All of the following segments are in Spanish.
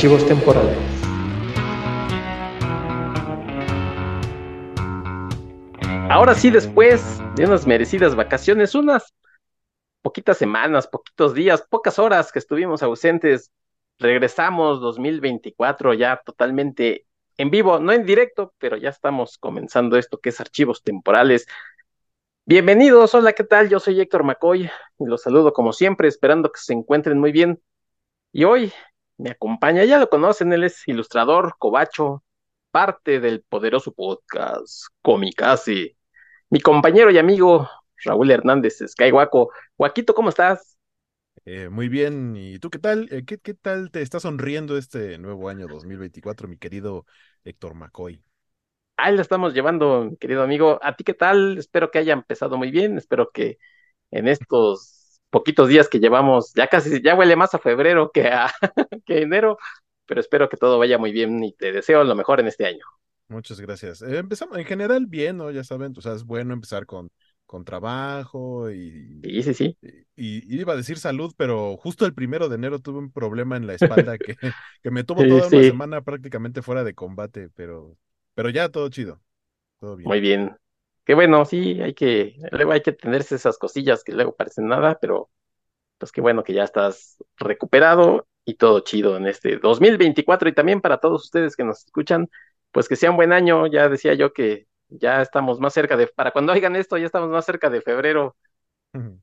Archivos temporales. Ahora sí, después de unas merecidas vacaciones, unas poquitas semanas, poquitos días, pocas horas que estuvimos ausentes, regresamos 2024 ya totalmente en vivo, no en directo, pero ya estamos comenzando esto que es archivos temporales. Bienvenidos, hola, ¿qué tal? Yo soy Héctor McCoy y los saludo como siempre, esperando que se encuentren muy bien. Y hoy me acompaña, ya lo conocen, él es ilustrador, cobacho, parte del poderoso podcast Comicasi. Mi compañero y amigo Raúl Hernández Skywaco. Guaquito, ¿cómo estás? Eh, muy bien, ¿y tú qué tal? Eh, ¿qué, ¿Qué tal te está sonriendo este nuevo año 2024, mi querido Héctor McCoy? Ahí la estamos llevando, mi querido amigo. ¿A ti qué tal? Espero que haya empezado muy bien. Espero que en estos poquitos días que llevamos, ya casi, ya huele más a febrero que a que enero, pero espero que todo vaya muy bien y te deseo lo mejor en este año. Muchas gracias. Eh, empezamos en general bien, ¿no? Ya saben, o sea, es bueno empezar con, con trabajo y, Sí, sí, sí. y, y iba a decir salud, pero justo el primero de enero tuve un problema en la espalda que, que me tuvo Sí, toda una sí. semana prácticamente fuera de combate, pero, pero ya todo chido, todo bien. Muy bien. Qué bueno, sí, hay que, luego hay que tenerse esas cosillas que luego parecen nada, pero pues qué bueno que ya estás recuperado y todo chido en este 2024 y también para todos ustedes que nos escuchan, pues que sea un buen año. Ya decía yo que ya estamos más cerca de, para cuando oigan esto, ya estamos más cerca de febrero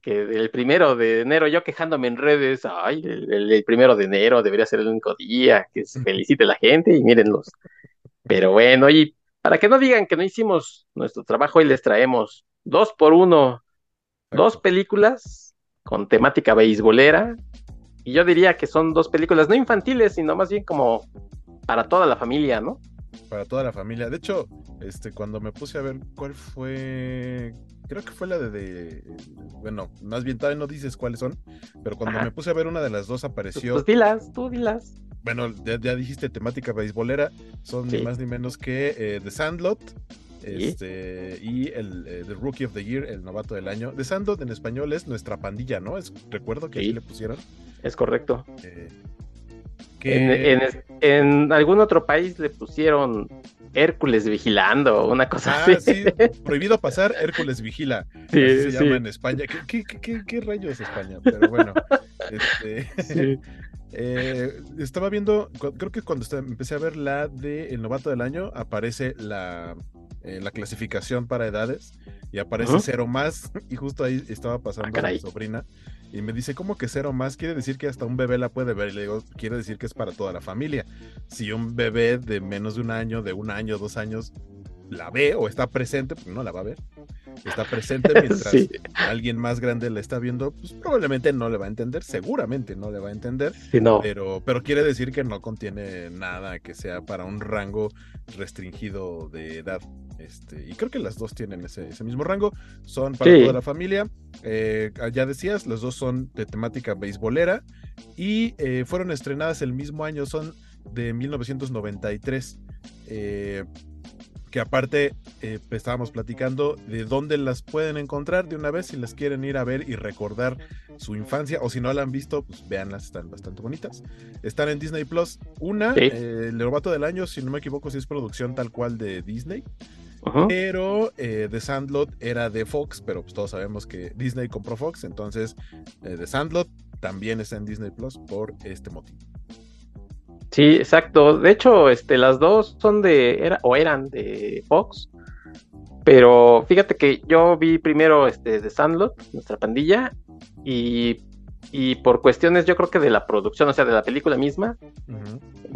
que del primero de enero. Yo quejándome en redes, ay, el, el- el primero de enero debería ser el único día que se felicite la gente y mírenlos. Pero bueno, y para que no digan que no hicimos nuestro trabajo, hoy les traemos dos por uno, dos películas con temática beisbolera. Y yo diría que son dos películas no infantiles, sino más bien como para toda la familia, ¿no? Para toda la familia. De hecho, este, cuando me puse a ver cuál fue, creo que fue la de, de- bueno, más bien todavía no dices cuáles son, pero cuando Ajá. me puse a ver una de las dos Pues, apareció, pues dilas, tú dilas. Bueno, ya, ya dijiste temática beisbolera, son Sí. ni más ni menos que eh, The Sandlot, este, y el eh, The Rookie of the Year, el novato del año. The Sandlot en español es nuestra pandilla, ¿no? Es, recuerdo que Sí. así le pusieron. Es correcto. eh, En, que, en algún otro país le pusieron Hércules vigilando, una cosa Ah, así. sí, prohibido pasar, Hércules vigila. Sí, así se sí. llama en España. ¿Qué, qué, qué- qué- rayos es España? Pero bueno, este, Sí. Eh, estaba viendo, creo que cuando empecé a ver la de El Novato del Año, aparece la, eh, la clasificación para edades y aparece cero más. Y justo ahí estaba pasando Ah, mi sobrina y me dice, ¿cómo que cero más? Quiere decir que hasta un bebé la puede ver. Y le digo, quiere decir que es para toda la familia. Si un bebé de menos de un año, de un año, dos años, la ve o está presente, pues no la va a ver. Está presente mientras Sí. alguien más grande la está viendo, pues probablemente no le va a entender, seguramente no le va a entender, Sí, no. pero, pero quiere decir que no contiene nada que sea para un rango restringido de edad. Este, y creo que las dos tienen ese, ese mismo rango, son para Sí. toda la familia. Eh, ya decías, las dos son de temática beisbolera y eh, fueron estrenadas el mismo año, son de 1993. Eh, que aparte eh, estábamos platicando de dónde las pueden encontrar de una vez si las quieren ir a ver y recordar su infancia o si no la han visto, pues véanlas, están bastante bonitas. Están en Disney Plus. Una, Sí. eh, el novato del año, si no me equivoco, si es producción tal cual de Disney, pero eh, The Sandlot era de Fox, pero pues todos sabemos que Disney compró Fox, entonces eh, The Sandlot también está en Disney Plus por este motivo. Sí, exacto. De hecho, este, las dos son de, era, o eran de Fox. Pero fíjate que yo vi primero este de Sandlot, nuestra pandilla, y, y por cuestiones, yo creo que de la producción, o sea, de la película misma,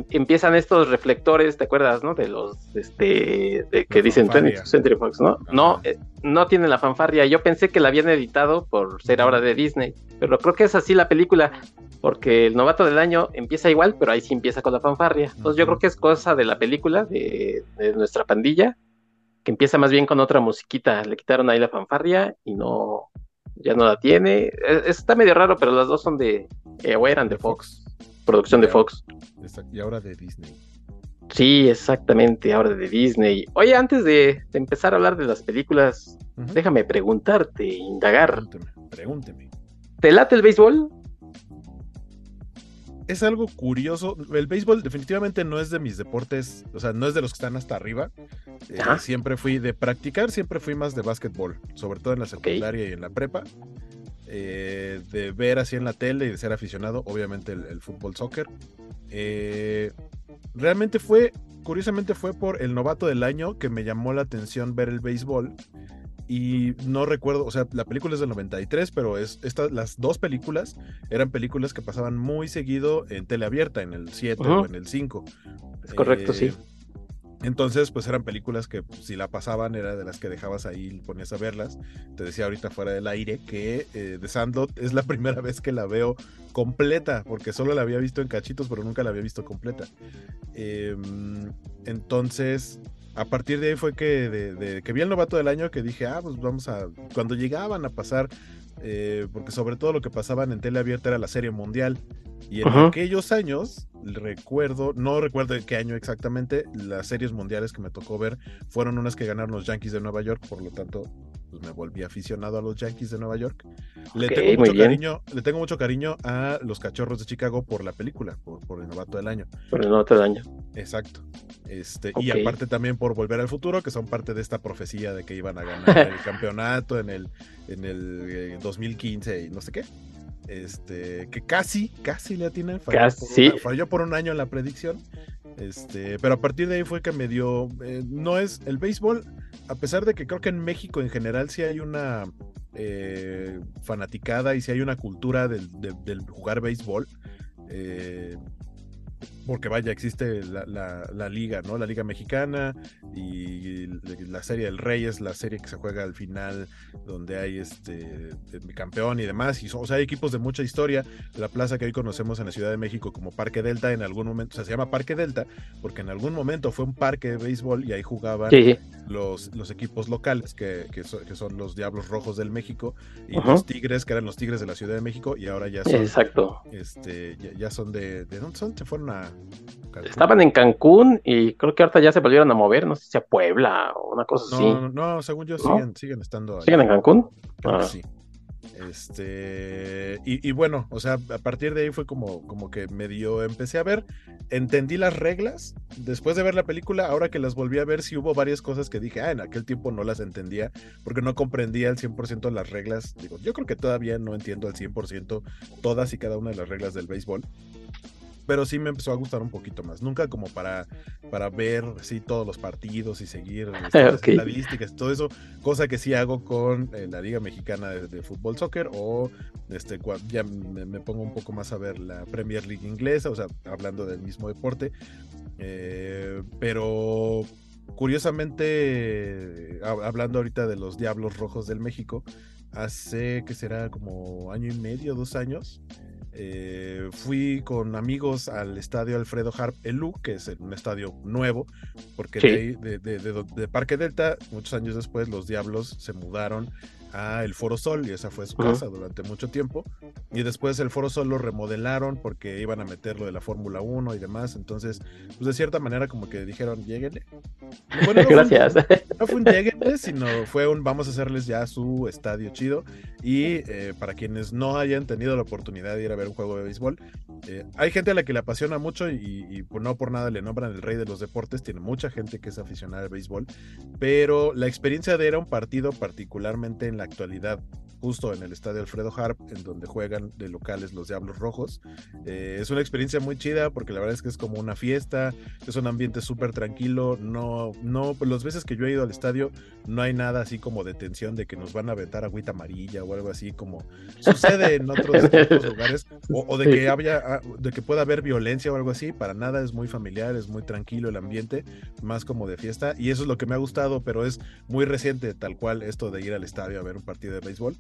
empiezan estos reflectores, ¿te acuerdas, no? De los, este, de que La dicen fanfarria. 20th Century Fox, ¿no? No, eh, no tienen la fanfarria. Yo pensé que la habían editado por ser ahora de Disney, pero creo que es así la película, porque el novato del año empieza igual, pero ahí sí empieza con la fanfarria. Entonces yo creo que es cosa de la película, de, de nuestra pandilla, que empieza más bien con otra musiquita. Le quitaron ahí la fanfarria y no, ya no la tiene. Eh, Está medio raro, pero las dos son de, eh, o eran de Fox, producción de. Fox. Y ahora de Disney. Sí, exactamente, ahora de Disney. Oye, antes de, de empezar a hablar de las películas, déjame preguntarte, indagar. Pregúnteme, pregúnteme. ¿Te late el béisbol? Es algo curioso. El béisbol definitivamente no es de mis deportes, o sea, no es de los que están hasta arriba. Eh, siempre fui de practicar, siempre fui más de básquetbol, sobre todo en la secundaria y en la prepa. Eh, de ver así en la tele y de ser aficionado, obviamente el, fútbol soccer. Eh, realmente fue, curiosamente fue por el novato del año que me llamó la atención ver el béisbol y no recuerdo, o sea, la película es del 93, pero es estas las dos películas eran películas que pasaban muy seguido en teleabierta, en el 7 o en el 5. Es correcto, sí. Eh, entonces, pues eran películas que pues, si la pasaban era de las que dejabas ahí y ponías a verlas. Te decía ahorita fuera del aire que eh, The Sandlot es la primera vez que la veo completa, porque solo la había visto en cachitos, pero nunca la había visto completa. Em, entonces, a partir de ahí fue que, de, que vi el novato del año que dije, ah, pues vamos a, cuando llegaban a pasar, eh, porque sobre todo lo que pasaban en tele abierta era la serie mundial. Y en aquellos años, recuerdo, no recuerdo qué año exactamente, las series mundiales que me tocó ver fueron unas que ganaron los Yankees de Nueva York, por lo tanto, pues me volví aficionado a los Yankees de Nueva York. Le, tengo mucho cariño, le tengo mucho cariño a los Cachorros de Chicago por la película, por, el novato del año. Por el novato del año. Exacto. Este, Y aparte también por Volver al Futuro, que son parte de esta profecía de que iban a ganar el campeonato en el, en el 2015 eh, y no sé qué. Este, que casi, casi le atienen. Falló, Por falló por un año en la predicción. Este, pero a partir de ahí fue que me dio. Eh, no es el béisbol, a pesar de que creo que en México en general sí hay una eh, fanaticada y sí hay una cultura del, del jugar béisbol. Eh, porque vaya, existe la, liga, ¿no? La liga mexicana y la serie del Rey es la serie que se juega al final, donde hay este campeón y demás. Y o sea, hay equipos de mucha historia. La plaza que hoy conocemos en la Ciudad de México como Parque Delta, en algún momento, o sea, se llama Parque Delta, porque en algún momento fue un parque de béisbol y ahí jugaban los, los equipos locales, que, son, los Diablos Rojos del México, y los Tigres, que eran los Tigres de la Ciudad de México, y ahora ya son. Exacto. Este, ya, son de. ¿De dónde son? Se fueron a Estaban en Cancún y creo que ahorita ya se volvieron a mover, no sé si a Puebla o una cosa así. No, no, según yo siguen, siguen estando. ¿Siguen en Cancún? Ah. Sí. Este, y, bueno, o sea, a partir de ahí fue como, como que medio empecé a ver, entendí las reglas. Después de ver la película, ahora que las volví a ver, sí hubo varias cosas que dije, ah, en aquel tiempo no las entendía, porque no comprendía al 100% las reglas. Digo, yo creo que todavía no entiendo al 100% todas y cada una de las reglas del béisbol pero sí me empezó a gustar un poquito más. Nunca como para, para ver sí, todos los partidos y seguir las estadísticas y todo eso, cosa que sí hago con eh, la Liga Mexicana de, Fútbol Soccer o este, ya me, pongo un poco más a ver la Premier League inglesa, o sea, hablando del mismo deporte. Eh, pero curiosamente, hablando ahorita de los Diablos Rojos del México, hace que será como año y medio, dos años, eh, fui con amigos al estadio Alfredo Harp Elú, que es un estadio nuevo, porque de, de, Parque Delta, muchos años después, los Diablos se mudaron a el Foro Sol y esa fue su casa durante mucho tiempo. Y después el Foro Sol lo remodelaron porque iban a meterlo de la Fórmula 1 y demás. Entonces, pues de cierta manera como que dijeron, lléguenle. Gracias. no fue un lléguenle, sino fue un vamos a hacerles ya su estadio chido. Y eh, para quienes no hayan tenido la oportunidad de ir a ver un juego de béisbol, eh, hay gente a la que le apasiona mucho y, y pues no por nada le nombran el rey de los deportes. Tiene mucha gente que es aficionada al béisbol. Pero la experiencia de ir a un partido particularmente en la actualidad justo en el estadio Alfredo Harp, en donde juegan de locales los Diablos Rojos. Eh, es una experiencia muy chida porque la verdad es que es como una fiesta, es un ambiente súper tranquilo, no, no, pues las veces que yo he ido al estadio no hay nada así como de tensión de que nos van a aventar agüita amarilla o algo así como sucede en otros, lugares, o, de que haya, ah, de que pueda haber violencia o algo así, para nada es muy familiar, es muy tranquilo el ambiente, más como de fiesta, y eso es lo que me ha gustado, pero es muy reciente tal cual esto de ir al estadio a ver un partido de béisbol.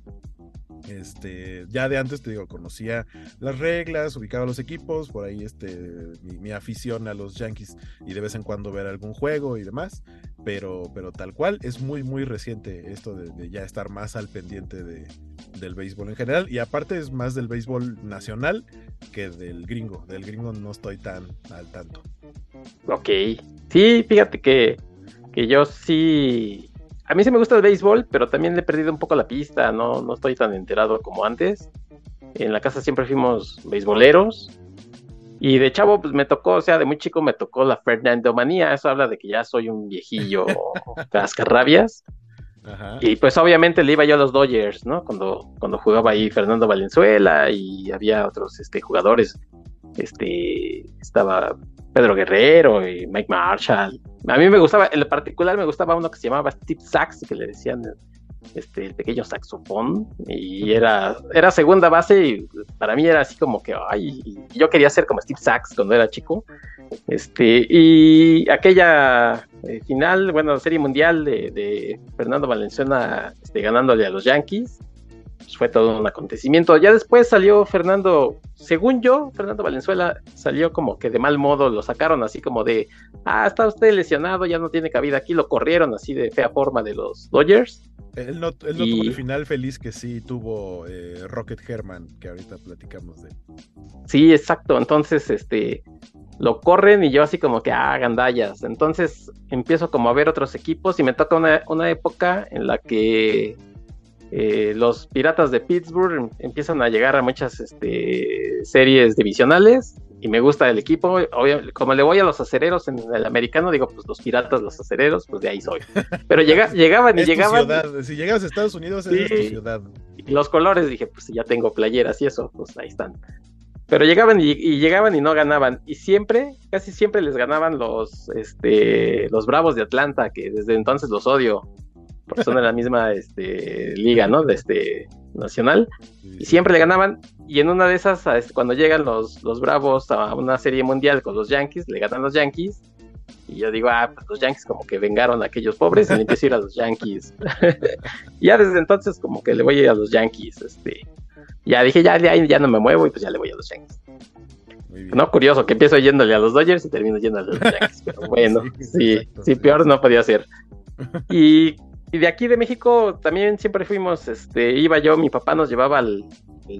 Este, ya de antes te digo, conocía las reglas, ubicaba los equipos, por ahí este, mi, afición a los Yankees y de vez en cuando ver algún juego y demás, pero, pero tal cual es muy, muy reciente esto de, ya estar más al pendiente de, del béisbol en general y aparte es más del béisbol nacional que del gringo, del gringo no estoy tan al tanto. Ok, sí, fíjate que, que yo sí a mí sí me gusta el béisbol, pero también le he perdido un poco la pista, no, no estoy tan enterado como antes. En la casa siempre fuimos beisboleros. Y de chavo, pues me tocó, o sea, de muy chico me tocó la Fernando Manía. Eso habla de que ya soy un viejillo cascarrabias. Y pues obviamente le iba yo a los Dodgers, ¿no? Cuando, cuando jugaba ahí Fernando Valenzuela y había otros este, jugadores. Este, estaba Pedro Guerrero y Mike Marshall. A mí me gustaba, en particular me gustaba uno que se llamaba Steve Sachs, que le decían este, el pequeño saxofón, y era, era segunda base, y para mí era así como que, ay, yo quería ser como Steve Sachs cuando era chico. Este, y aquella eh, final, bueno, serie mundial de, Fernando Valenzuela este, ganándole a los Yankees, fue todo un acontecimiento. Ya después salió Fernando, según yo, Fernando Valenzuela salió como que de mal modo, lo sacaron así como de, ah, está usted lesionado, ya no tiene cabida aquí, lo corrieron así de fea forma de los Dodgers. Él no, él no tuvo el final feliz que sí tuvo eh, Rocket Herman, que ahorita platicamos de. Sí, exacto. Entonces, este, lo corren y yo así como que, ah, gandallas. Entonces empiezo como a ver otros equipos y me toca una, una época en la que eh, los Piratas de Pittsburgh empiezan a llegar a muchas este, series divisionales y me gusta el equipo. como le voy a los acereros en el americano, digo, pues los Piratas, los acereros, pues de ahí soy. Pero llega, llegaban y llegaban. Si llegas a Estados Unidos, es tu ciudad. Y los colores, dije, pues ya tengo playeras y eso, pues ahí están. Pero llegaban y, llegaban y no ganaban. Y siempre, casi siempre les ganaban los, este, los Bravos de Atlanta, que desde entonces los odio porque son de la misma este, liga, ¿no? De este nacional. Y siempre le ganaban. Y en una de esas, cuando llegan los, los Bravos a una serie mundial con los Yankees, le ganan los Yankees. Y yo digo, ah, pues los Yankees como que vengaron a aquellos pobres y le empiezo a ir a los Yankees. ya desde entonces como que le voy a ir a los Yankees. Este. Ya dije, ya, ya, ya no me muevo y pues ya le voy a los Yankees. No, curioso, que empiezo yéndole a los Dodgers y termino yendo a los Yankees. Pero bueno, sí, sí, peor no podía ser. Y y de aquí de México también siempre fuimos, este, iba yo, mi papá nos llevaba al,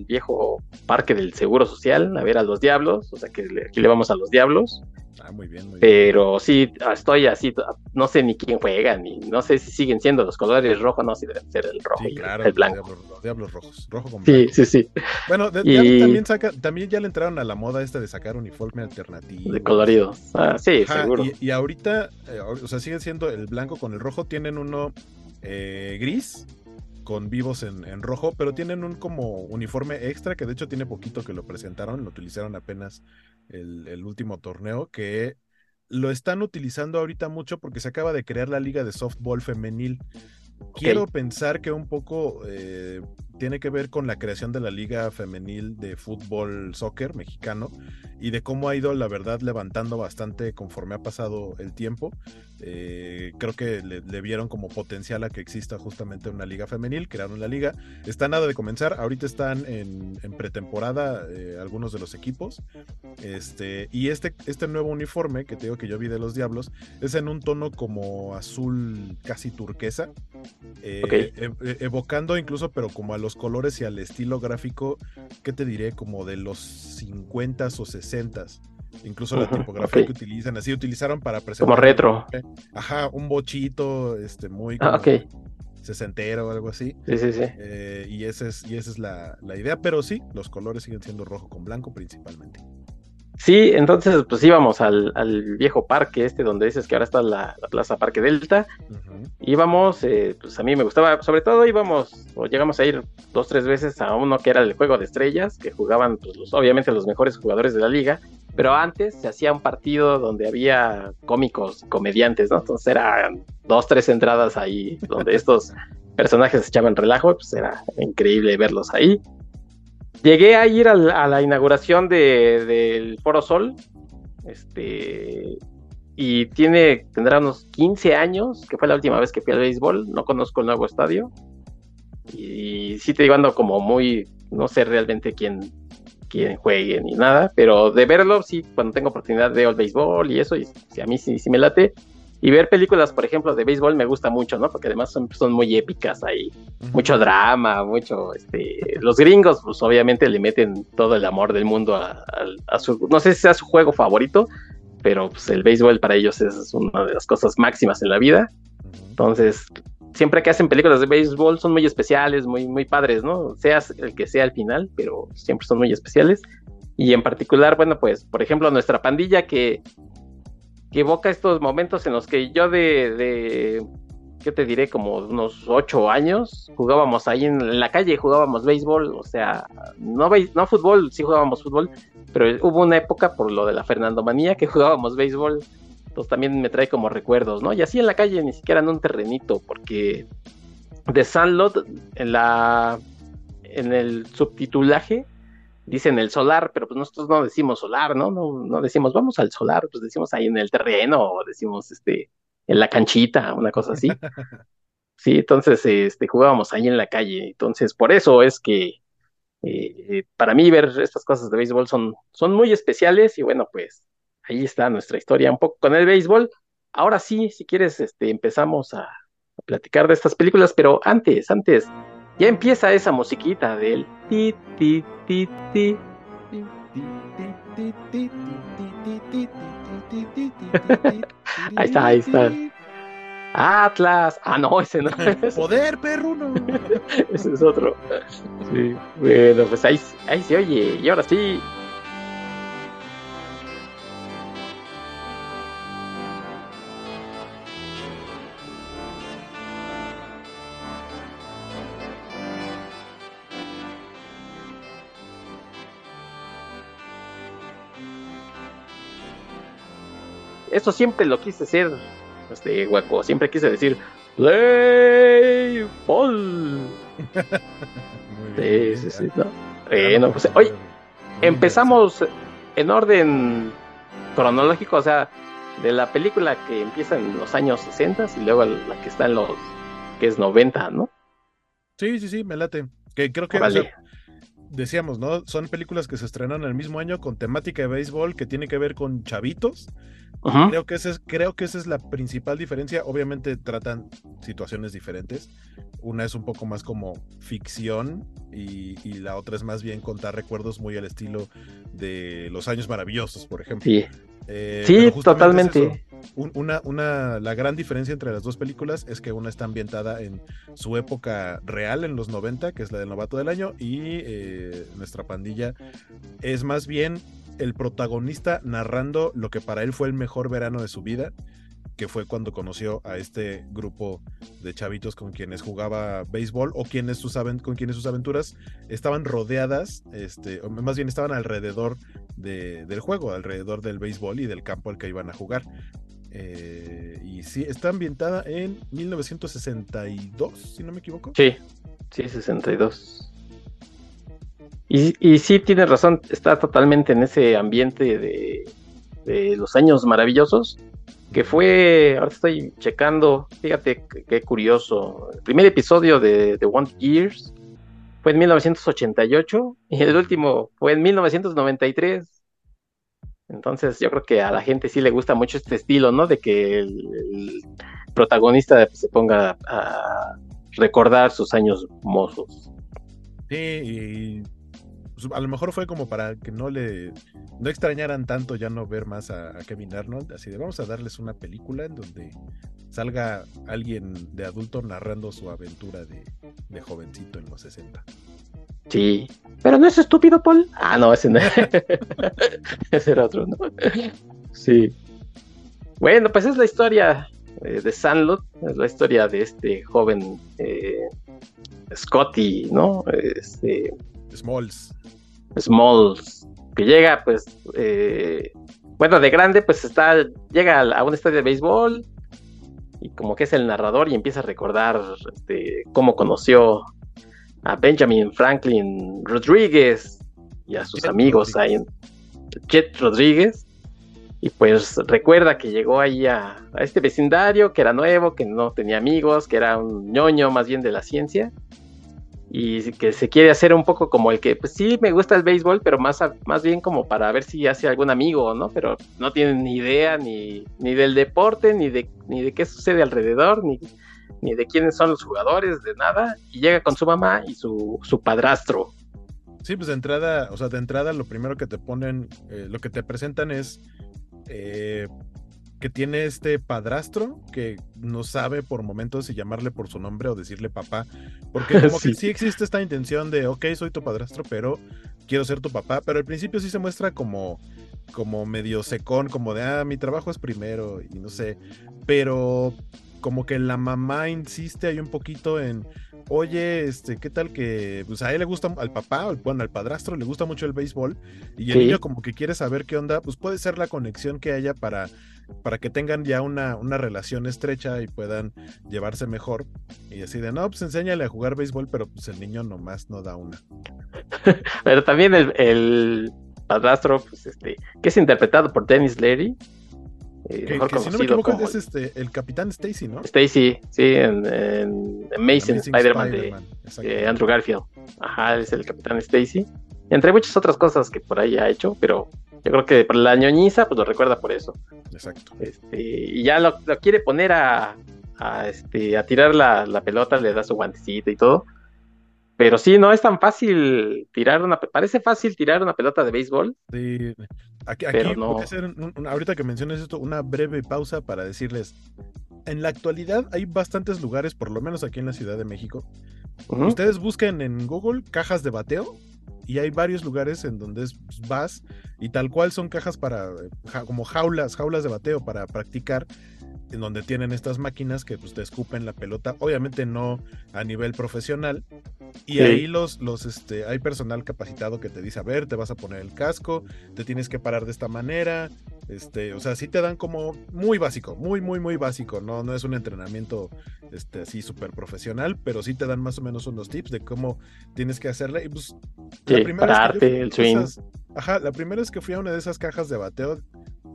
viejo parque del Seguro Social a ver a los Diablos, o sea que aquí le vamos a los Diablos. Ah, muy bien, muy bien. Pero sí, estoy así, no sé ni quién juega, ni no sé si siguen siendo los colores rojo, no, si deben ser el rojo y el blanco. Los diablos, rojos, rojo con Sí, sí, sí. Bueno, también, saca, también ya le entraron a la moda esta de sacar uniforme alternativo. De colorido. Ah, sí, seguro. Y, ahorita, eh, o sea, siguen siendo el blanco con el rojo, tienen uno eh, gris con vivos en, rojo, pero tienen un como uniforme extra que de hecho tiene poquito que lo presentaron, lo utilizaron apenas el, último torneo, que lo están utilizando ahorita mucho porque se acaba de crear la liga de softball femenil. Quiero pensar que un poco eh, tiene que ver con la creación de la liga femenil de fútbol soccer mexicano y de cómo ha ido, la verdad, levantando bastante conforme ha pasado el tiempo. Eh, creo que le, vieron como potencial a que exista justamente una liga femenil, crearon la liga. Está nada de comenzar, ahorita están en, pretemporada eh, algunos de los equipos. Este, y este, este nuevo uniforme que te digo que yo vi de los Diablos es en un tono como azul casi turquesa, eh, evocando incluso, pero como a los colores y al estilo gráfico, ¿qué te diré? Como de los 50 o 60 Incluso la tipografía que utilizan, así utilizaron para presentar. Como retro. Ajá, un bochito, este, muy ah, como sesentero o algo así. Sí, sí, sí. Eh, y esa es, y esa es la, la, idea, pero sí, los colores siguen siendo rojo con blanco principalmente. Sí, entonces pues íbamos al, viejo parque este donde dices que ahora está la, Plaza Parque Delta. Íbamos, eh, pues a mí me gustaba, sobre todo íbamos o llegamos a ir dos, tres veces a uno que era el Juego de Estrellas, que jugaban pues, obviamente los mejores jugadores de la liga, pero antes se hacía un partido donde había cómicos, comediantes, ¿no? Entonces eran dos, tres entradas ahí donde estos personajes echaban relajo, pues era increíble verlos ahí. Llegué a ir a la, inauguración del Foro Sol, este, y tiene, tendrá unos 15 años, que fue la última vez que fui al béisbol, no conozco el nuevo estadio, y sí te digo, ando como muy, no sé realmente quién, quién juegue ni nada, pero de verlo, sí, cuando tengo oportunidad veo el béisbol y eso, y a mí sí, sí me late, y ver películas, por ejemplo, de béisbol me gusta mucho, ¿no? Porque además son, son muy épicas ahí. Mucho drama, mucho, este... Los gringos, pues obviamente le meten todo el amor del mundo a, su... No sé si sea su juego favorito, pero pues el béisbol para ellos es una de las cosas máximas en la vida. Entonces, siempre que hacen películas de béisbol son muy especiales, muy, muy padres, ¿no? Seas el que sea al final, pero siempre son muy especiales. Y en particular, bueno, pues, por ejemplo, nuestra pandilla que, evoca estos momentos en los que yo de, de ¿qué te diré? Como unos ocho años, jugábamos ahí en la calle, jugábamos béisbol, o sea, no, no fútbol, sí jugábamos fútbol, pero hubo una época por lo de la Fernando Manía que jugábamos béisbol, entonces también me trae como recuerdos, ¿no? Y así en la calle, ni siquiera en un terrenito, porque de Sandlot, en la en el subtitulaje, dicen el solar, pero pues nosotros no decimos solar, ¿no? No, no decimos vamos al solar, pues decimos ahí en el terreno, o decimos este en la canchita, una cosa así. Sí, entonces este, jugábamos ahí en la calle. Entonces, por eso es que eh, para mí ver estas cosas de béisbol son, son muy especiales y bueno, pues ahí está nuestra historia un poco con el béisbol. Ahora sí, si quieres, este, empezamos a, platicar de estas películas, pero antes, antes, ya empieza esa musiquita del ti, ti, ti, ti. ahí está, ahí está. Atlas. Ah, no, ese no es. Poder, perro, no. ese es otro. Sí. Bueno, pues ahí, ahí se oye. Y ahora sí. Eso siempre lo quise ser este hueco, siempre quise decir play ball. sí, sí, sí, no. Bueno, pues hoy empezamos en orden cronológico, o sea, de la película que empieza en los años 60 y luego la que está en los que es 90, ¿no? Sí, sí, sí, me late. Que creo que decíamos, ¿no? Son películas que se estrenan el mismo año con temática de béisbol que tiene que ver con chavitos. Creo que, esa es, creo que esa es la principal diferencia. Obviamente tratan situaciones diferentes. Una es un poco más como ficción y, la otra es más bien contar recuerdos muy al estilo de los años maravillosos, por ejemplo. Sí, eh, totalmente. una, una, la gran diferencia entre las dos películas es que una está ambientada en su época real, en los 90, que es la del novato del año, y eh, nuestra pandilla es más bien el protagonista narrando lo que para él fue el mejor verano de su vida, que fue cuando conoció a este grupo de chavitos con quienes jugaba béisbol o quienes sus con quienes sus aventuras estaban rodeadas, este, o más bien estaban alrededor del juego, alrededor del béisbol y del campo al que iban a jugar. Eh, y sí, está ambientada en 1962, si no me equivoco. Sí, sí, 62. Y, y sí, tienes razón, está totalmente en ese ambiente de, los años maravillosos, que fue, ahora estoy checando, fíjate qué curioso, el primer episodio de The One Years fue en 1988 y el último fue en 1993. Entonces yo creo que a la gente sí le gusta mucho este estilo, ¿no? De que el, protagonista se ponga a recordar sus años mozos. Sí, y a lo mejor fue como para que no le no extrañaran tanto ya no ver más a, Kevin Arnold, así de vamos a darles una película en donde salga alguien de adulto narrando su aventura de, jovencito en los 60. Sí, pero no es estúpido, Paul. Ah, no, ese no. ese era otro, ¿no? Sí. Bueno, pues es la historia eh, de Sandlot, es la historia de este joven eh, Scotty, ¿no? Este, Smalls. Smalls, que llega, pues, eh, bueno, de grande, pues está, llega a un estadio de béisbol y como que es el narrador y empieza a recordar este, cómo conoció a Benjamin Franklin Rodríguez y a sus amigos ahí Jet Rodríguez. Y pues recuerda que llegó ahí a, a, este vecindario que era nuevo, que no tenía amigos, que era un ñoño más bien de la ciencia y que se quiere hacer un poco como el que, pues sí, me gusta el béisbol, pero más, más bien como para ver si hace algún amigo, ¿no? Pero no tiene ni idea ni, ni del deporte, ni de, ni de qué sucede alrededor, ni, ni de quiénes son los jugadores, de nada, y llega con su mamá y su, su padrastro. Sí, pues de entrada, o sea, de entrada lo primero que te ponen, eh, lo que te presentan es eh, que tiene este padrastro que no sabe por momentos si llamarle por su nombre o decirle papá, porque como que sí. existe esta intención de, ok, soy tu padrastro, pero quiero ser tu papá, pero al principio sí se muestra como, como medio secón, como de, ah, mi trabajo es primero y no sé, pero como que la mamá insiste ahí un poquito en, oye, este, ¿qué tal que, pues a él le gusta, al papá, bueno, al padrastro le gusta mucho el béisbol y el niño como que quiere saber qué onda, pues puede ser la conexión que haya para, para que tengan ya una, una relación estrecha y puedan llevarse mejor. Y así de, no, pues enséñale a jugar béisbol, pero pues el niño nomás no da una. pero también el, el padrastro, pues este, que es interpretado por Dennis Leary, eh, que, si no me equivoco es este, el Capitán Stacy, ¿no? Stacy, sí, en, en Amazing, Spider-Man de, Andrew Garfield. Ajá, es el Capitán Stacy. Entre muchas otras cosas que por ahí ha hecho, pero yo creo que la ñoñiza pues lo recuerda por eso. Exacto. Este, y ya lo, quiere poner a, a, este, a tirar la, la pelota, le da su guantecito y todo. Pero sí, no es tan fácil tirar una, parece fácil tirar una pelota de béisbol. Sí, aquí, aquí no. hacer, ahorita que mencionas esto, una breve pausa para decirles, en la actualidad hay bastantes lugares, por lo menos aquí en la Ciudad de México. Ustedes busquen en Google cajas de bateo y hay varios lugares en donde vas y tal cual son cajas para, como jaulas, jaulas de bateo para practicar en donde tienen estas máquinas que pues, te escupen la pelota, obviamente no a nivel profesional. Y ahí los, los, este, hay personal capacitado que te dice, a ver, te vas a poner el casco, te tienes que parar de esta manera, este, o sea, sí te dan como muy básico, muy, muy, muy básico, no, no es un entrenamiento este, así súper profesional, pero sí te dan más o menos unos tips de cómo tienes que hacerle. Y pues, la primera el swing. ajá, la primera vez que fui a una de esas cajas de bateo,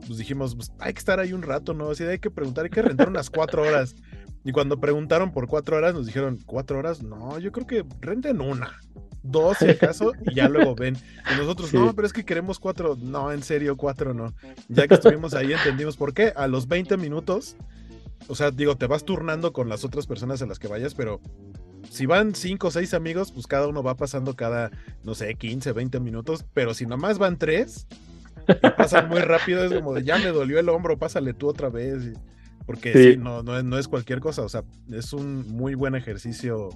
pues dijimos, pues, hay que estar ahí un rato, ¿no? Así hay que preguntar, hay que rentar unas cuatro horas. Y cuando preguntaron por cuatro horas, nos dijeron, ¿cuatro horas? No, yo creo que renten una, dos si acaso, y ya luego ven. Y nosotros, no, pero es que queremos cuatro. No, en serio, cuatro no. Ya que estuvimos ahí, entendimos por qué. A los 20 minutos, o sea, digo, te vas turnando con las otras personas a las que vayas, pero si van cinco o seis amigos, pues cada uno va pasando cada, no sé, 15, 20 minutos. Pero si nomás van tres, pasan muy rápido, es como de ya me dolió el hombro, pásale tú otra vez. Porque sí. no, no, es, no es cualquier cosa, o sea, es un muy buen ejercicio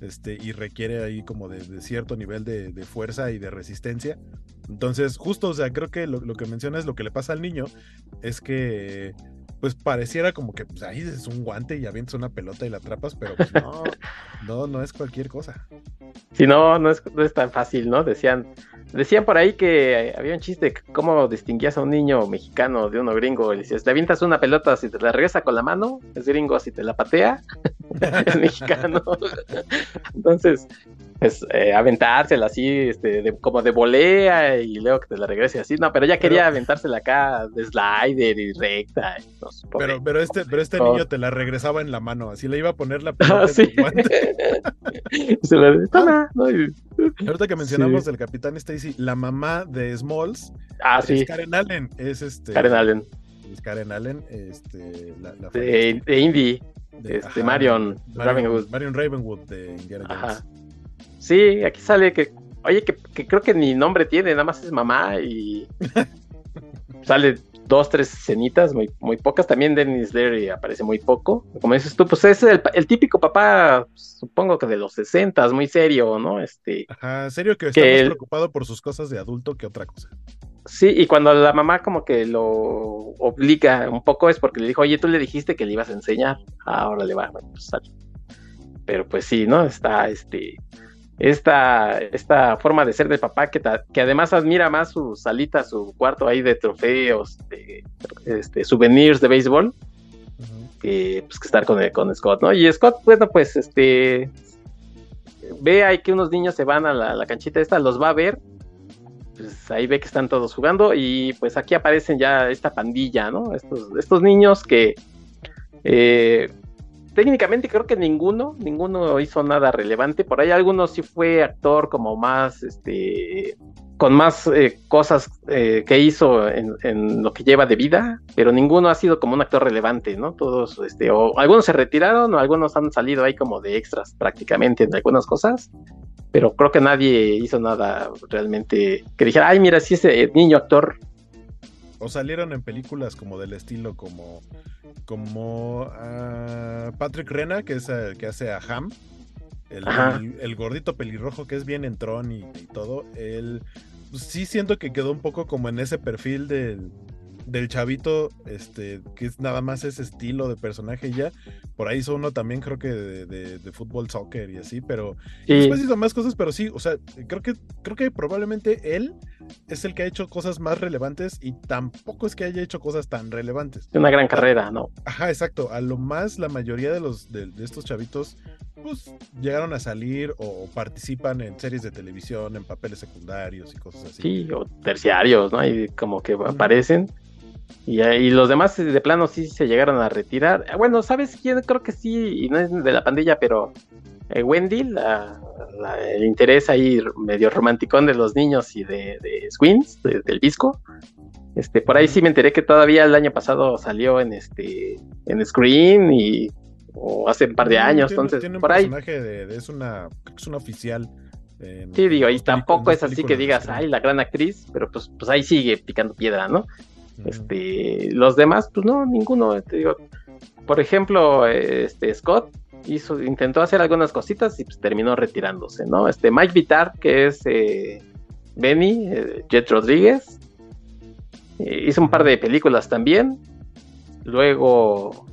este, y requiere ahí como de, cierto nivel de, fuerza y de resistencia. Entonces, justo, o sea, creo que lo, lo que mencionas, lo que le pasa al niño, es que pues pareciera como que pues, ahí es un guante y avientas una pelota y la atrapas, pero pues no, no, no es cualquier cosa. Sí, no, no es, no es tan fácil, ¿no? Decían, decían por ahí que había un chiste, cómo distinguías a un niño mexicano de uno gringo, y decías, le avientas una pelota, si te la regresa con la mano, es gringo, si te la patea, es mexicano. Entonces, pues eh, aventársela así, este, como de volea y luego que te la regrese así. No, pero ya quería aventársela acá de slider y recta. pero, pero este, pero este niño te la regresaba en la mano, así le iba a poner la pelota en guante. Se la. Ah. Ahorita que mencionamos el Capitán Stacy, la mamá de Smalls ah, es Karen Allen, es este. Karen Allen. Es Karen Allen, este, la, de, de, Indy. De, este, Marion, Marion, Ravenwood. Marion Ravenwood de Indiana Jones. Sí, aquí sale que, oye, que, creo que ni nombre tiene, nada más es mamá y sale dos, tres escenitas, muy, muy pocas. También Dennis Leary aparece muy poco. Como dices tú, pues es el, típico papá, supongo que de los sesentas, muy serio, ¿no? Este, Ajá, serio que está más preocupado por sus cosas de adulto que otra cosa. Sí, y cuando la mamá como que lo obliga un poco es porque le dijo, oye, tú le dijiste que le ibas a enseñar. Ahora le va, bueno, pues sale. Pero pues sí, ¿no? Está este esta, esta forma de ser de papá que, que además admira más su salita, su cuarto ahí de trofeos, de, este, souvenirs de béisbol, que, pues, que estar con, con Scott, ¿no? Y Scott, bueno, pues este ve ahí que unos niños se van a la, canchita esta, los va a ver, pues ahí ve que están todos jugando y pues aquí aparecen ya esta pandilla, ¿no? Estos, estos niños que eh, técnicamente creo que ninguno, ninguno hizo nada relevante. Por ahí algunos sí fue actor como más, este, con más eh, cosas eh, que hizo en, lo que lleva de vida, pero ninguno ha sido como un actor relevante, ¿no? Todos, este, o algunos se retiraron o algunos han salido ahí como de extras prácticamente en algunas cosas, pero creo que nadie hizo nada realmente que dijera, ay, mira, si ese niño actor. O salieron en películas como del estilo como como Patrick Rena, que es el que hace a Ham. el, gordito pelirrojo que es bien entrón y, y todo, él pues, sí siento que quedó un poco como en ese perfil del, del chavito, este, que es nada más ese estilo de personaje ya. Por ahí hizo uno también, creo que de, fútbol, soccer y así, pero después hizo más cosas, pero sí, o sea, creo que, creo que probablemente él es el que ha hecho cosas más relevantes y tampoco es que haya hecho cosas tan relevantes. Una gran carrera, ¿no? Ajá, exacto. A lo más la mayoría de los de, estos chavitos, pues llegaron a salir o participan en series de televisión, en papeles secundarios y cosas así. Sí, o terciarios, ¿no? Y como que aparecen y, los demás de plano sí se llegaron a retirar. Bueno, ¿sabes quién? Creo que sí, y no es de la pandilla, pero eh, Wendy, el interés ahí medio romanticón de los niños y de, de Swings, del disco. Este, por ahí sí me enteré que todavía el año pasado salió en este en Screen y o hace un par de años, entonces tiene un por personaje De, es una es un oficial. sí, digo, y tampoco es así que digas, ay, la gran actriz, pero pues, pues ahí sigue picando piedra, ¿no? Este, los demás, pues no, ninguno. Te digo, por ejemplo, este Scott hizo, intentó hacer algunas cositas y pues terminó retirándose, ¿no? Este Mike Vitar, que es eh, Benny, eh, Jet Rodríguez, eh, hizo un par de películas también. Luego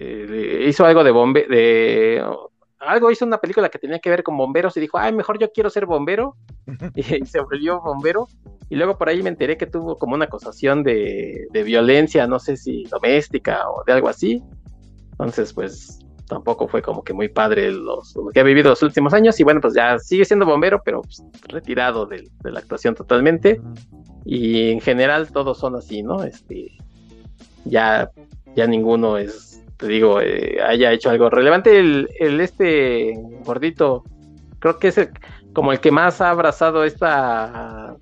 hizo algo de bombe, de algo hizo una película que tenía que ver con bomberos y dijo, ay, mejor yo quiero ser bombero. y, se volvió bombero. Y luego por ahí me enteré que tuvo como una acusación de, violencia, no sé si doméstica o de algo así. Entonces, pues tampoco fue como que muy padre los, lo que ha vivido los últimos años. Y bueno, pues ya sigue siendo bombero, pero pues, retirado de, la actuación totalmente. Y en general todos son así, ¿no? Este, ya, ya ninguno es te digo, eh, haya hecho algo relevante. El, el, este gordito, creo que es como el que más ha abrazado esta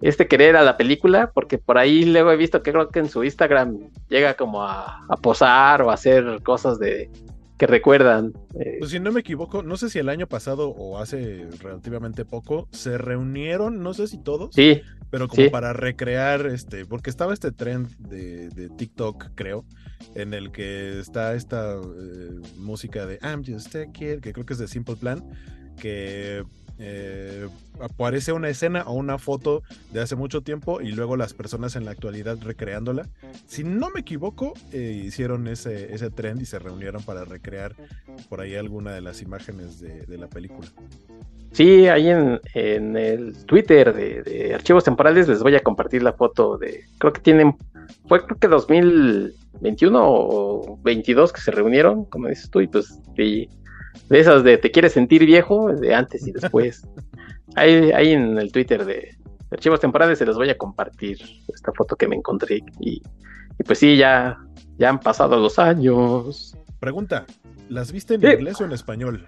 este querer a la película, porque por ahí luego he visto que creo que en su Instagram llega como a, posar o a hacer cosas de que recuerdan. Eh. Pues si no me equivoco, no sé si el año pasado o hace relativamente poco se reunieron, no sé si todos, sí, pero como para recrear este, porque estaba este trend de, de TikTok, creo, en el que está esta eh, música de I'm Just a Kid, que creo que es de Simple Plan, que eh, aparece una escena o una foto de hace mucho tiempo y luego las personas en la actualidad recreándola. Si no me equivoco, eh, hicieron ese, ese trend y se reunieron para recrear por ahí alguna de las imágenes de, la película. Sí, ahí en, en el Twitter de, Archivos Temporales les voy a compartir la foto de, creo que tienen, fue creo que 2021 o 22 que se reunieron, como dices tú, y pues de, de esas de te quieres sentir viejo, de antes y después. ahí, ahí en el Twitter de Archivos Temporales se les voy a compartir esta foto que me encontré y, pues sí, ya, ya han pasado los años. Pregunta, ¿las viste en inglés o en español?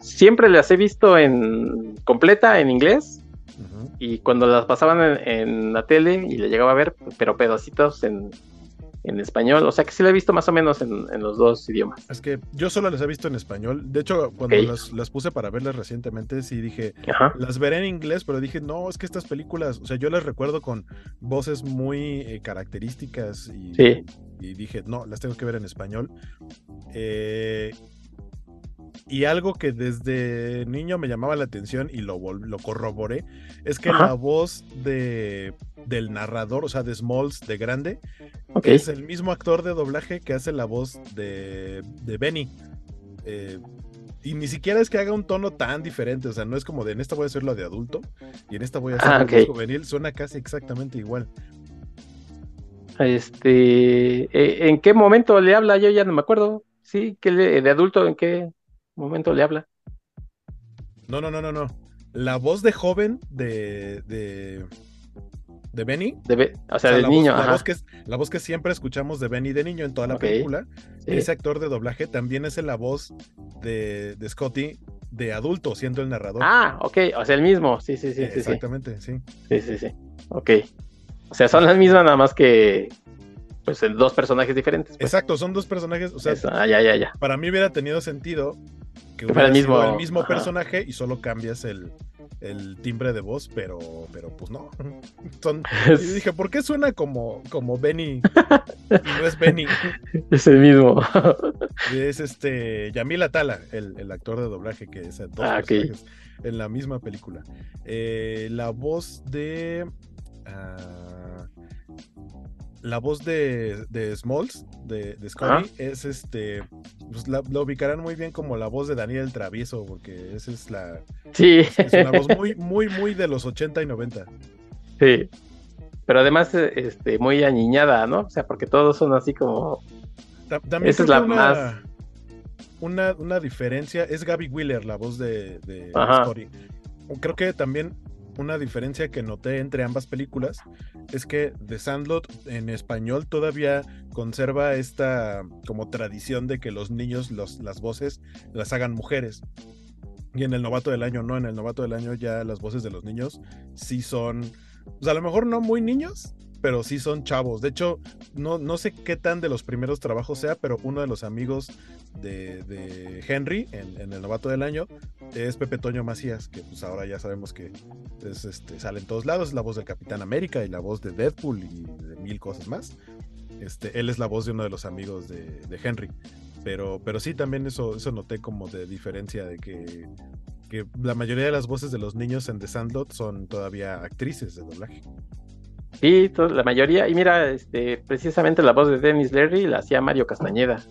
Siempre las he visto en completa en inglés y cuando las pasaban en, en, la tele y le llegaba a ver, pero pedacitos en, en español. O sea que sí la he visto más o menos en, los dos idiomas. Es que yo solo las he visto en español. De hecho, cuando las, puse para verlas recientemente, sí dije, las veré en inglés, pero dije, no, es que estas películas, o sea, yo las recuerdo con voces muy eh, características y, y, dije, no, las tengo que ver en español. Eh, y algo que desde niño me llamaba la atención y lo, lo corroboré, es que la voz de, del narrador, o sea, de Smalls de grande, es el mismo actor de doblaje que hace la voz de, de Benny. Eh, y ni siquiera es que haga un tono tan diferente, o sea, no es como de en esta voy a hacerlo de adulto y en esta voy a hacerlo ah, de juvenil, suena casi exactamente igual. Este, eh, ¿en qué momento le habla? Yo ya no me acuerdo. Sí, que de adulto, ¿en qué? Momento le habla. No, no, no, no, no. La voz de joven de. de. de Benny. o sea, del niño. la, voz que, la voz que siempre escuchamos de Benny de niño en toda la película. Ese actor de doblaje también es la voz de, de Scotty de adulto, siendo el narrador. Ah, ok. O sea, el mismo. Sí, sí, sí. Exactamente, sí. Sí, sí, sí. Ok. O sea, son las mismas, nada más que pues dos personajes diferentes. Pues. Exacto, son dos personajes. O sea, ah, ya, ya, para mí hubiera tenido sentido que, fuera el mismo, el mismo personaje y solo cambias el, el timbre de voz, pero, pero pues no. Son, y dije, ¿por qué suena como, como Benny? no es Benny. Es el mismo. es este Yamil Atala, el, el actor de doblaje que es ah, en la misma película. Eh, la voz de. Ah, la voz de, de Smalls, de, de Scotty, es este. Pues la, ubicarán muy bien como la voz de Daniel Travieso, porque esa es la. Sí. Es una voz muy, muy, muy de los 80 y 90. Sí. Pero además, este, muy añiñada, ¿no? O sea, porque todos son así como. También esa es la más. Una, una, diferencia es Gaby Wheeler, la voz de, de Scotty. Creo que también una diferencia que noté entre ambas películas es que The Sandlot en español todavía conserva esta como tradición de que los niños las voces las hagan mujeres. Y en el novato del año no, en el novato del año ya las voces de los niños sí son, pues a lo mejor no muy niños, pero sí son chavos. De hecho, no, no sé qué tan de los primeros trabajos sea, pero uno de los amigos de, Henry en, el novato del año es Pepe Toño Macías, que pues ahora ya sabemos que es, este, sale en todos lados, es la voz del Capitán América y la voz de Deadpool y de mil cosas más. Este, él es la voz de uno de los amigos de, Henry. Pero, pero sí, también eso, eso noté como de diferencia de que, la mayoría de las voces de los niños en The Sandlot son todavía actrices de doblaje. Sí, la mayoría. Y mira, este, precisamente la voz de Dennis Leary la hacía Mario Castañeda.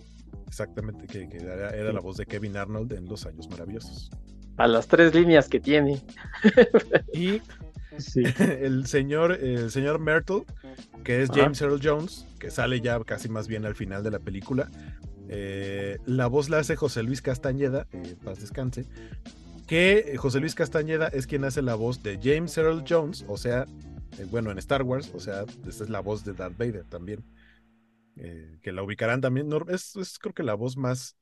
Exactamente, que, era, la voz de Kevin Arnold en Los Años Maravillosos. A las tres líneas que tiene. y el señor, el señor Myrtle, que es James Earl Jones, que sale ya casi más bien al final de la película. Eh, la voz la hace José Luis Castañeda, eh, paz descanse. Que José Luis Castañeda es quien hace la voz de James Earl Jones, o sea, eh, bueno, en Star Wars, o sea, esta es la voz de Darth Vader también. Eh, que la ubicarán también, es, creo que la voz más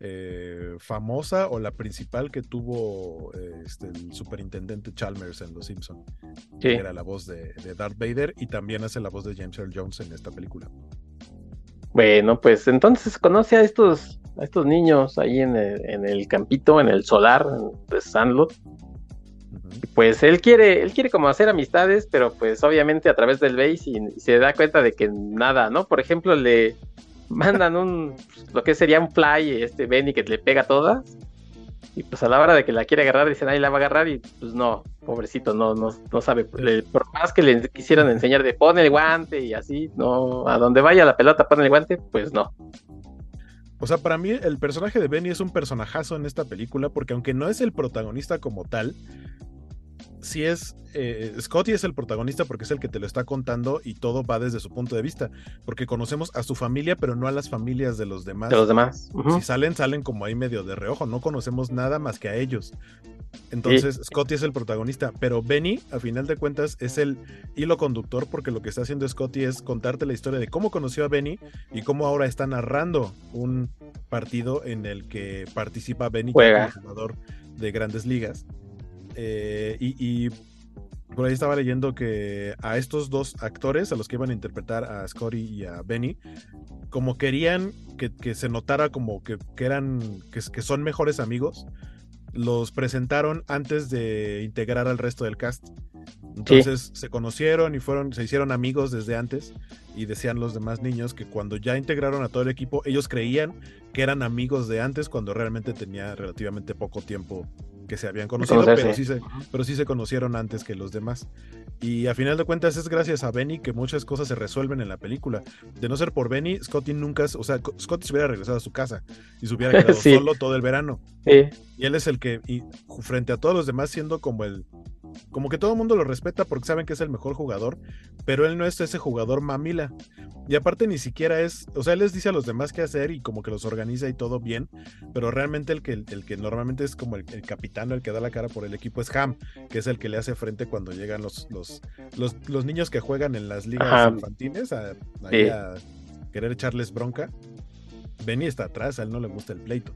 eh, famosa o la principal que tuvo este, el superintendente Chalmers en Los Simpson. Que era la voz de, Darth Vader y también hace la voz de James Earl Jones en esta película. Bueno, pues entonces conoce a estos, a estos niños ahí en el, en el campito, en el solar de Sandlot pues él quiere, él quiere como hacer amistades, pero pues obviamente a través del base y, se da cuenta de que nada, ¿no? Por ejemplo, le mandan un, lo que sería un fly, este Benny que le pega todas, y pues a la hora de que la quiere agarrar dicen ahí la va a agarrar y pues no, pobrecito, no, no, no sabe, por más que le quisieran enseñar de pone el guante y así, no, a donde vaya la pelota pone el guante, pues no. O sea, para mí el personaje de Benny es un personajazo en esta película porque aunque no es el protagonista como tal, si es, eh, Scotty es el protagonista porque es el que te lo está contando y todo va desde su punto de vista, porque conocemos a su familia, pero no a las familias de los demás. De los demás. Si salen, salen como ahí medio de reojo, no conocemos nada más que a ellos. Entonces, Scotty es el protagonista, pero Benny, a final de cuentas, es el hilo conductor porque lo que está haciendo Scotty es contarte la historia de cómo conoció a Benny y cómo ahora está narrando un partido en el que participa Benny como jugador de grandes ligas eh, y, por ahí estaba leyendo que a estos dos actores, a los que iban a interpretar a Scotty y a Benny, como querían que, se notara como que, eran, que, son mejores amigos, los presentaron antes de integrar al resto del cast. Entonces se conocieron y fueron, se hicieron amigos desde antes y decían los demás niños que cuando ya integraron a todo el equipo, ellos creían que eran amigos de antes cuando realmente tenía relativamente poco tiempo que se habían conocido, pero sí, se, pero sí se conocieron antes que los demás. Y a final de cuentas es gracias a Benny que muchas cosas se resuelven en la película. De no ser por Benny, Scotty nunca, o sea, Scotty se hubiera regresado a su casa y se hubiera quedado solo todo el verano. Y él es el que, y frente a todos los demás, siendo como el como que todo el mundo lo respeta porque saben que es el mejor jugador, pero él no es ese jugador mamila. Y aparte ni siquiera es, o sea, él les dice a los demás qué hacer y como que los organiza y todo bien, pero realmente el que, el, que normalmente es como el, capitán, el que da la cara por el equipo es Ham, que es el que le hace frente cuando llegan los, los, los, niños que juegan en las ligas infantiles a, a querer echarles bronca. Benny está atrás, a él no le gusta el pleito.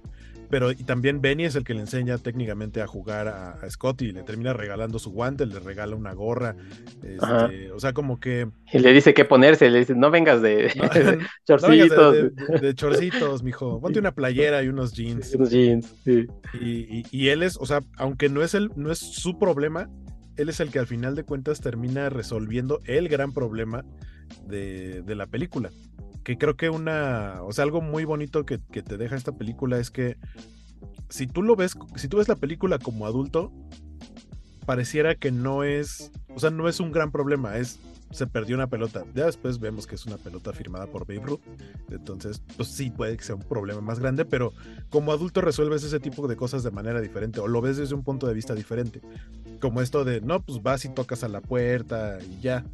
Pero y también Benny es el que le enseña técnicamente a jugar a, a Scotty, le termina regalando su guante, le regala una gorra, este, o sea, como que... Y le dice qué ponerse, le dice, no vengas de, chorcitos. de, chorcitos, mijo, ponte una playera y unos jeans. Unos jeans, sí. y, y, él es, o sea, aunque no es, el, no es su problema, él es el que al final de cuentas termina resolviendo el gran problema de, de la película que creo que una, o sea, algo muy bonito que, te deja esta película es que si tú lo ves, si tú ves la película como adulto, pareciera que no es, o sea, no es un gran problema, es se perdió una pelota. Ya después vemos que es una pelota firmada por Babe Ruth. Entonces, pues sí puede que sea un problema más grande, pero como adulto resuelves ese tipo de cosas de manera diferente o lo ves desde un punto de vista diferente. Como esto de, no, pues vas y tocas a la puerta y ya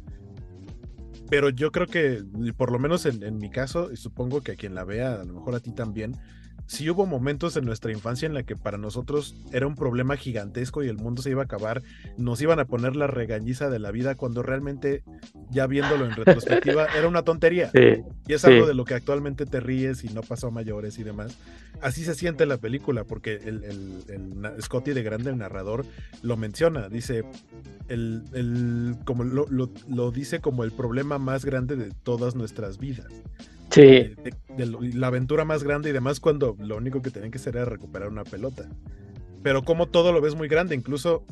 pero yo creo que, por lo menos en, mi caso, y supongo que a quien la vea, a lo mejor a ti también, sí hubo momentos en nuestra infancia en la que para nosotros era un problema gigantesco y el mundo se iba a acabar, nos iban a poner la regañiza de la vida cuando realmente, ya viéndolo en retrospectiva, era una tontería. y es algo de lo que actualmente te ríes y no pasó a mayores y demás. Así se siente la película, porque el, el, Scotty de Grande, el narrador, lo menciona, dice, el, como lo, lo dice como el problema más grande de todas nuestras vidas. Sí. La aventura más grande y demás cuando lo único que tenían que hacer era recuperar una pelota. Pero como todo lo ves muy grande, incluso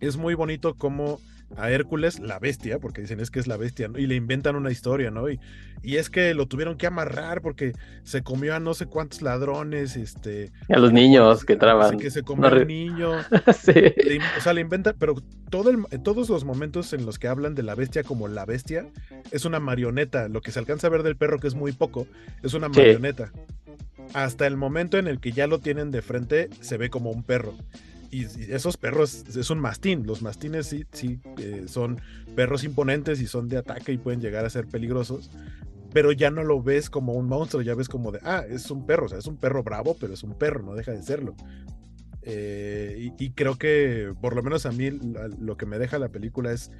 es muy bonito como a Hércules, la bestia, porque dicen es que es la bestia, y le inventan una historia, ¿no? Y, y, es que lo tuvieron que amarrar porque se comió a no sé cuántos ladrones, este... A los niños que traban. Que se comió a un niño. sí. o sea, le inventan, pero todo el, todos los momentos en los que hablan de la bestia como la bestia, es una marioneta. Lo que se alcanza a ver del perro, que es muy poco, es una marioneta. Hasta el momento en el que ya lo tienen de frente, se ve como un perro y, esos perros es un mastín. Los mastines sí, sí eh, son perros imponentes y son de ataque y pueden llegar a ser peligrosos. Pero ya no lo ves como un monstruo, ya ves como de, ah, es un perro, o sea, es un perro bravo, pero es un perro, no deja de serlo. Eh, y, creo que, por lo menos a mí, lo que me deja la película es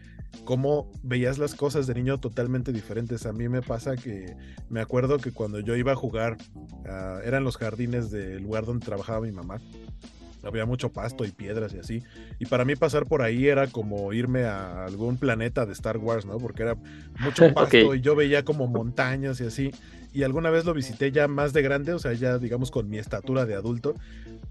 cómo veías las cosas de niño totalmente diferentes. A mí me pasa que me acuerdo que cuando yo iba a jugar, uh, eran los jardines del lugar donde trabajaba mi mamá había mucho pasto y piedras y así. Y para mí pasar por ahí era como irme a algún planeta de Star Wars, ¿no? Porque era mucho pasto y yo veía como montañas y así. Y alguna vez lo visité ya más de grande, o sea, ya digamos con mi estatura de adulto.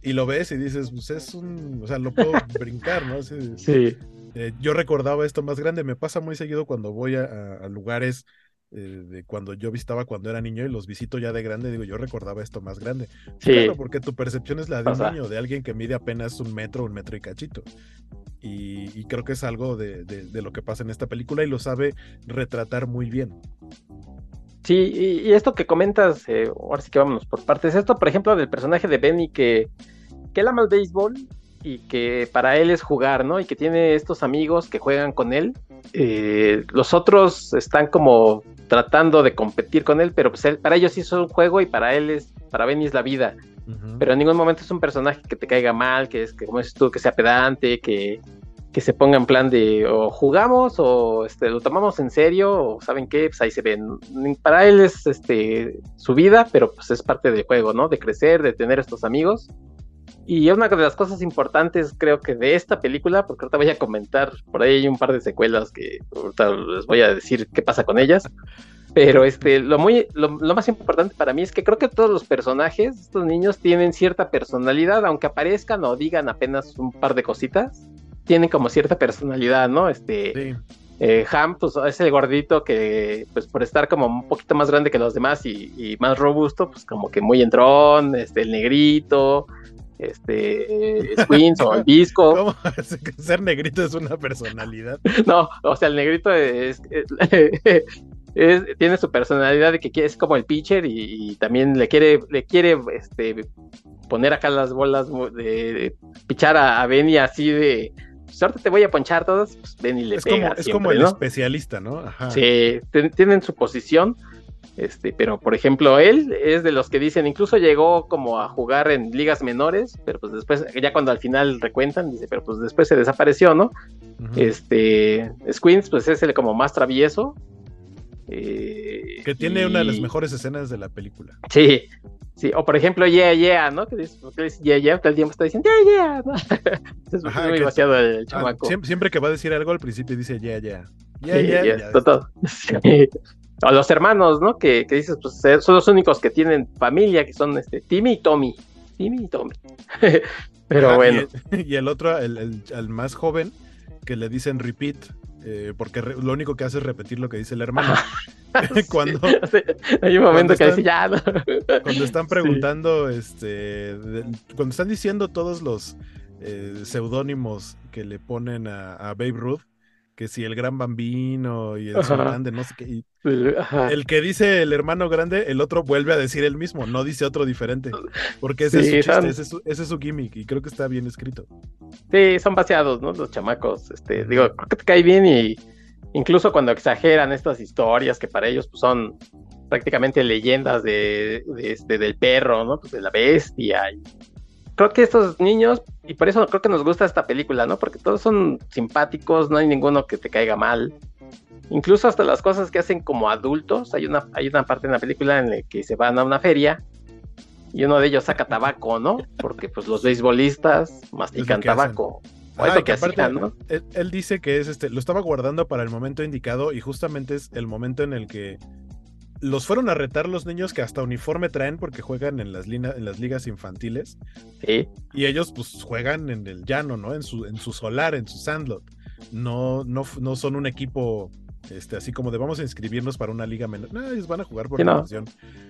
Y lo ves y dices, pues es un, o sea, lo puedo brincar, ¿no? Sí. Eh, yo recordaba esto más grande, me pasa muy seguido cuando voy a lugares eh, de cuando yo visitaba cuando era niño y los visito ya de grande, digo, yo recordaba esto más grande. Claro, porque tu percepción es la de un niño, de alguien que mide apenas un metro, un metro y cachito. Y, creo que es algo de, lo que pasa en esta película y lo sabe retratar muy bien. Sí, y, esto que comentas, eh, ahora sí que vámonos por partes. Esto, por ejemplo, del personaje de Benny que, que él ama el béisbol y que para él es jugar, ¿no? Y que tiene estos amigos que juegan con él. Eh, los otros están como tratando de competir con él, pero pues para ellos sí es un juego y para él es, para Benny es la vida. Pero en ningún momento es un personaje que te caiga mal, que es, que como dices tú, que sea pedante, que, que se ponga en plan de o jugamos o este, lo tomamos en serio o saben qué, pues ahí se ven. Para él es este, su vida, pero pues es parte del juego, ¿no? De crecer, de tener estos amigos. Y una de las cosas importantes, creo que de esta película, porque ahorita voy a comentar, por ahí hay un par de secuelas que ahorita les voy a decir qué pasa con ellas. Pero este, lo, muy, lo, más importante para mí es que creo que todos los personajes, estos niños, tienen cierta personalidad, aunque aparezcan o digan apenas un par de cositas, tienen como cierta personalidad, ¿no? Este, eh, Ham, pues es el gordito que, pues por estar como un poquito más grande que los demás y, y más robusto, pues como que muy entrón, este, el negrito, este Squins o el disco. ¿Cómo? Ser negrito es una personalidad. No, o sea, el negrito es, tiene su personalidad de que es como el pitcher y, también le quiere, le quiere este, poner acá las bolas de, pichar a, Benny así de suerte te voy a ponchar todas, pues Benny le es pega. Como, es como el especialista, ¿no? Ajá. Sí, tienen su posición este, pero por ejemplo, él es de los que dicen, incluso llegó como a jugar en ligas menores, pero pues después, ya cuando al final recuentan, dice, pero pues después se desapareció, ¿no? Este, Squins, pues es el como más travieso. Eh, que tiene una de las mejores escenas de la película. Sí, sí, o por ejemplo, yeah, yeah, ¿no? Que dice, dice yeah, yeah, todo el tiempo está diciendo yeah, yeah, ¿no? es muy demasiado el ah, chamaco. siempre, que va a decir algo al principio dice yeah, yeah. Yeah, yeah, yeah, todo. O los hermanos, ¿no? Que, que, dices, pues eh, son los únicos que tienen familia, que son este Timmy y Tommy. Timmy y Tommy. Pero bueno. Y el, otro, el, el, más joven, que le dicen repeat, eh, porque lo único que hace es repetir lo que dice el hermano. cuando hay un momento que dice ya cuando están preguntando este cuando están diciendo todos los eh, seudónimos que le ponen a, a, Babe Ruth que si el gran bambino y el grande no sé qué el que dice el hermano grande el otro vuelve a decir el mismo no dice otro diferente porque ese es su chiste ese, es su, ese, es su, gimmick y creo que está bien escrito sí son vaciados no los chamacos este digo creo que te cae bien y incluso cuando exageran estas historias que para ellos pues, son prácticamente leyendas de, este, del perro, ¿no? Pues de la bestia. Y creo que estos niños, y por eso creo que nos gusta esta película, ¿no? Porque todos son simpáticos, no hay ninguno que te caiga mal. Incluso hasta las cosas que hacen como adultos, hay una, hay una parte en la película en la que se van a una feria y uno de ellos saca tabaco, ¿no? Porque pues los beisbolistas mastican tabaco. Ah, que ¿no? él, dice que es este, lo estaba guardando para el momento indicado y justamente es el momento en el que los fueron a retar los niños que hasta uniforme traen porque juegan en las, en las ligas infantiles. Sí. Y ellos pues juegan en el llano, ¿no? En su, en su solar, en su sandlot. No, no, no son un equipo este, así como de vamos a inscribirnos para una liga menor. No, ellos van a jugar por la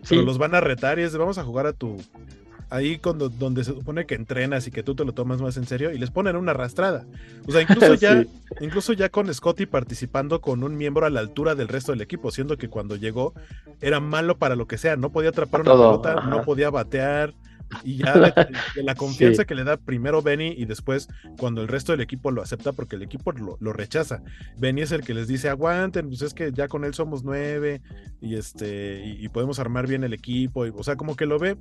Pero los van a retar y es de vamos a jugar a tu, ahí cuando, donde se supone que entrenas y que tú te lo tomas más en serio y les ponen una arrastrada. O sea, incluso ya, incluso ya con Scotty participando con un miembro a la altura del resto del equipo, siendo que cuando llegó era malo para lo que sea, no podía atrapar una pelota, no podía batear. Y ya de, la confianza que le da primero Benny y después cuando el resto del equipo lo acepta porque el equipo lo, lo, rechaza. Benny es el que les dice aguanten, pues es que ya con él somos nueve y este y, podemos armar bien el equipo. Y, o sea, como que lo ve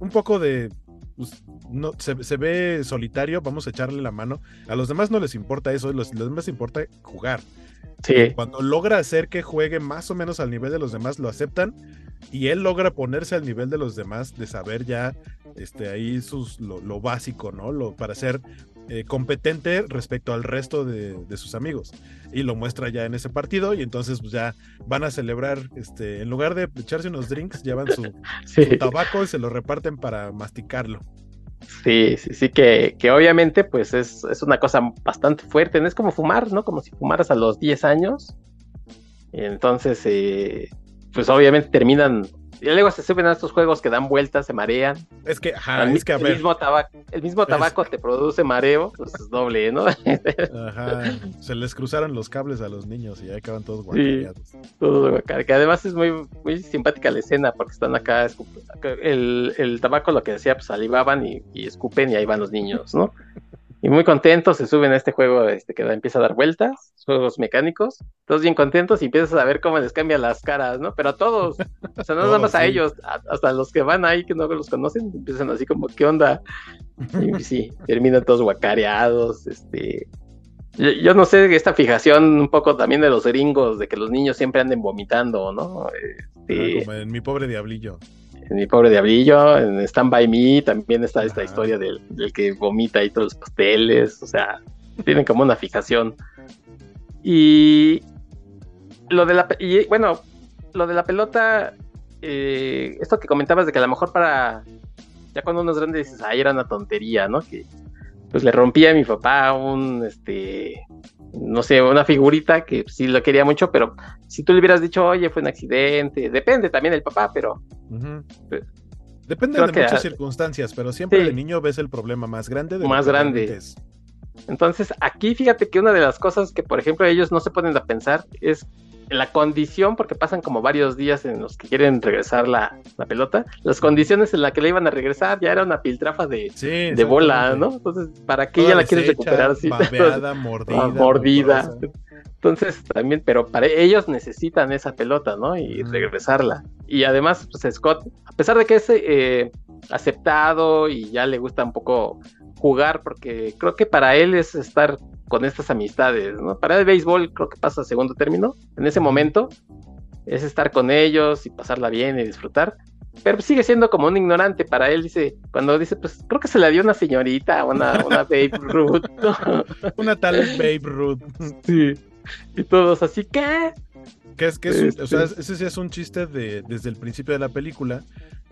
un poco de pues, no, se, ve solitario, vamos a echarle la mano. A los demás no les importa eso, los, los demás importa jugar. Sí. Cuando logra hacer que juegue más o menos al nivel de los demás, lo aceptan. Y él logra ponerse al nivel de los demás, de saber ya este, ahí sus, lo, lo básico, ¿no? Lo, para ser eh, competente respecto al resto de, sus amigos. Y lo muestra ya en ese partido y entonces pues, ya van a celebrar, este, en lugar de echarse unos drinks, llevan su, tabaco y se lo reparten para masticarlo. Sí, sí, sí, que, que obviamente pues es, es, una cosa bastante fuerte, no es como fumar, ¿no? Como si fumaras a los 10 años. entonces, eh, pues obviamente terminan y luego se suben a estos juegos que dan vueltas, se marean. Es que, ajá, es que a el Mismo tabaco, el mismo tabaco te produce mareo, pues es doble, ¿no? Ajá, se les cruzaron los cables a los niños y ya acaban todos guacareados. Sí, todos Que además es muy, muy simpática la escena porque están acá, el, el tabaco lo que decía, pues salivaban y, y escupen y ahí van los niños, ¿no? Y muy contentos se suben a este juego este, que empieza a dar vueltas, juegos mecánicos, todos bien contentos y empiezas a ver cómo les cambian las caras, ¿no? Pero a todos, o sea, no nada más a ellos, hasta los que van ahí que no los conocen, empiezan así como, ¿qué onda? Y sí, terminan todos guacareados, este... Yo, no sé, esta fijación un poco también de los gringos, de que los niños siempre anden vomitando, ¿no? Este... como en mi pobre diablillo en Mi Pobre Diablillo, en Stand By Me también está esta historia del, que vomita ahí todos los pasteles, o sea, tienen como una fijación. Y lo de la, y bueno, lo de la pelota, eh, esto que comentabas de que a lo mejor para, ya cuando uno es grande dices, ay, era una tontería, ¿no? Que pues le rompía a mi papá un, este, no sé, una figurita que sí lo quería mucho, pero si tú le hubieras dicho, oye, fue un accidente, depende también del papá, pero... Depende de muchas circunstancias, pero siempre el niño ves el problema más grande. De más grande. Entonces, aquí fíjate que una de las cosas que, por ejemplo, ellos no se ponen a pensar es la condición, porque pasan como varios días en los que quieren regresar la, pelota, las condiciones en las que la iban a regresar ya era una piltrafa de, de bola, ¿no? Entonces, ¿para qué ya la quieres recuperar? así? Babeada, mordida. mordida. Entonces, también, pero para ellos necesitan esa pelota, ¿no? Y regresarla. Y además, pues Scott, a pesar de que es eh, aceptado y ya le gusta un poco jugar, porque creo que para él es estar con estas amistades, ¿no? Para el béisbol creo que pasa a segundo término en ese momento. es estar con ellos y pasarla bien y disfrutar. Pero sigue siendo como un ignorante para él, dice, cuando dice, pues creo que se la dio una señorita, una, una Babe Ruth. una tal Babe Ruth. Sí. Y todos así, ¿qué? Que es que es o sea, este ese sí es un chiste de, desde el principio de la película,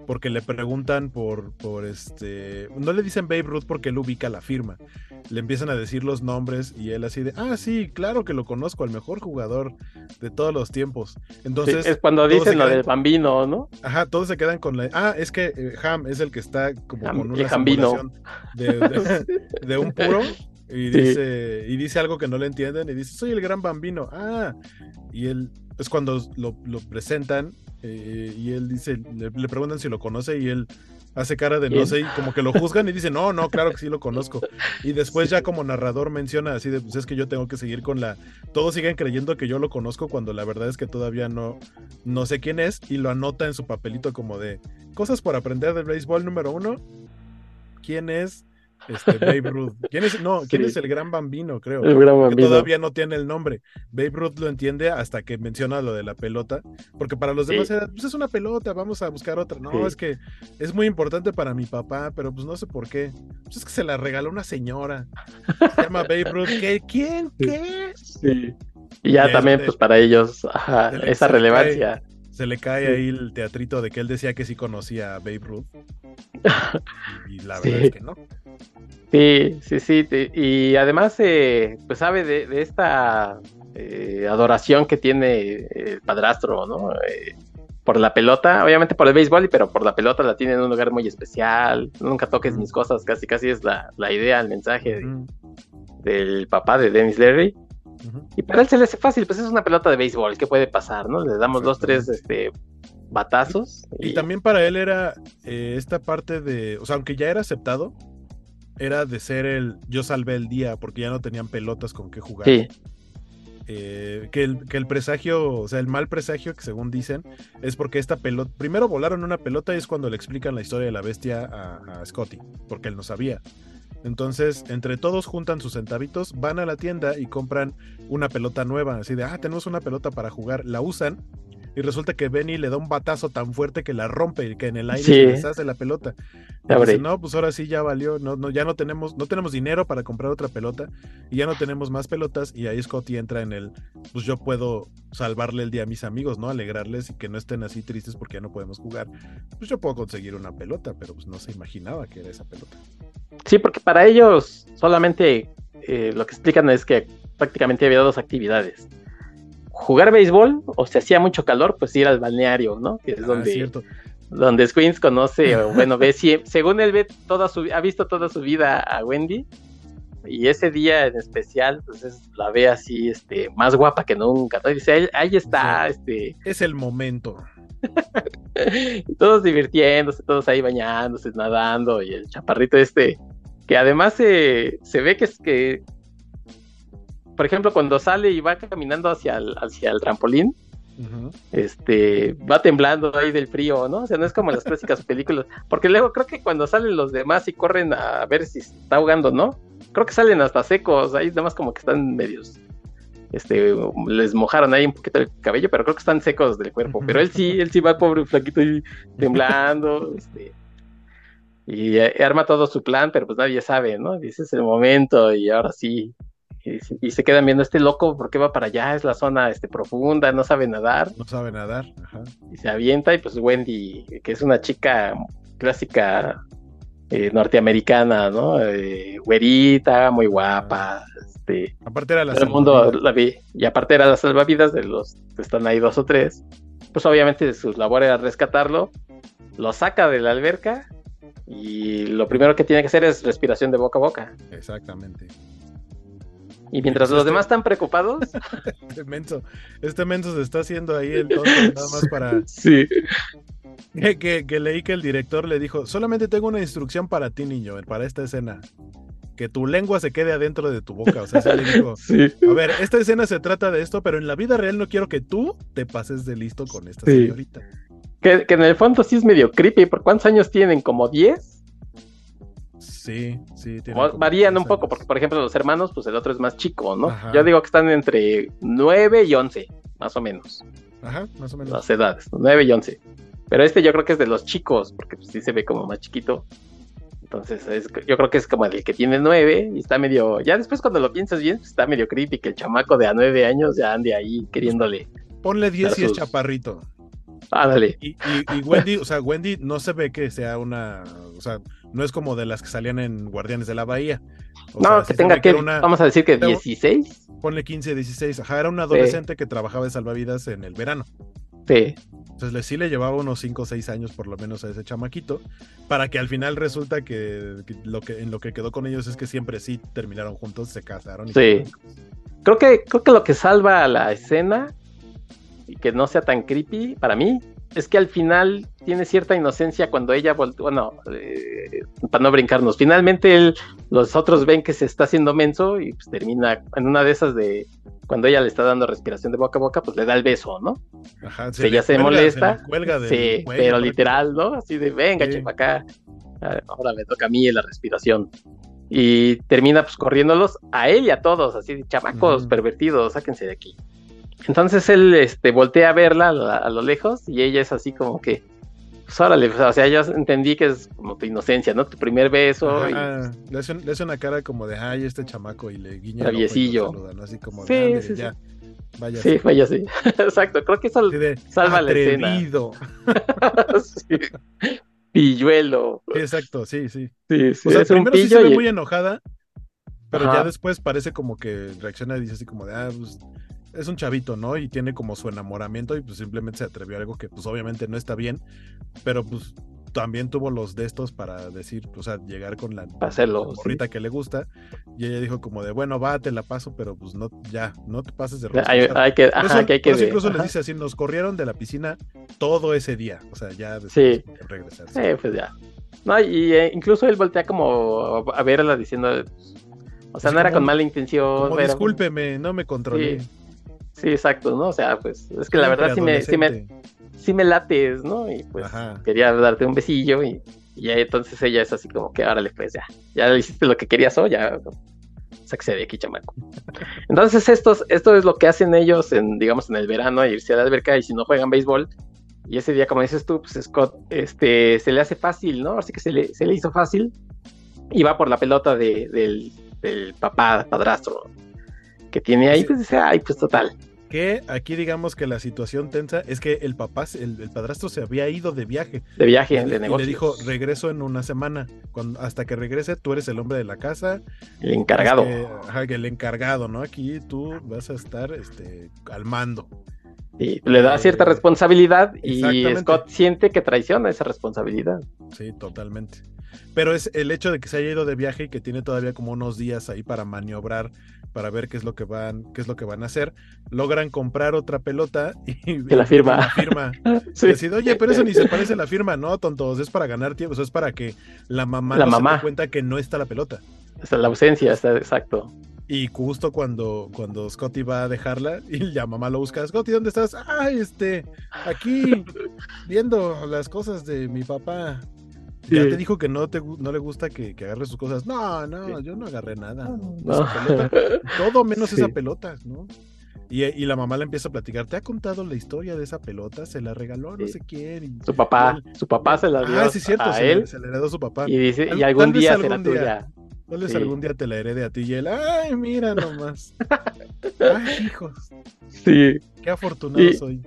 porque le preguntan por, por este. No le dicen Babe Ruth porque él ubica la firma. Le empiezan a decir los nombres y él así de, ah, sí, claro que lo conozco, al mejor jugador de todos los tiempos. Entonces. es cuando dicen lo del bambino, ¿no? Ajá, todos se quedan con la. Ah, es que eh, Ham es el que está como con una simulación de, de, un puro. Y dice, y dice algo que no le entienden y dice, soy el gran bambino. Ah, y él es cuando lo, lo presentan eh, y él dice, le, preguntan si lo conoce y él hace cara de no sé, y como que lo juzgan y dice, no, no, claro que sí lo conozco. Y después ya como narrador menciona así de, pues es que yo tengo que seguir con la... Todos siguen creyendo que yo lo conozco cuando la verdad es que todavía no, no sé quién es y lo anota en su papelito como de cosas por aprender del béisbol número uno. ¿Quién es? Este, Babe Ruth. ¿Quién es? No, ¿quién es el gran bambino? Creo. El gran bambino. Que todavía no tiene el nombre. Babe Ruth lo entiende hasta que menciona lo de la pelota. Porque para los demás era, pues es una pelota, vamos a buscar otra. No, es que es muy importante para mi papá, pero pues no sé por qué. Pues es que se la regaló una señora. Se llama Babe Ruth. ¿Qué? ¿Quién? ¿Qué? Sí. Y ya también, pues para ellos, esa relevancia se le cae ahí el teatrito de que él decía que sí conocía a Babe Ruth. y, la verdad es que no. Sí, sí, sí. y además, eh, pues sabe de, esta eh, adoración que tiene el padrastro, ¿no? Eh, por la pelota, obviamente por el béisbol, pero por la pelota la tiene en un lugar muy especial. Nunca toques mis cosas, casi casi es la, idea, el mensaje del papá de Dennis Leary. Y para él se le hace fácil, pues es una pelota de béisbol, ¿qué puede pasar, no? Le damos dos, tres este, batazos. Y... también para él era eh, esta parte de, o sea, aunque ya era aceptado, era de ser el yo salvé el día porque ya no tenían pelotas con qué jugar. Sí. Eh, que, el, que el presagio, o sea, el mal presagio que según dicen, es porque esta pelota, primero volaron una pelota y es cuando le explican la historia de la bestia a, a Scotty, porque él no sabía. Entonces, entre todos juntan sus centavitos, van a la tienda y compran una pelota nueva, así de, ah, tenemos una pelota para jugar, la usan y resulta que Benny le da un batazo tan fuerte que la rompe y que en el aire se deshace la pelota. Dice, no, pues ahora sí ya valió, no, no, ya no tenemos, no tenemos dinero para comprar otra pelota y ya no tenemos más pelotas y ahí Scotty entra en el, pues yo puedo salvarle el día a mis amigos, ¿no? Alegrarles y que no estén así tristes porque ya no podemos jugar. Pues yo puedo conseguir una pelota, pero pues no se imaginaba que era esa pelota. Sí, porque para ellos solamente eh, lo que explican es que prácticamente había dos actividades jugar béisbol o se hacía mucho calor, pues ir al balneario, ¿no? Que es ah, donde, donde Squins conoce, o bueno, ve, según él ve toda su, ha visto toda su vida a Wendy, y ese día en especial, pues la ve así, este, más guapa que nunca, ¿no? dice, ahí, está, este... Es el momento. todos divirtiéndose, todos ahí bañándose, nadando, y el chaparrito este, que además se, se ve que es que por ejemplo, cuando sale y va caminando hacia el, hacia el trampolín, este, va temblando ahí del frío, ¿no? O sea, no es como en las clásicas películas, porque luego creo que cuando salen los demás y corren a ver si está ahogando, ¿no? Creo que salen hasta secos, ahí nada más como que están medios, este, les mojaron ahí un poquito el cabello, pero creo que están secos del cuerpo, pero él sí, él sí va pobre flaquito ahí temblando, este, y eh, arma todo su plan, pero pues nadie sabe, ¿no? Dice es el momento y ahora sí, y, se quedan viendo este loco porque va para allá, es la zona este, profunda, no sabe nadar. No sabe nadar, Y se avienta y pues Wendy, que es una chica clásica eh, norteamericana, ¿no? Eh, güerita, muy guapa. Este, aparte era la el mundo la vi, y aparte era la salvavidas de los que están ahí dos o tres. Pues obviamente su labor era rescatarlo, lo saca de la alberca y lo primero que tiene que hacer es respiración de boca a boca. Exactamente. Y mientras los este demás están preocupados. este menso, este menso se está haciendo ahí el tonto nada más para. Sí. Que, que, leí que el director le dijo: Solamente tengo una instrucción para ti, niño, para esta escena. Que tu lengua se quede adentro de tu boca. O sea, se le dijo: A ver, esta escena se trata de esto, pero en la vida real no quiero que tú te pases de listo con esta señorita. Que, que, en el fondo sí es medio creepy. ¿Por cuántos años tienen? ¿Como 10? Sí, sí. Varían un poco, porque por ejemplo los hermanos, pues el otro es más chico, ¿no? Yo digo que están entre 9 y 11, más o menos. Ajá, más o menos. Las edades, 9 y 11. Pero este yo creo que es de los chicos, porque pues, sí se ve como más chiquito. Entonces, es, yo creo que es como el que tiene 9 y está medio. Ya después, cuando lo piensas bien, pues, está medio que el chamaco de a 9 años ya ande ahí queriéndole. Ponle 10 dar y es sus- chaparrito. Ándale. Y, y- y Wendy, o sea, Wendy no se ve que sea una. O sea, no es como de las que salían en Guardianes de la Bahía. O no, sea, que tenga que. una- Vamos a decir que Pero- 16. Ponle 15, 16. Ajá, era un adolescente que trabajaba de salvavidas en el verano. Sí. Entonces sí le llevaba unos 5 o 6 años por lo menos a ese chamaquito. Para que al final resulta que, que lo que en lo que quedó con ellos es que siempre sí terminaron juntos, se casaron. y Sí. Creo que, creo que lo que salva a la escena y que no sea tan creepy para mí es que al final tiene cierta inocencia cuando ella voltea, bueno, eh, para no brincarnos, finalmente él, los otros ven que se está haciendo menso y pues termina en una de esas de cuando ella le está dando respiración de boca a boca, pues le da el beso, ¿no? Ajá, Si ella se cuelga- molesta, del sí, cuello, pero literal, ¿no? Así de, venga, Sí. chepa acá, Ah, ahora me toca a mí la respiración. Y termina pues corriéndolos a él y a todos, así de chamacos pervertidos, sáquense de aquí. Entonces él este, voltea a verla a, la- a lo lejos y ella es así como que, pues órale, o sea, ya entendí que es como tu inocencia, ¿no? Tu primer beso. y- Ajá, le, hace, le hace una cara como de, ay, este chamaco, y le guiña. y lo Traviesillo. saluda, ¿no? Así como, Sí, de, "Ándale, sí, sí. ya, vaya. sí, vaya así. Exacto, creo que eso salva la escena. atrevido. sí. Pilluelo. Sí, exacto, sí, sí. Sí, sí, O sea, primero sí se ve y- muy enojada, pero Ajá. ya después parece como que reacciona y dice así como de, ah, pues, es un chavito, ¿no? Y tiene como su enamoramiento y pues simplemente se atrevió a algo que pues obviamente no está bien, pero pues también tuvo los de estos para decir, o sea, llegar con la, hacerlo, la sí. morrita que le gusta y ella dijo como de, bueno, va, te la paso, pero pues no, ya, no te pases de rosca. hay que, ajá, eso- que hay que ver, incluso les dice así, nos corrieron de la piscina todo ese día, o sea, ya después Sí. pueden regresar. Sí, pues ya. No, y eh, incluso él voltea como a verla diciendo, o sea, Así no era con mala intención. Como, era- discúlpeme, no me controlé. Sí, sí, exacto, ¿no? O sea, pues es que la verdad sí me, sí me, sí me lates, ¿no? Y pues Ajá. quería darte un besillo y, y ya entonces ella es así como que, órale, pues ya, ya le hiciste lo que querías o ya, sáquese de aquí, chamaco. Entonces estos, esto es lo que hacen ellos en, digamos, en el verano, irse a la alberca y si no juegan béisbol, y ese día, como dices tú, pues Scott, este, se le hace fácil, ¿no? Así que se le, se le hizo fácil y va por la pelota de- del, del papá padrastro que tiene ahí, Sí. pues dice, ay, pues total. Que aquí digamos que la situación tensa es que el papá, el, el padrastro se había ido de viaje. De viaje, Y, de y le negocio. dijo, regreso en una semana. Cuando, hasta que regrese, tú eres el hombre de la casa. el encargado. tienes que- ajá, el encargado, ¿no? Aquí tú vas a estar este, al mando. Y le da cierta Eh, responsabilidad y. Scott siente que traiciona esa responsabilidad. Sí, totalmente. Pero es el hecho de que se haya ido de viaje y que tiene todavía como unos días ahí para maniobrar, para ver qué es lo que van, qué es lo que van a hacer. Logran comprar otra pelota y, Que la firma. La firma. Sí. Oye, pero eso ni se parece a la firma, no, tontos, es para ganar tiempo, eso es para que la mamá La no se mamá. dé cuenta que no está la pelota. Esa es la ausencia, está exacto. Y justo cuando, cuando Scotty va a dejarla y la mamá lo busca, Scotty, ¿dónde estás? Ay, este, aquí, viendo las cosas de mi papá. Ya Sí. te dijo que no te no le gusta que, que agarre sus cosas. No, no, yo no agarré nada. ¿no? Pelota, todo menos Sí. esa pelota, ¿no? Y, y la mamá le empieza a platicar, ¿te ha contado la historia de esa pelota? Se la regaló no Sí. sé quién. y- Su papá, su papá se la dio Ah, sí, cierto, a se, le- él se le heredó a su papá. y dice, y algún día será algún día. tuya. Tal vez sí. algún día te la herede a ti y él, ay, mira nomás. ay, hijos, Sí, qué afortunado Y- soy.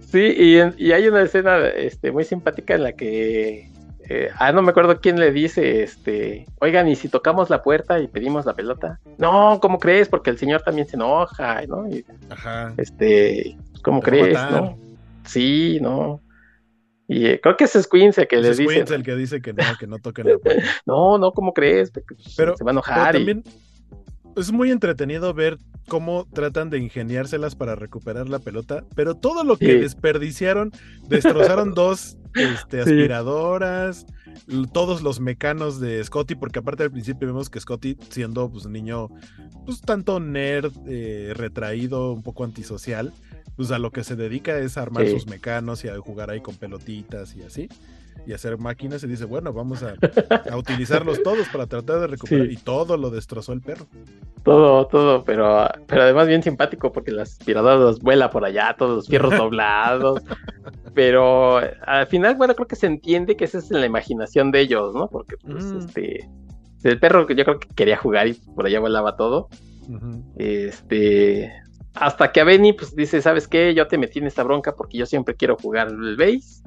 sí, y, en- y hay una escena este, muy simpática en la que, eh, ah, no me acuerdo quién le dice, este, oigan, ¿y si tocamos la puerta y pedimos la pelota? No, ¿cómo crees? Porque el señor también se enoja, ¿no? Y, Ajá. este, ¿cómo crees? ¿no? Sí, no. Y eh, creo que es Squince que es dice, Quince el que dice que no, que no toquen la puerta. no, no, ¿cómo crees? Porque, pues, Pero, se va a pero enojar. y- también es muy entretenido ver cómo tratan de ingeniárselas para recuperar la pelota, pero todo lo que Sí. desperdiciaron, destrozaron dos este, aspiradoras, todos los mecanos de Scotty, porque aparte al principio vemos que Scotty, siendo pues un niño, pues tanto nerd, eh, retraído, un poco antisocial, pues a lo que se dedica es a armar Sí. sus mecanos y a jugar ahí con pelotitas y así. Y hacer máquinas y dice, bueno, vamos a, utilizarlos todos para tratar de recuperar. Y todo lo destrozó el perro. Todo, todo, pero, pero además bien simpático porque las aspiradora vuela por allá, todos los fierros doblados. pero al final, bueno, creo que se entiende que esa es la imaginación de ellos, ¿no? Porque pues, mm. este el perro que yo creo que quería jugar y por allá volaba todo. Este, hasta que a Benny pues dice, ¿sabes qué? Yo te metí en esta bronca porque yo siempre quiero jugar el base.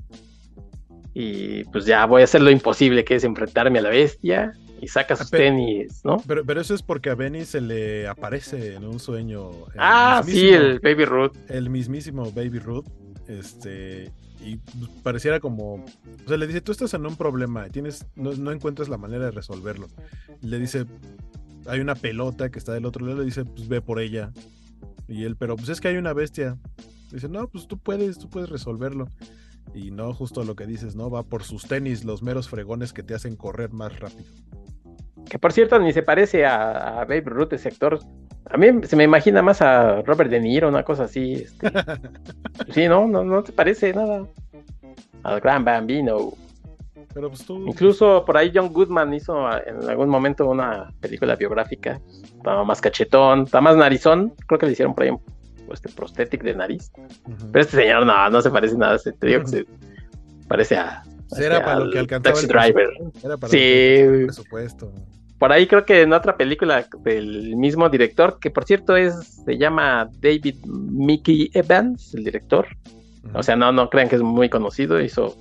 Y pues ya voy a hacer lo imposible que es enfrentarme a la bestia. Y saca sus ah, tenis, ¿no? Pero, pero eso es porque a Benny se le aparece en un sueño. Ah, sí, el Baby Ruth. El mismísimo Baby Ruth. Este, y pareciera como, o sea, le dice, tú estás en un problema, tienes, no, no, encuentras la manera de resolverlo. Le dice, hay una pelota que está del otro lado, le dice, pues ve por ella. Y él, pero pues es que hay una bestia. Dice, no, pues tú puedes, tú puedes resolverlo. Y no justo lo que dices, ¿no? Va por sus tenis, los meros fregones que te hacen correr más rápido. Que por cierto, ni se parece a, Babe Ruth ese actor. A mí se me imagina más a Robert De Niro, una cosa así. Este. sí, no, no, no te parece nada. Al gran Bambino. Pero pues tú... Incluso por ahí John Goodman hizo en algún momento una película biográfica. Estaba más cachetón, estaba más narizón. Creo que le hicieron por ahí un este, prosthetic de nariz. Pero este señor no, no se parece nada. Te digo que se parece a. Era para lo que alcanzaba el Driver. Era para sí. el presupuesto. Por ahí creo que en otra película del mismo director, que por cierto es se llama David Mickey Evans, el director. O sea, no, no crean que es muy conocido, hizo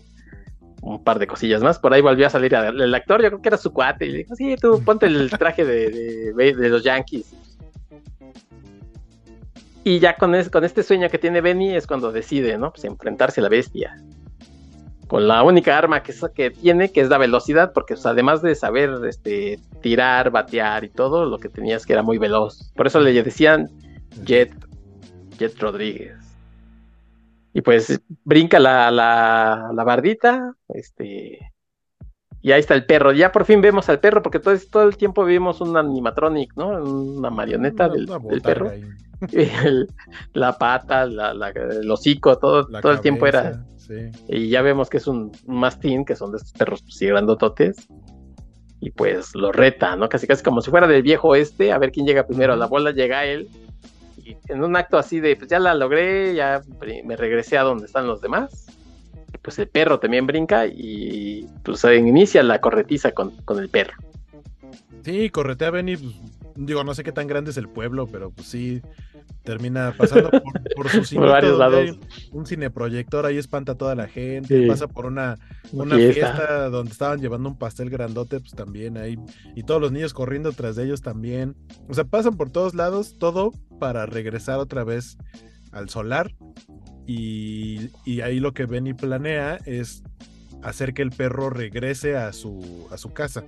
un par de cosillas más. Por ahí volvió a salir el actor, yo creo que era su cuate, y le dijo, sí, tú ponte el traje de, de, los Yankees. Y ya con, con este sueño que tiene Benny es cuando decide, ¿no? Pues enfrentarse a la bestia. Con la única arma que, que tiene, que es la velocidad, porque pues, además de saber este, tirar, batear y todo, lo que tenía es que era muy veloz. Por eso le decían Jet, Jet Rodríguez. Y pues brinca la, la, la, bardita, este, y ahí está el perro. Ya por fin vemos al perro, porque todo, todo el tiempo vimos un animatronic, ¿no? Una marioneta del, perro. la pata, la, el hocico, todo, todo el tiempo era. Y ya vemos que es un, mastín, que son de estos perros pues, grandototes. Y pues lo reta, ¿no? Casi casi como si fuera del viejo este, a ver quién llega primero. La bola llega a él en un acto así de, pues ya la logré, ya me regresé a donde están los demás. pues el perro también brinca y pues inicia la corretiza con, el perro. Sí, corretea a Benny, pues, digo, no sé qué tan grande es el pueblo, pero pues sí, termina pasando por, su cine. varios lados. Un cineproyector ahí espanta a toda la gente. Pasa por una, una fiesta. donde estaban llevando un pastel grandote, pues también ahí. Y todos los niños corriendo tras de ellos también. O sea, pasan por todos lados, todo para regresar otra vez al solar. Y, y ahí lo que Benny planea es hacer que el perro regrese a su, a su casa.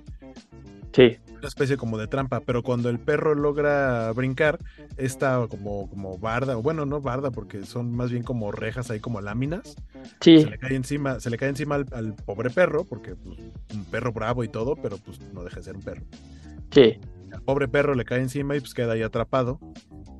Sí una especie como de trampa, pero cuando el perro logra brincar, está como, como barda, bueno, no barda, porque son más bien como rejas ahí como láminas. Sí. Se le cae encima, se le cae encima al, pobre perro, porque pues, un perro bravo y todo, pero pues no deja de ser un perro. Sí. Al pobre perro le cae encima y pues queda ahí atrapado.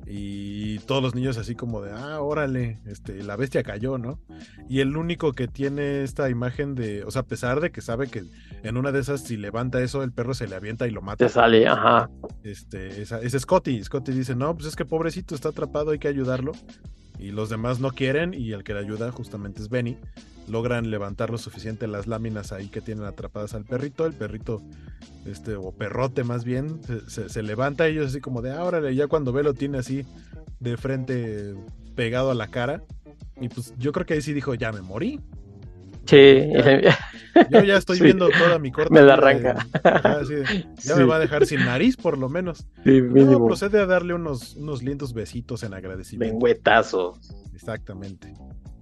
Y todos los niños así como de, ah, órale, este, la bestia cayó, ¿no? Y el único que tiene esta imagen de, o sea, a pesar de que sabe que en una de esas, si levanta eso, el perro se le avienta y lo mata. Se sale, ajá. Este, es Scotty. Scotty dice, no, pues es que pobrecito, está atrapado, hay que ayudarlo. Y los demás no quieren, y el que le ayuda justamente es Benny. Logran levantar lo suficiente las láminas ahí que tienen atrapadas al perrito. El perrito este, o perrote más bien, se, levanta ellos así como de, ahora ya cuando ve lo tiene así de frente pegado a la cara. Y pues yo creo que ahí sí dijo, ya me morí. Sí. yo ya estoy viendo toda mi corta. Me la arranca. ya me va a dejar sin nariz, por lo menos. Sí, procede a darle unos, unos lindos besitos en agradecimiento. Lengüetazos. Exactamente.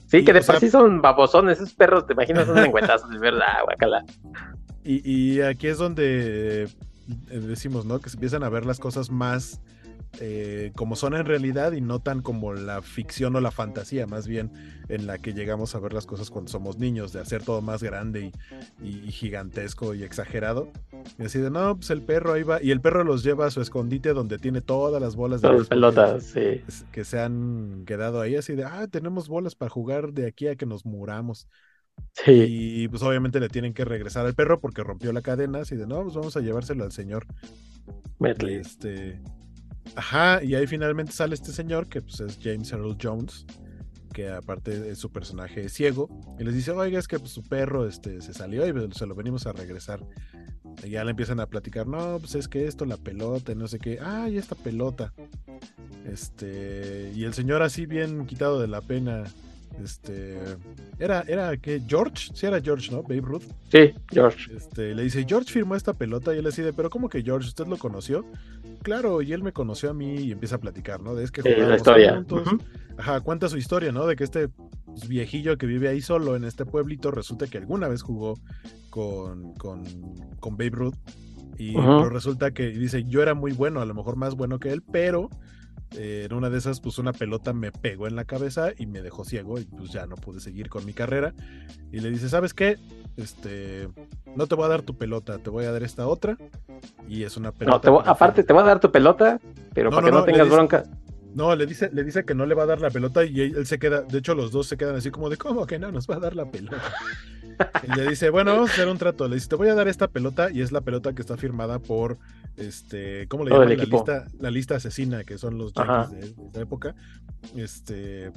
Sí, que de por sí son babosones, esos perros, te imaginas, son lengüetazos, de verdad, guacala. Y, aquí es donde eh, decimos, ¿no? Que se empiezan a ver las cosas más eh, como son en realidad y no tan como la ficción o la fantasía, más bien en la que llegamos a ver las cosas cuando somos niños, de hacer todo más grande y, gigantesco y exagerado. Y así de, no, pues el perro ahí va, y el perro los lleva a su escondite donde tiene todas las bolas de las pelotas, sí. que se han quedado ahí, así de, ah, tenemos bolas para jugar de aquí a que nos muramos. Y pues obviamente le tienen que regresar al perro porque rompió la cadena, así de no, pues vamos a llevárselo al señor. Este, ajá, y ahí finalmente sale este señor que pues es James Earl Jones, que aparte de su personaje ciego, y les dice, oiga, es que pues, su perro este, se salió y pues, se lo venimos a regresar. Y ya le empiezan a platicar, no, pues es que esto, la pelota, y no sé qué, ay, esta pelota. Este, y el señor así bien quitado de la pena, este, era, era que George, sí era George, ¿no? Babe Ruth. Sí, George. Este, le dice, George firmó esta pelota y él decide, pero ¿cómo que George? ¿Usted lo conoció? Claro, y él me conoció a mí y empieza a platicar, ¿no? De es que la historia. juntos. Ajá, cuenta su historia, ¿no? De que este pues, viejillo que vive ahí solo en este pueblito resulta que alguna vez jugó con, con, con Babe Ruth y resulta que dice, yo era muy bueno, a lo mejor más bueno que él, pero eh, en una de esas, pues una pelota me pegó en la cabeza y me dejó ciego y pues ya no pude seguir con mi carrera. Y le dice, ¿sabes qué? Este, no te voy a dar tu pelota, te voy a dar esta otra. Y es una pelota. No, aparte te voy a dar tu pelota, pero para que no, tengas bronca. No, le dice, le dice que no le va a dar la pelota y él, se queda, de hecho los dos se quedan así como de, ¿cómo que no nos va a dar la pelota? Y le dice, bueno, vamos a hacer un trato. Le dice, te voy a dar esta pelota y es la pelota que está firmada por, este, ¿cómo le llaman? La lista, la lista asesina, que son los Yankees de, esa época. Este,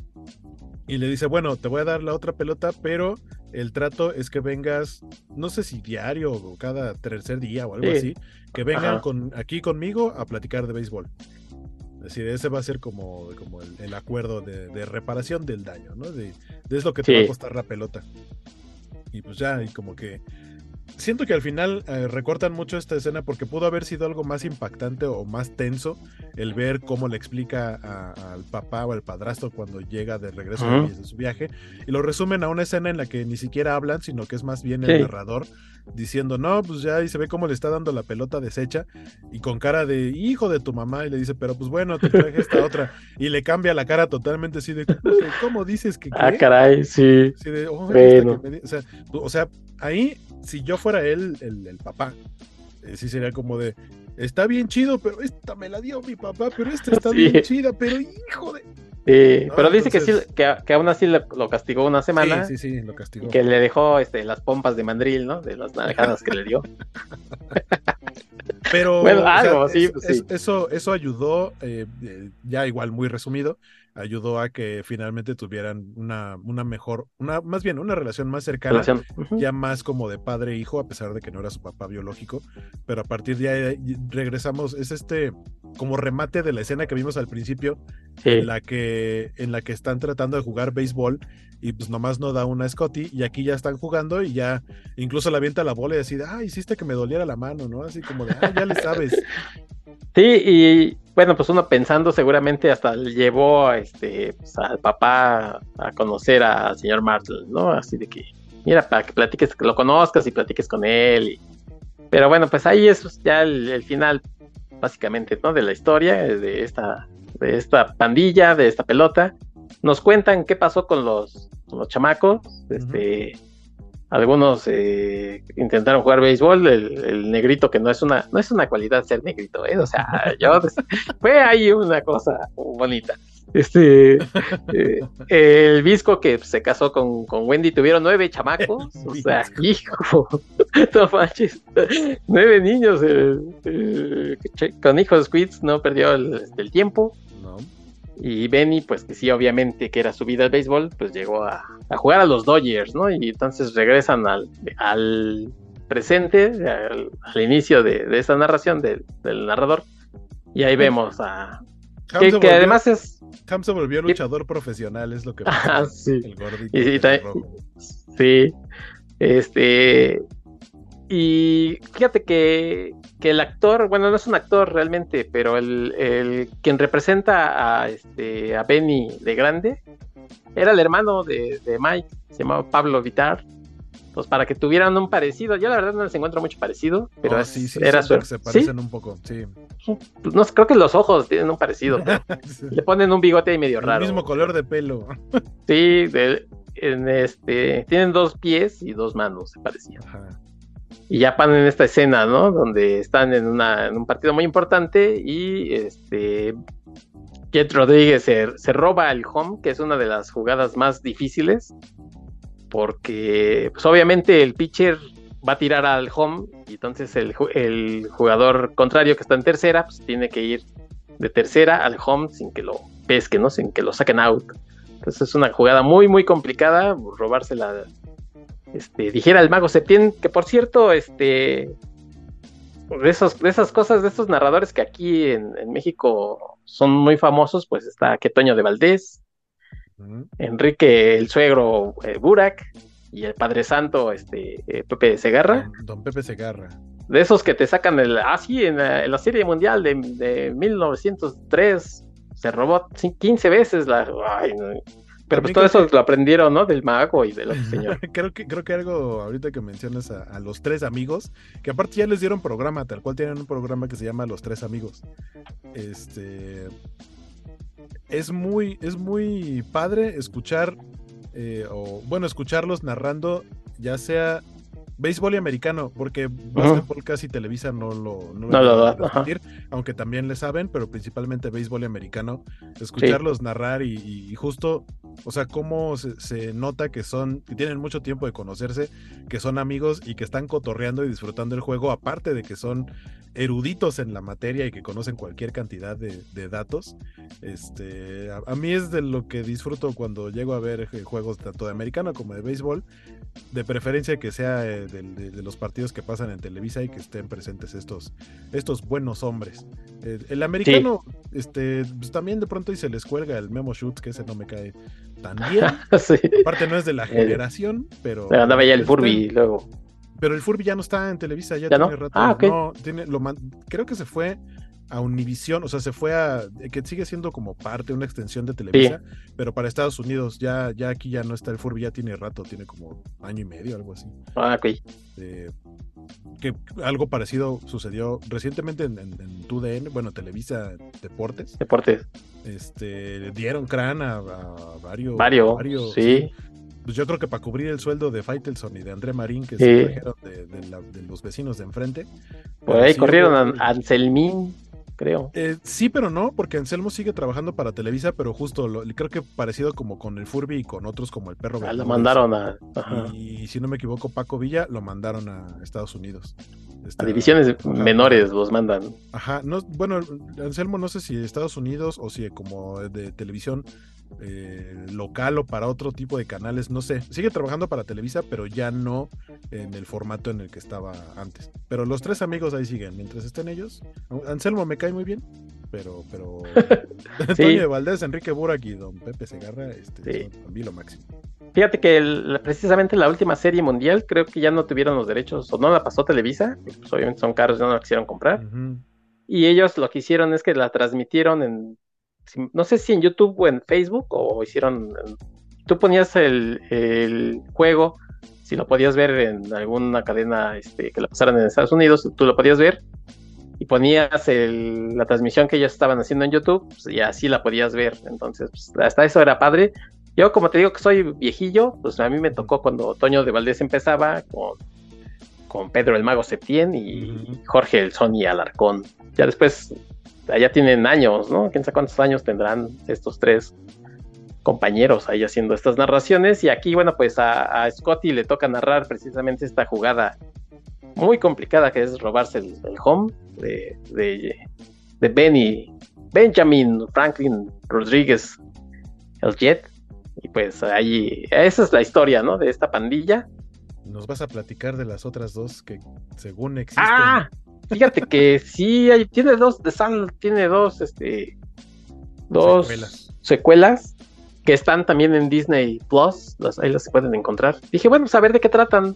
y le dice, bueno, te voy a dar la otra pelota, pero el trato es que vengas, no sé si diario o cada tercer día o algo así, que vengan con, aquí conmigo a platicar de béisbol. Es decir, ese va a ser como, como el, acuerdo de, reparación del daño, ¿no? De, es lo que te va a costar la pelota. Y pues ya, y como que siento que al final eh, recortan mucho esta escena porque pudo haber sido algo más impactante o más tenso el ver cómo le explica al papá o al padrastro cuando llega de regreso de su viaje y lo resumen a una escena en la que ni siquiera hablan, sino que es más bien el narrador diciendo, no, pues ya y se ve cómo le está dando la pelota deshecha y con cara de hijo de tu mamá y le dice, pero pues bueno, te traje esta otra y le cambia la cara totalmente así de, ¿cómo dices que... Ah, caray, sí. o, sea, ahí, si yo fuera él, el, papá, eh, sí sería como de, está bien chido, pero esta me la dio mi papá, pero esta está bien chida, pero hijo de... Sí, pero dice que sí, que, aún así lo, castigó una semana. Sí, sí, lo castigó. que le dejó este, las pompas de mandril, ¿no? De las naranjadas que le dio. Pero bueno, algo, sí, pues eso, eso ayudó, eh, eh, ya igual muy resumido, ayudó a que finalmente tuvieran una, una mejor, una, más bien una relación más cercana, ya más como de padre e hijo, a pesar de que no era su papá biológico, pero a partir de ahí regresamos, es este como remate de la escena que vimos al principio, en la que, en la que están tratando de jugar béisbol y pues nomás no da una Scotty y aquí ya están jugando y ya incluso la avienta la bola y decide, ah, hiciste que me doliera la mano, ¿no? Así como de, ah, ya le sabes. Sí, y bueno, pues uno pensando seguramente hasta llevó este, pues, al papá a conocer al señor Martel, ¿no? Así de que, mira, para que platiques, que lo conozcas y platiques con él. Pero bueno, pues ahí es ya el, final, básicamente, ¿no? De la historia, de esta, de esta pandilla, de esta pelota. Nos cuentan qué pasó con los, los chamacos, este, algunos eh, intentaron jugar béisbol, el, negrito que no es una, no es una cualidad ser negrito, ¿eh? o sea, yo fue ahí una cosa bonita. Este eh, el Visco que se casó con, con, Wendy tuvieron nueve chamacos, o sea, hijo, no manches, nueve niños eh, con hijos Squids no perdió el tiempo. Y Benny, pues que sí, obviamente que era su vida al béisbol, pues llegó a, jugar a los Dodgers, ¿no? Y entonces regresan al, al presente, al, inicio de, esta narración del narrador. Y ahí vemos a... Que, además es... Se volvió luchador profesional, es lo que... Ah, sí. El gordito. Y, sí. Este... Y fíjate que, el actor, bueno, no es un actor realmente, pero el, quien representa a, este, a Benny de grande era el hermano de, Mike, se llamaba Pablo Vitar. Pues para que tuvieran un parecido, yo la verdad no les encuentro mucho parecido, pero oh, sí, sí, era su... Se parecen un poco, sí. Pues no, creo que los ojos tienen un parecido. Le ponen un bigote ahí medio raro. El mismo color de pelo. sí, en este, tienen dos pies y dos manos, se parecían. Ajá y ya van en esta escena, ¿no? Donde están en, una, en un partido muy importante y este Jet Rodríguez se, roba el home, que es una de las jugadas más difíciles, porque pues obviamente el pitcher va a tirar al home y entonces el, el jugador contrario que está en tercera pues tiene que ir de tercera al home sin que lo pesquen, ¿no? Sin que lo saquen out. Entonces es una jugada muy, muy complicada, robársela. Este, dijera el mago Septién, que por cierto, este, de, esos, de esas cosas, de estos narradores que aquí en, México son muy famosos, pues está Quetoño de Valdés, Enrique el suegro eh, Burak y el Padre Santo, este, eh, Pepe Segarra. Don, Pepe Segarra. De esos que te sacan el, ah, sí, en la, serie mundial de, de 1903 se robó 15 veces la... Pero pues todo eso lo aprendieron, ¿no? Del mago y del señor. creo que creo que algo ahorita que mencionas a, los tres amigos, que aparte ya les dieron programa, tal cual tienen un programa que se llama Los Tres Amigos. Este es muy es muy padre escuchar eh, o bueno escucharlos narrando, ya sea béisbol y americano, porque básquetbol casi Televisa no lo, no da, aunque también le saben, pero principalmente béisbol y americano, escucharlos narrar y, justo, o sea, cómo se, nota que son, que tienen mucho tiempo de conocerse, que son amigos y que están cotorreando y disfrutando el juego, aparte de que son eruditos en la materia y que conocen cualquier cantidad de, datos. Este, a, mí es de lo que disfruto cuando llego a ver eh, juegos tanto de americano como de béisbol, de preferencia que sea eh, de, los partidos que pasan en Televisa y que estén presentes estos, estos buenos hombres. Eh, el americano, este, pues también de pronto y se les cuelga el Memo Shoot, que ese no me cae tan bien. Aparte no es de la generación, pero... andaba ya el Furby luego. Pero el Furby ya no está en Televisa, ya, tiene rato. Ah, no, tiene, lo creo que se fue a Univision, o sea, se fue a que sigue siendo como parte, una extensión de Televisa, pero para Estados Unidos ya, ya aquí ya no está el Furby, ya tiene rato, tiene como año y medio, algo así. Ah, ok. Eh, que algo parecido sucedió recientemente en, en, en, TUDN, bueno, Televisa Deportes. Deportes. Este, dieron crán a, varios. Varios, sí pues yo creo que para cubrir el sueldo de Faitelson y de André Marín, que se trajeron de, los vecinos de enfrente. Por ahí corrieron a Anselmín, creo. Eh, sí, pero no, porque Anselmo sigue trabajando para Televisa, pero justo lo, creo que parecido como con el Furby y con otros como el perro. Ah, lo mandaron a. Y, si no me equivoco, Paco Villa lo mandaron a Estados Unidos. a divisiones menores los mandan. Ajá, no, bueno, Anselmo no sé si Estados Unidos o si como de televisión eh, local o para otro tipo de canales, no sé. Sigue trabajando para Televisa, pero ya no en el formato en el que estaba antes. Pero los tres amigos ahí siguen, mientras estén ellos. Anselmo me cae muy bien, pero, pero Antonio Valdés, Enrique Burak y don Pepe Segarra, este, son lo máximo. Fíjate que precisamente la última serie mundial creo que ya no tuvieron los derechos, o no la pasó Televisa, pues obviamente son caros, ya no la quisieron comprar. Y ellos lo que hicieron es que la transmitieron en no sé si en YouTube o en Facebook o hicieron, tú ponías el, juego, si lo podías ver en alguna cadena este, que la pasaran en Estados Unidos, tú lo podías ver y ponías la transmisión que ellos estaban haciendo en YouTube pues, y así la podías ver. Entonces, pues, hasta eso era padre. Yo, como te digo que soy viejillo, pues a mí me tocó cuando Toño de Valdés empezaba con, con Pedro el Mago Septién y Jorge el Sony Alarcón. Ya después ya tienen años, ¿no? Quién sabe cuántos años tendrán estos tres compañeros ahí haciendo estas narraciones. Y aquí, bueno, pues a, Scotty le toca narrar precisamente esta jugada muy complicada que es robarse el, home de, de, Benny, Benjamin Franklin Rodríguez, el Jet. Y pues ahí, esa es la historia, ¿no? De esta pandilla. Nos vas a platicar de las otras dos que según existen. ¡Ah! Fíjate que sí, hay, tiene dos, The Sun tiene dos, este, dos secuelas. que están también en Disney Plus, ahí las pueden encontrar. Dije, bueno, pues a ver de qué tratan.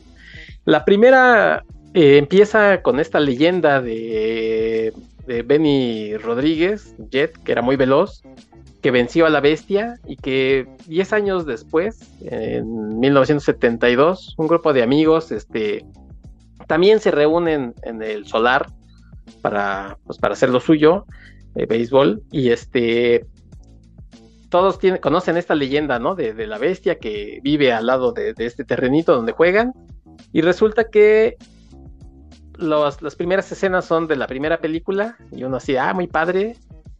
La primera eh, empieza con esta leyenda de, de Benny Rodríguez, Jet, que era muy veloz, que venció a la bestia y que 10 años después, en 1972, un grupo de amigos, este, también se reúnen en el solar para, pues, para hacer lo suyo, de béisbol, y este todos tienen, conocen esta leyenda, ¿no? De, la bestia que vive al lado de, este terrenito donde juegan. Y resulta que las primeras escenas son de la primera película. Y uno así, ah, muy padre.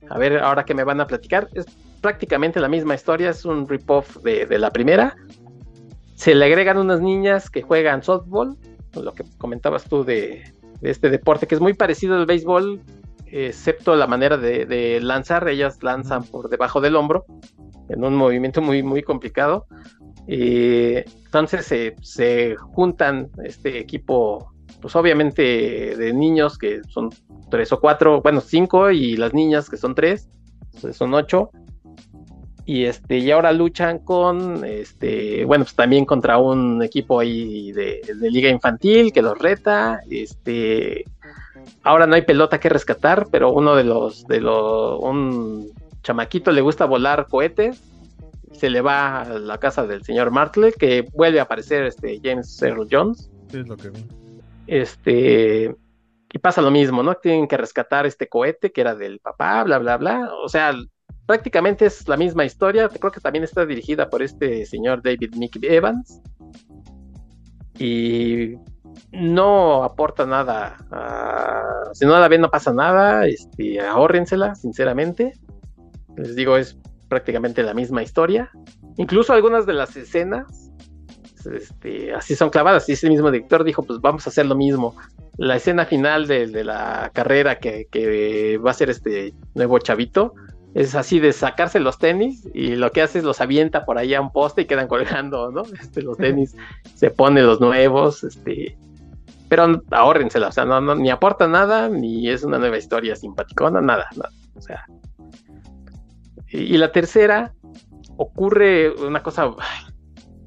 A ver, ahora que me van a platicar. Es prácticamente la misma historia, es un rip-off de, la primera. se le agregan unas niñas que juegan softball, lo que comentabas tú de, este deporte, que es muy parecido al béisbol, excepto la manera de, lanzar, ellas lanzan por debajo del hombro, en un movimiento muy, muy complicado. entonces se, se, juntan este equipo, pues obviamente de niños que son tres o cuatro, bueno, cinco, y las niñas que son tres, son ocho y este y ahora luchan con este bueno pues también contra un equipo ahí de, liga infantil que los reta este ahora no hay pelota que rescatar pero uno de los de los un chamaquito le gusta volar cohetes se le va a la casa del señor Martle que vuelve a aparecer este James Earl Jones es lo que vi. este y pasa lo mismo, ¿no? Tienen que rescatar este cohete que era del papá, bla, bla, bla. O sea, prácticamente es la misma historia. Creo que también está dirigida por este señor David Mick Evans. Y no aporta nada. si no la ven, no pasa nada. Este, ahórrensela, sinceramente. Les digo, es prácticamente la misma historia. Incluso algunas de las escenas este, así son clavadas. Y ese mismo director dijo: Pues vamos a hacer lo mismo. La escena final de, la carrera que, va a ser este nuevo chavito es así de sacarse los tenis y lo que hace es los avienta por ahí a un poste y quedan colgando, ¿no? Este, los tenis, se pone los nuevos, este, pero ahórrensela, o sea, no, ni aporta nada, ni es una nueva historia simpaticona, nada, nada, o sea. Y, la tercera, ocurre una cosa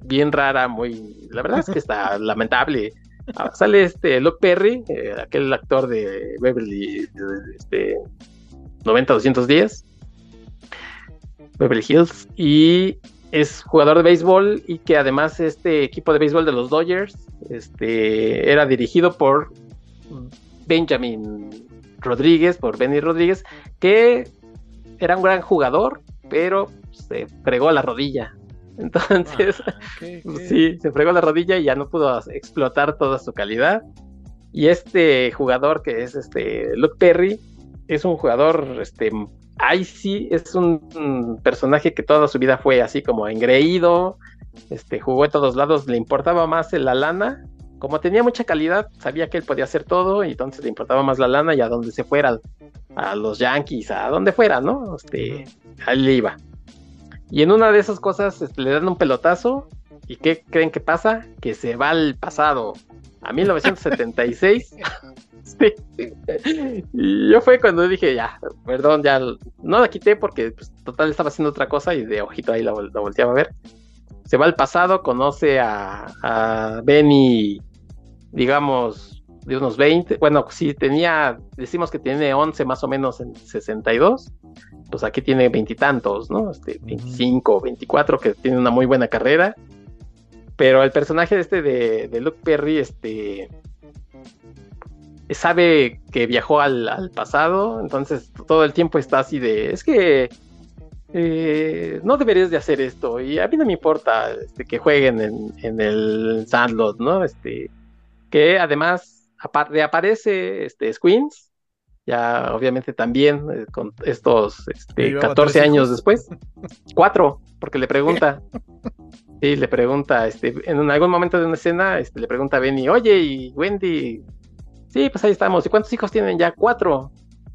bien rara, muy, la verdad es que está lamentable. Ah, sale este Luke Perry, eh, aquel actor de Beverly, este, 90-210 Beverly Hills, y es jugador de béisbol y que además este equipo de béisbol de los Dodgers este, era dirigido por Benjamin Rodríguez, por Benny Rodríguez, que era un gran jugador, pero se fregó la rodilla. Entonces, ah, sí, se fregó la rodilla y ya no pudo explotar toda su calidad. Y este jugador que es este Luke Perry es un jugador este, ahí sí es un, personaje que toda su vida fue así como engreído, este, jugó en todos lados, le importaba más la lana, como tenía mucha calidad, sabía que él podía hacer todo, y entonces le importaba más la lana y a donde se fuera, a los Yankees, a donde fuera, ¿no? Este, ahí le iba. Y en una de esas cosas este, le dan un pelotazo, ¿y qué creen que pasa? Que se va al pasado, a 1976. Y yo fue cuando dije, ya, perdón, ya no la quité porque pues, total estaba haciendo otra cosa y de ojito ahí la, volteaba a ver. Se va al pasado, conoce a, a Benny, digamos, de unos 20. Bueno, si tenía, decimos que tiene 11 más o menos en 62. Pues aquí tiene veintitantos, ¿no? Este, 25, 24, que tiene una muy buena carrera. Pero el personaje este de, de Luke Perry, este, sabe que viajó al, pasado, entonces todo el tiempo está así de, es que eh, no deberías de hacer esto y a mí no me importa este, que jueguen en, el Sandlot, ¿no? Este, que además aparte aparece este, Squeens, ya obviamente también eh, con estos este, 14 años después, cuatro, porque le pregunta, sí, le pregunta, este, en algún momento de una escena, este, le pregunta a Benny, oye, y Wendy, Sí, pues ahí estamos. ¿Y cuántos hijos tienen ya? Cuatro.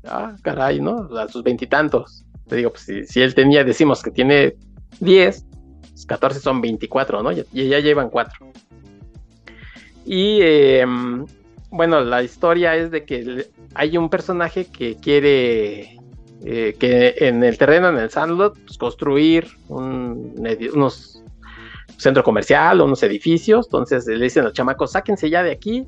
Ah, caray, ¿no? A sus veintitantos. Te digo, pues si, él tenía, decimos que tiene diez, pues 14 son veinticuatro, ¿no? Y ya, llevan cuatro. Y em, bueno, la historia es de que hay un personaje que quiere eh, que en el terreno, en el Sandlot, pues, construir un, unos centro comercial, unos edificios. Entonces le dicen a los chamacos, sáquense ya de aquí,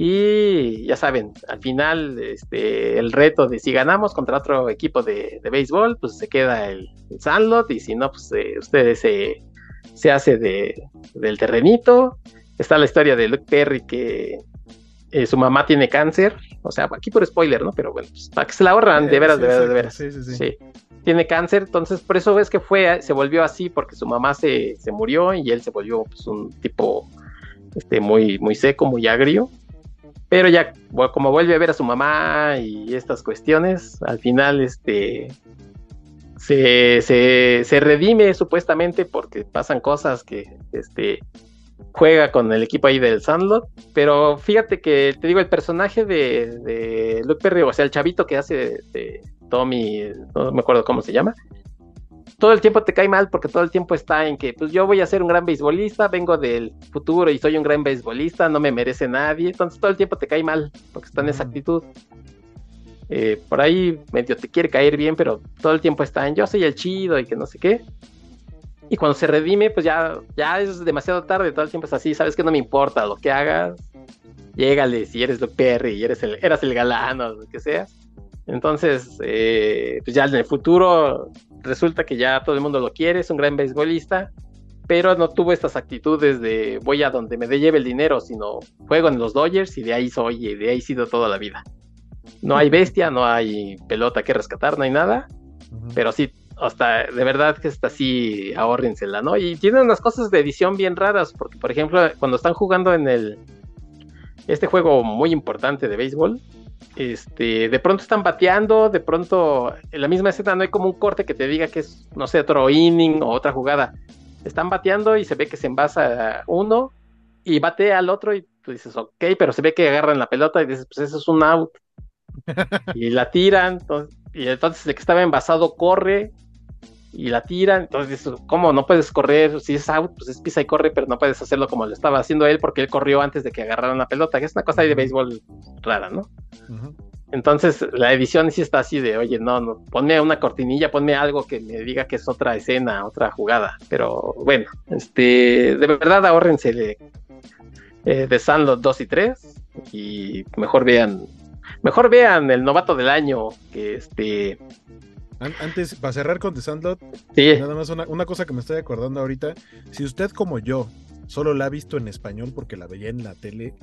y ya saben, al final este, el reto de si ganamos contra otro equipo de, béisbol, pues se queda el, Sandlot y si no, pues eh, ustedes se, se hace de, del terrenito. Está la historia de Luke Perry que eh, su mamá tiene cáncer, o sea, aquí por spoiler, ¿no? Pero bueno, pues, para que se la ahorran, de veras, de veras, de veras. Sí, sí, sí. Tiene cáncer, entonces por eso ves que fue, se volvió así, porque su mamá se, se murió y él se volvió pues, un tipo este, muy, muy seco, muy agrio. Pero ya, como vuelve a ver a su mamá y estas cuestiones, al final, este, se, se, se redime supuestamente porque pasan cosas que este juega con el equipo ahí del Sandlot, pero fíjate que te digo, el personaje de, de Luke Perry, o sea, el chavito que hace de, Tommy, no me acuerdo cómo se llama, todo el tiempo te cae mal porque todo el tiempo está en que, pues yo voy a ser un gran beisbolista, vengo del futuro y soy un gran beisbolista, no me merece nadie, entonces todo el tiempo te cae mal porque está en esa actitud. Eh, por ahí medio te quiere caer bien, pero todo el tiempo está en yo soy el chido y que no sé qué. Y cuando se redime, pues ya, ya es demasiado tarde, todo el tiempo es así, sabes que no me importa lo que hagas, llégale si eres Luke Perry y eres el, eras el galán o lo que sea. Entonces, eh, pues ya en el futuro resulta que ya todo el mundo lo quiere, es un gran beisbolista, pero no tuvo estas actitudes de voy a donde me dé lleve el dinero, sino juego en los Dodgers y de ahí soy, y de ahí he sido toda la vida. No hay bestia, no hay pelota que rescatar, no hay nada, pero sí hasta de verdad que está así, ahórrensela, ¿no? Y tiene unas cosas de edición bien raras, porque por ejemplo, cuando están jugando en el este juego muy importante de béisbol, este, de pronto están bateando, de pronto en la misma escena no hay como un corte que te diga que es, no sé, otro inning o otra jugada. Están bateando y se ve que se envasa uno y batea al otro y tú dices, ok, pero se ve que agarran la pelota y dices, pues eso es un out. y la tiran, y entonces el que estaba envasado corre y la tiran. Entonces, ¿cómo no puedes correr? Si es out, pues es pisa y corre, pero no puedes hacerlo como lo estaba haciendo él porque él corrió antes de que agarraran la pelota, que es una cosa de béisbol rara, ¿no? Entonces, la edición sí está así de, oye, no, no, ponme una cortinilla, ponme algo que me diga que es otra escena, otra jugada. Pero bueno, este, de verdad ahórrense de, eh, de Sandlot 2 y 3 y mejor vean, mejor vean el novato del año, que este antes, para cerrar con The Sandlot, nada más una, cosa que me estoy acordando ahorita. Si usted, como yo, solo la ha visto en español porque la veía en la tele,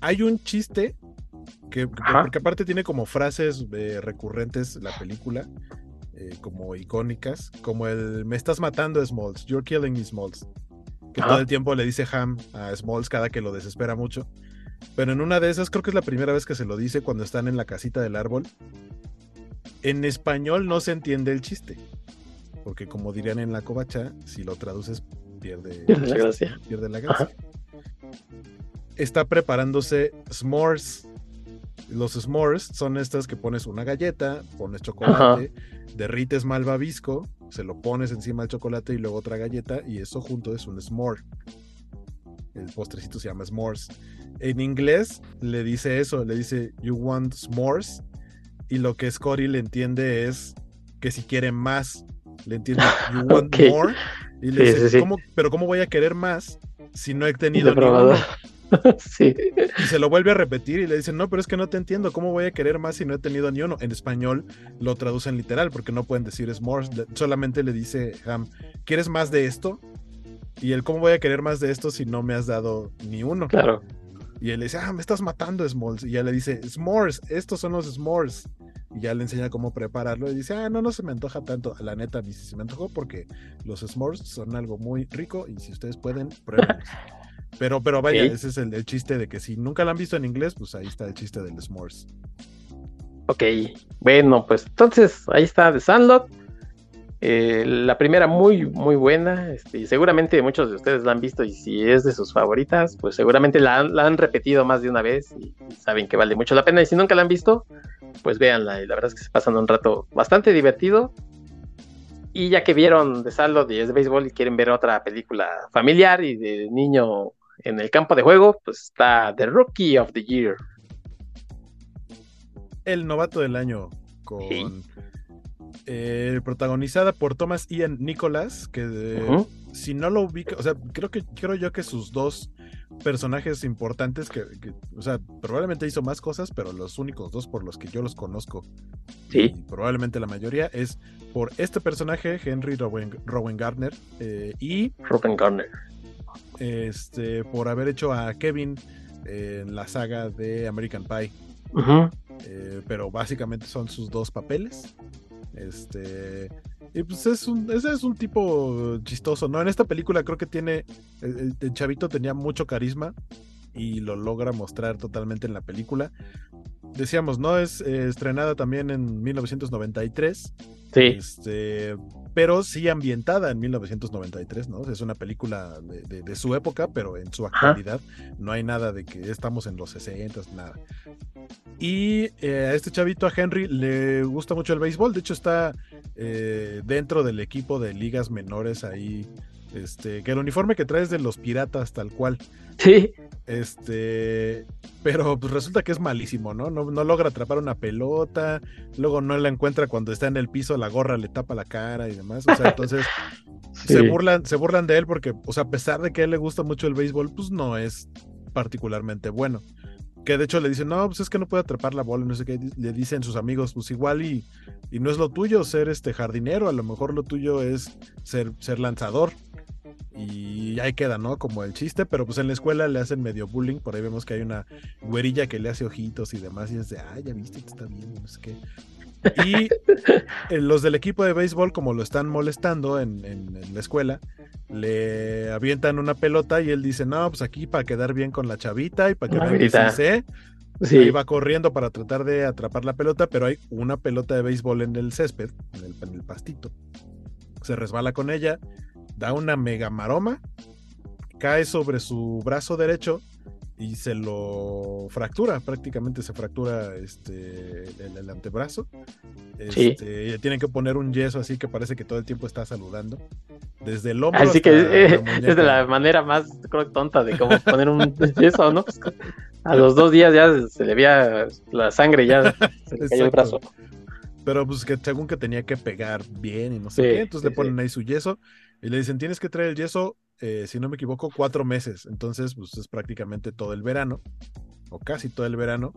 hay un chiste que, porque aparte tiene como frases eh, recurrentes la película, eh, como icónicas, como el me estás matando Smalls, you're killing me Smalls, que todo el tiempo le dice Ham a Smalls cada que lo desespera mucho. Pero en una de esas creo que es la primera vez que se lo dice cuando están en la casita del árbol en español no se entiende el chiste. Porque como dirían en la covacha, si lo traduces pierde, la gracia. Pierde la gracia. Está preparándose s'mores. Los s'mores son estas que pones una galleta, pones chocolate, derrites malvavisco, se lo pones encima del chocolate y luego otra galleta y eso junto es un s'more. El postrecito se llama s'mores. En inglés le dice eso, le dice you want s'mores y lo que Scotty le entiende es que si quiere más, le entiende, you want more. Y le dice, pero ¿cómo voy a querer más si no he tenido uno? sí. Y se lo vuelve a repetir y le dice, no, pero es que no te entiendo, ¿cómo voy a querer más si no he tenido ni uno? En español lo traducen literal porque no pueden decir es more, solamente le dice Ham, ¿quieres más de esto? Y él, ¿cómo voy a querer más de esto si no me has dado ni uno? Claro. Y él le dice, ah, me estás matando, Smalls. Y ya le dice, S'mores, estos son los S'mores. Y ya le enseña cómo prepararlo. Y dice, ah, no, no se me antoja tanto. La neta, a mí sí se me antojó porque los S'mores son algo muy rico. Y si ustedes pueden, pruébenlos. pero, pero vaya, ese es el, chiste de que si nunca lo han visto en inglés, pues ahí está el chiste del S'mores. Ok, bueno, pues entonces ahí está The Sandlot. Eh, la primera muy, muy buena. Este, y seguramente muchos de ustedes la han visto y si es de sus favoritas, pues seguramente la han, repetido más de una vez y, saben que vale mucho la pena. Y si nunca la han visto, pues véanla. Y la verdad es que se pasan un rato bastante divertido. Y ya que vieron de saldo de de béisbol y quieren ver otra película familiar y de niño en el campo de juego, pues está The Rookie of the Year. El novato del año con eh, protagonizada por Thomas Ian Nicholas, que si no lo ubica, o sea, creo que creo yo que sus dos personajes importantes que, o sea, probablemente hizo más cosas, pero los únicos dos por los que yo los conozco, sí. probablemente la mayoría, es por este personaje, Henry Rowan, Gardner, eh, y Rowan Gardner. Este, por haber hecho a Kevin en la saga de American Pie. Eh, pero básicamente son sus dos papeles. Este. Y pues es un, ese es un tipo chistoso, ¿no? En esta película creo que tiene. El, chavito tenía mucho carisma y lo logra mostrar totalmente en la película. Decíamos, ¿no? Es eh, estrenada también en 1993. Sí. Este, pero sí ambientada en 1993, ¿no? Es una película de, su época, pero en su actualidad no hay nada de que estamos en los 60, nada. Y eh, a este chavito, a Henry, le gusta mucho el béisbol, de hecho está eh, dentro del equipo de ligas menores ahí, este, que el uniforme que trae es de los piratas tal cual. Sí. Este, pero pues resulta que es malísimo, ¿no? ¿no? ¿no? logra atrapar una pelota, luego no la encuentra cuando está en el piso, la gorra le tapa la cara y demás. O sea, entonces se burlan, se burlan de él porque, o sea, a pesar de que a él le gusta mucho el béisbol, pues no es particularmente bueno. Que de hecho le dicen, no, pues es que no puede atrapar la bola, no sé qué. Le dicen sus amigos, pues igual y, y no es lo tuyo ser este jardinero, a lo mejor lo tuyo es ser, ser lanzador. Y ahí queda, ¿no? Como el chiste, pero pues en la escuela le hacen medio bullying, por ahí vemos que hay una güerilla que le hace ojitos y demás, y es de, ah, ya viste que está bien, no sé qué. Y eh, los del equipo de béisbol, como lo están molestando en, la escuela, le avientan una pelota y él dice, no, pues aquí para quedar bien con la chavita y para que vean que sí. Sí. va corriendo para tratar de atrapar la pelota, pero hay una pelota de béisbol en el césped, en el, en el pastito. Se resbala con ella, da una mega maroma, cae sobre su brazo derecho y se lo fractura, prácticamente se fractura este, el, antebrazo. Este, Tienen que poner un yeso así que parece que todo el tiempo está saludando. Desde el hombro. Así que es de la manera más tonta de cómo poner un yeso, ¿no? Pues, a los dos días ya se le veía la sangre, ya se le cayó el brazo. Pero pues que según que tenía que pegar bien y no sé qué, entonces le ponen ahí su yeso y le dicen, tienes que traer el yeso, eh, si no me equivoco, cuatro meses. Entonces, pues es prácticamente todo el verano, o casi todo el verano.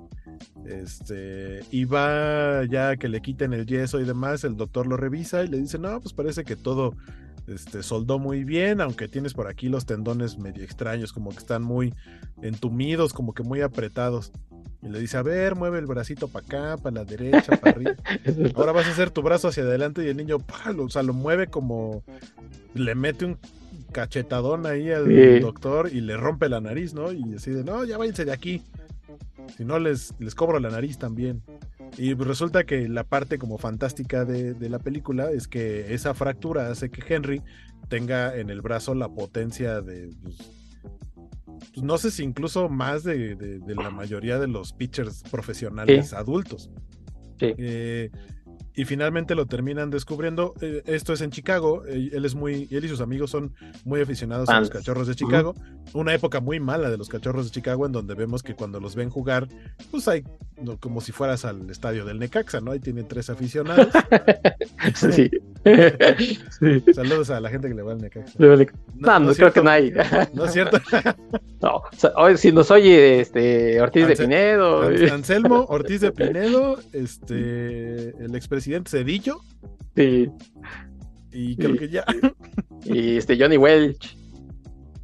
Este, y va ya que le quiten el yeso y demás, el doctor lo revisa y le dice, no, pues parece que todo este, soldó muy bien, aunque tienes por aquí los tendones medio extraños, como que están muy entumidos, como que muy apretados. Y le dice, a ver, mueve el bracito para acá, para la derecha, para arriba. Ahora vas a hacer tu brazo hacia adelante y el niño, o sea, lo mueve como, le mete un cachetadón ahí al doctor y le rompe la nariz, ¿no? Y decide, no, ya váyanse de aquí. Si no, les, les cobro la nariz también. Y resulta que la parte como fantástica de, de, la película es que esa fractura hace que Henry tenga en el brazo la potencia de, pues, pues, no sé si incluso más de, la mayoría de los pitchers profesionales adultos. Sí. Eh, y finalmente lo terminan descubriendo. Eh, esto es en Chicago. Eh, él es muy, él y sus amigos son muy aficionados a los cachorros de Chicago. Una época muy mala de los cachorros de Chicago, en donde vemos que cuando los ven jugar, pues hay como si fueras al estadio del Necaxa, ¿no? Ahí tienen tres aficionados. sí. Saludos a la gente que le va al Necaxa. No, no, creo que no hay. No es cierto. no, si nos oye este Ortiz de Pinedo. Anselmo Ortiz de Pinedo, este el expresidente Cedillo. Sí. Y creo que ya. Y este Johnny Welch.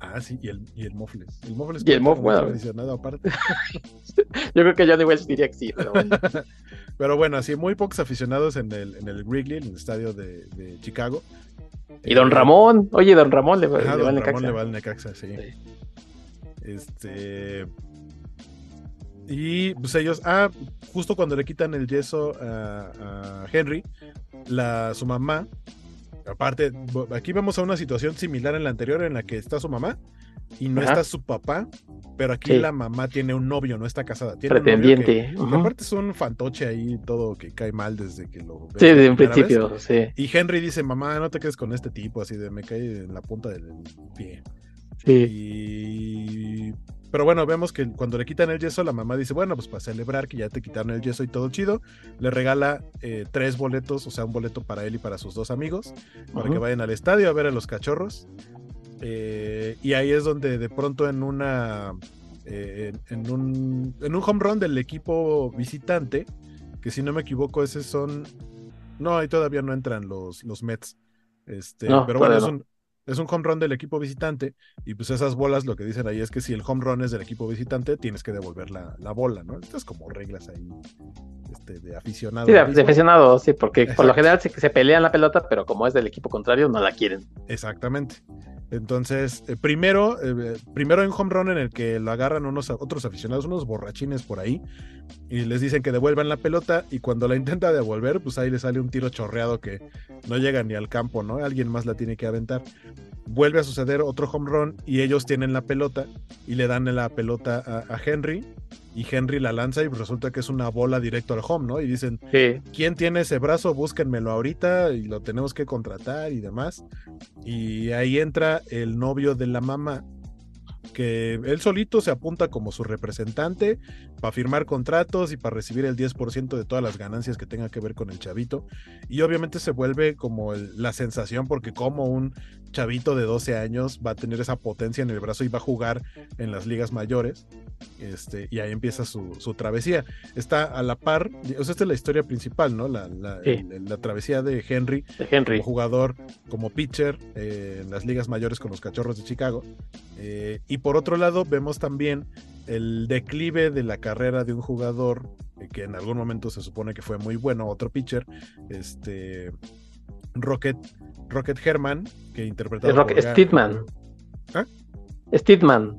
Ah, sí, y el, y el Mofles. El Mofles y el Mofles, bueno. aparte. Yo creo que Johnny Welch diría que sí, pero bueno. pero bueno, así muy pocos aficionados en el, en el Wrigley, en el estadio de, de Chicago. Y Don eh, Ramón, oye, Don Ramón le, va, le va al Necaxa. Ramón le va al Necaxa, sí. Este. Y pues ellos, ah, justo cuando le quitan el yeso a, a Henry, la, su mamá Aparte, aquí vemos a una situación similar en la anterior en la que está su mamá y no está su papá, pero aquí la mamá tiene un novio, no está casada. Tiene Pretendiente. Aparte es un fantoche ahí, todo que cae mal desde que lo Sí, desde un principio, sí. Y Henry dice, mamá, no te quedes con este tipo, así de me cae en la punta del pie. Sí. Y pero bueno, vemos que cuando le quitan el yeso, la mamá dice, bueno, pues para celebrar que ya te quitaron el yeso y todo chido, le regala eh, tres boletos, o sea, un boleto para él y para sus dos amigos, para que vayan al estadio a ver a los cachorros. Eh, y ahí es donde de pronto en una... Eh, en, un, en un home run del equipo visitante, que si no me equivoco, ese son... No, ahí todavía no entran los, los Mets. Este, pero bueno, es un, es un home run del equipo visitante y pues esas bolas lo que dicen ahí es que si el home run es del equipo visitante tienes que devolver la, bola, ¿no? Estas como reglas ahí este, de aficionado. Sí, de, aficionado, sí, porque por lo general se, se pelean la pelota, pero como es del equipo contrario no la quieren. Exactamente. Entonces, eh, primero, eh, primero en home run en el que lo agarran unos otros aficionados, unos borrachines por ahí, y les dicen que devuelvan la pelota, y cuando la intenta devolver, pues ahí le sale un tiro chorreado que no llega ni al campo, ¿no? Alguien más la tiene que aventar. Vuelve a suceder otro home run y ellos tienen la pelota y le dan la pelota a, a Henry y Henry la lanza y resulta que es una bola directo al home, ¿no? Y dicen, ¿quién tiene ese brazo? Búsquenmelo ahorita y lo tenemos que contratar y demás. Y ahí entra el novio de la mamá, que él solito se apunta como su representante para firmar contratos y para recibir el 10% de todas las ganancias que tenga que ver con el chavito. Y obviamente se vuelve como la sensación porque como un chavito de 12 años va a tener esa potencia en el brazo y va a jugar en las ligas mayores. Este, y ahí empieza su, travesía. Está a la par, o sea, esta es la historia principal, ¿no? La, la, travesía de Henry, Henry, como jugador, como pitcher eh, en las ligas mayores con los cachorros de Chicago. Eh, y por otro lado, vemos también el declive de la carrera de un jugador eh, que en algún momento se supone que fue muy bueno, otro pitcher, este Rocket, Rocket Herman, que interpretó Rocket Steedman. ¿Ah? Steedman.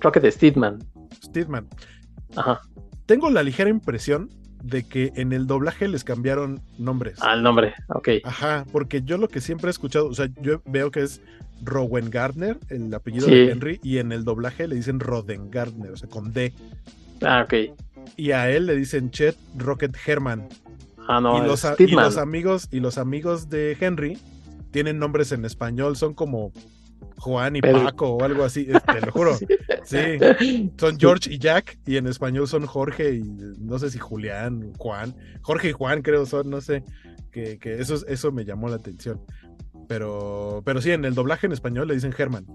Rocket Steedman. Steedman. Ajá. Tengo la ligera impresión de que en el doblaje les cambiaron nombres. Ah, el nombre, ok. Ajá, porque yo lo que siempre he escuchado, o sea, yo veo que es Rowan Gardner, el apellido de Henry, y en el doblaje le dicen Roden Gardner, o sea, con D. Ah, ok. Y a él le dicen Chet Rocket Herman. Ah, no, y los, y los amigos y los amigos de Henry tienen nombres en español, son como Juan y Paco o algo así, te lo juro. Sí. Son George y Jack y en español son Jorge y no sé si Julián, Juan. Jorge y Juan creo son, no sé. Que, que eso, eso me llamó la atención. Pero, pero sí, en el doblaje en español le dicen Germán.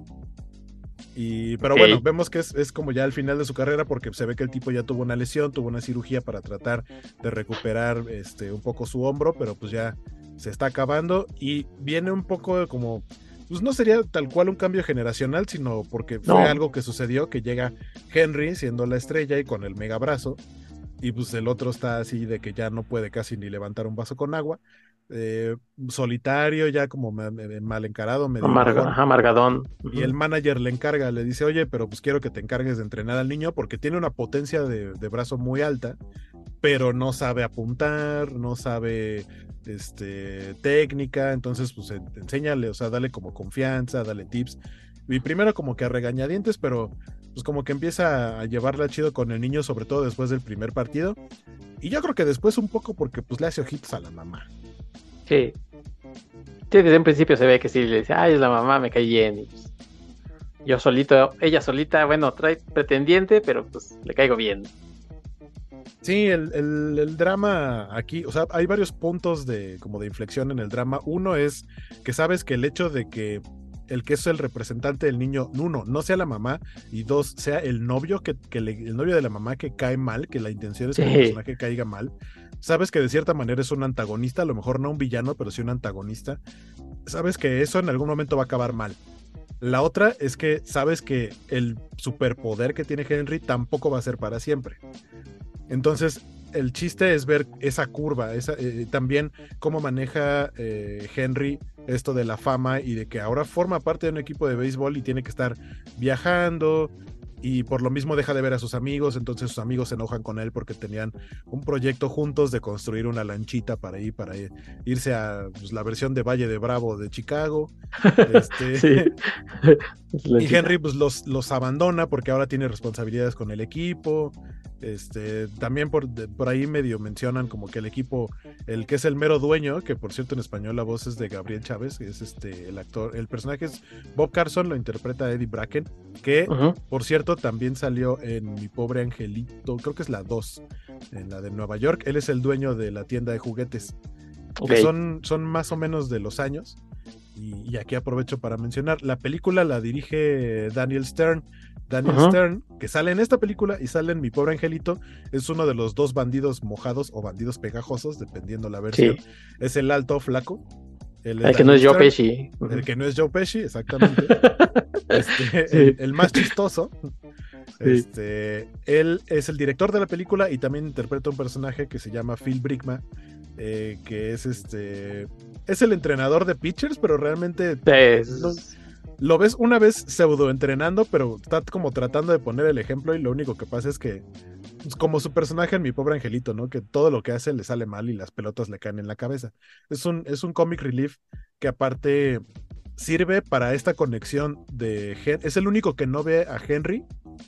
Y, pero bueno, vemos que es, como ya el final de su carrera porque se ve que el tipo ya tuvo una lesión, tuvo una cirugía para tratar de recuperar este, un poco su hombro, pero pues ya se está acabando. Y viene un poco como, pues no sería tal cual un cambio generacional, sino porque fue algo que sucedió, que llega Henry siendo la estrella y con el mega brazo, y pues el otro está así de que ya no puede casi ni levantar un vaso con agua, eh, solitario, ya como mal encarado, medio amargadón. Y el manager le encarga, le dice, oye, pero pues quiero que te encargues de entrenar al niño porque tiene una potencia de, brazo muy alta, pero no sabe apuntar, no sabe este, técnica, entonces pues enséñale, o sea, dale como confianza, dale tips. Y primero como que a regañadientes, pero pues como que empieza a llevarla chido con el niño, sobre todo después del primer partido. Y yo creo que después un poco porque pues le hace ojitos a la mamá. Sí. Sí, desde un principio se ve que sí, le dice, ay, es la mamá, me cae bien. Pues, yo solito, ella solita, bueno, trae pretendiente, pero pues le caigo bien. Sí, el, drama aquí, o sea, hay varios puntos de como de inflexión en el drama. Uno es que sabes que el hecho de que el que es el representante del niño, uno, no sea la mamá, y dos, sea el novio que, el novio de la mamá que cae mal, que la intención es que el personaje caiga mal, sabes que de cierta manera es un antagonista, a lo mejor no un villano, pero sí un antagonista, sabes que eso en algún momento va a acabar mal. La otra es que sabes que el superpoder que tiene Henry tampoco va a ser para siempre. Entonces, el chiste es ver esa curva, esa, eh, también cómo maneja eh, Henry esto de la fama y de que ahora forma parte de un equipo de béisbol y tiene que estar viajando, y por lo mismo deja de ver a sus amigos, entonces sus amigos se enojan con él porque tenían un proyecto juntos de construir una lanchita para ir, para irse a pues, la versión de Valle de Bravo de Chicago. Este, y Henry pues los, los abandona porque ahora tiene responsabilidades con el equipo. Este, también por, por ahí medio mencionan como que el equipo, el que es el mero dueño, que por cierto en español la voz es de Gabriel Chávez, que es este el actor, el personaje es Bob Carson, lo interpreta Eddie Bracken, que por cierto también salió en Mi Pobre Angelito, creo que es la 2, en la de Nueva York. Él es el dueño de la tienda de juguetes, que son, son más o menos de los años. y, aquí aprovecho para mencionar, la película la dirige Daniel Stern, Daniel Stern, que sale en esta película y sale en Mi Pobre Angelito, es uno de los dos bandidos mojados o bandidos pegajosos, dependiendo la versión. Es el alto flaco. El, que no es Joe Pesci. El que no es Joe Pesci, exactamente. Este, el, más chistoso. Este, él es el director de la película y también interpreta un personaje que se llama Phil Brickman, eh, que es este es el entrenador de pitchers, pero realmente lo ves una vez pseudo entrenando, pero está como tratando de poner el ejemplo y lo único que pasa es que, pues, como su personaje en Mi Pobre Angelito, ¿no? Que todo lo que hace le sale mal y las pelotas le caen en la cabeza. Es un, es un comic relief que aparte sirve para esta conexión de... Es el único que no ve a Henry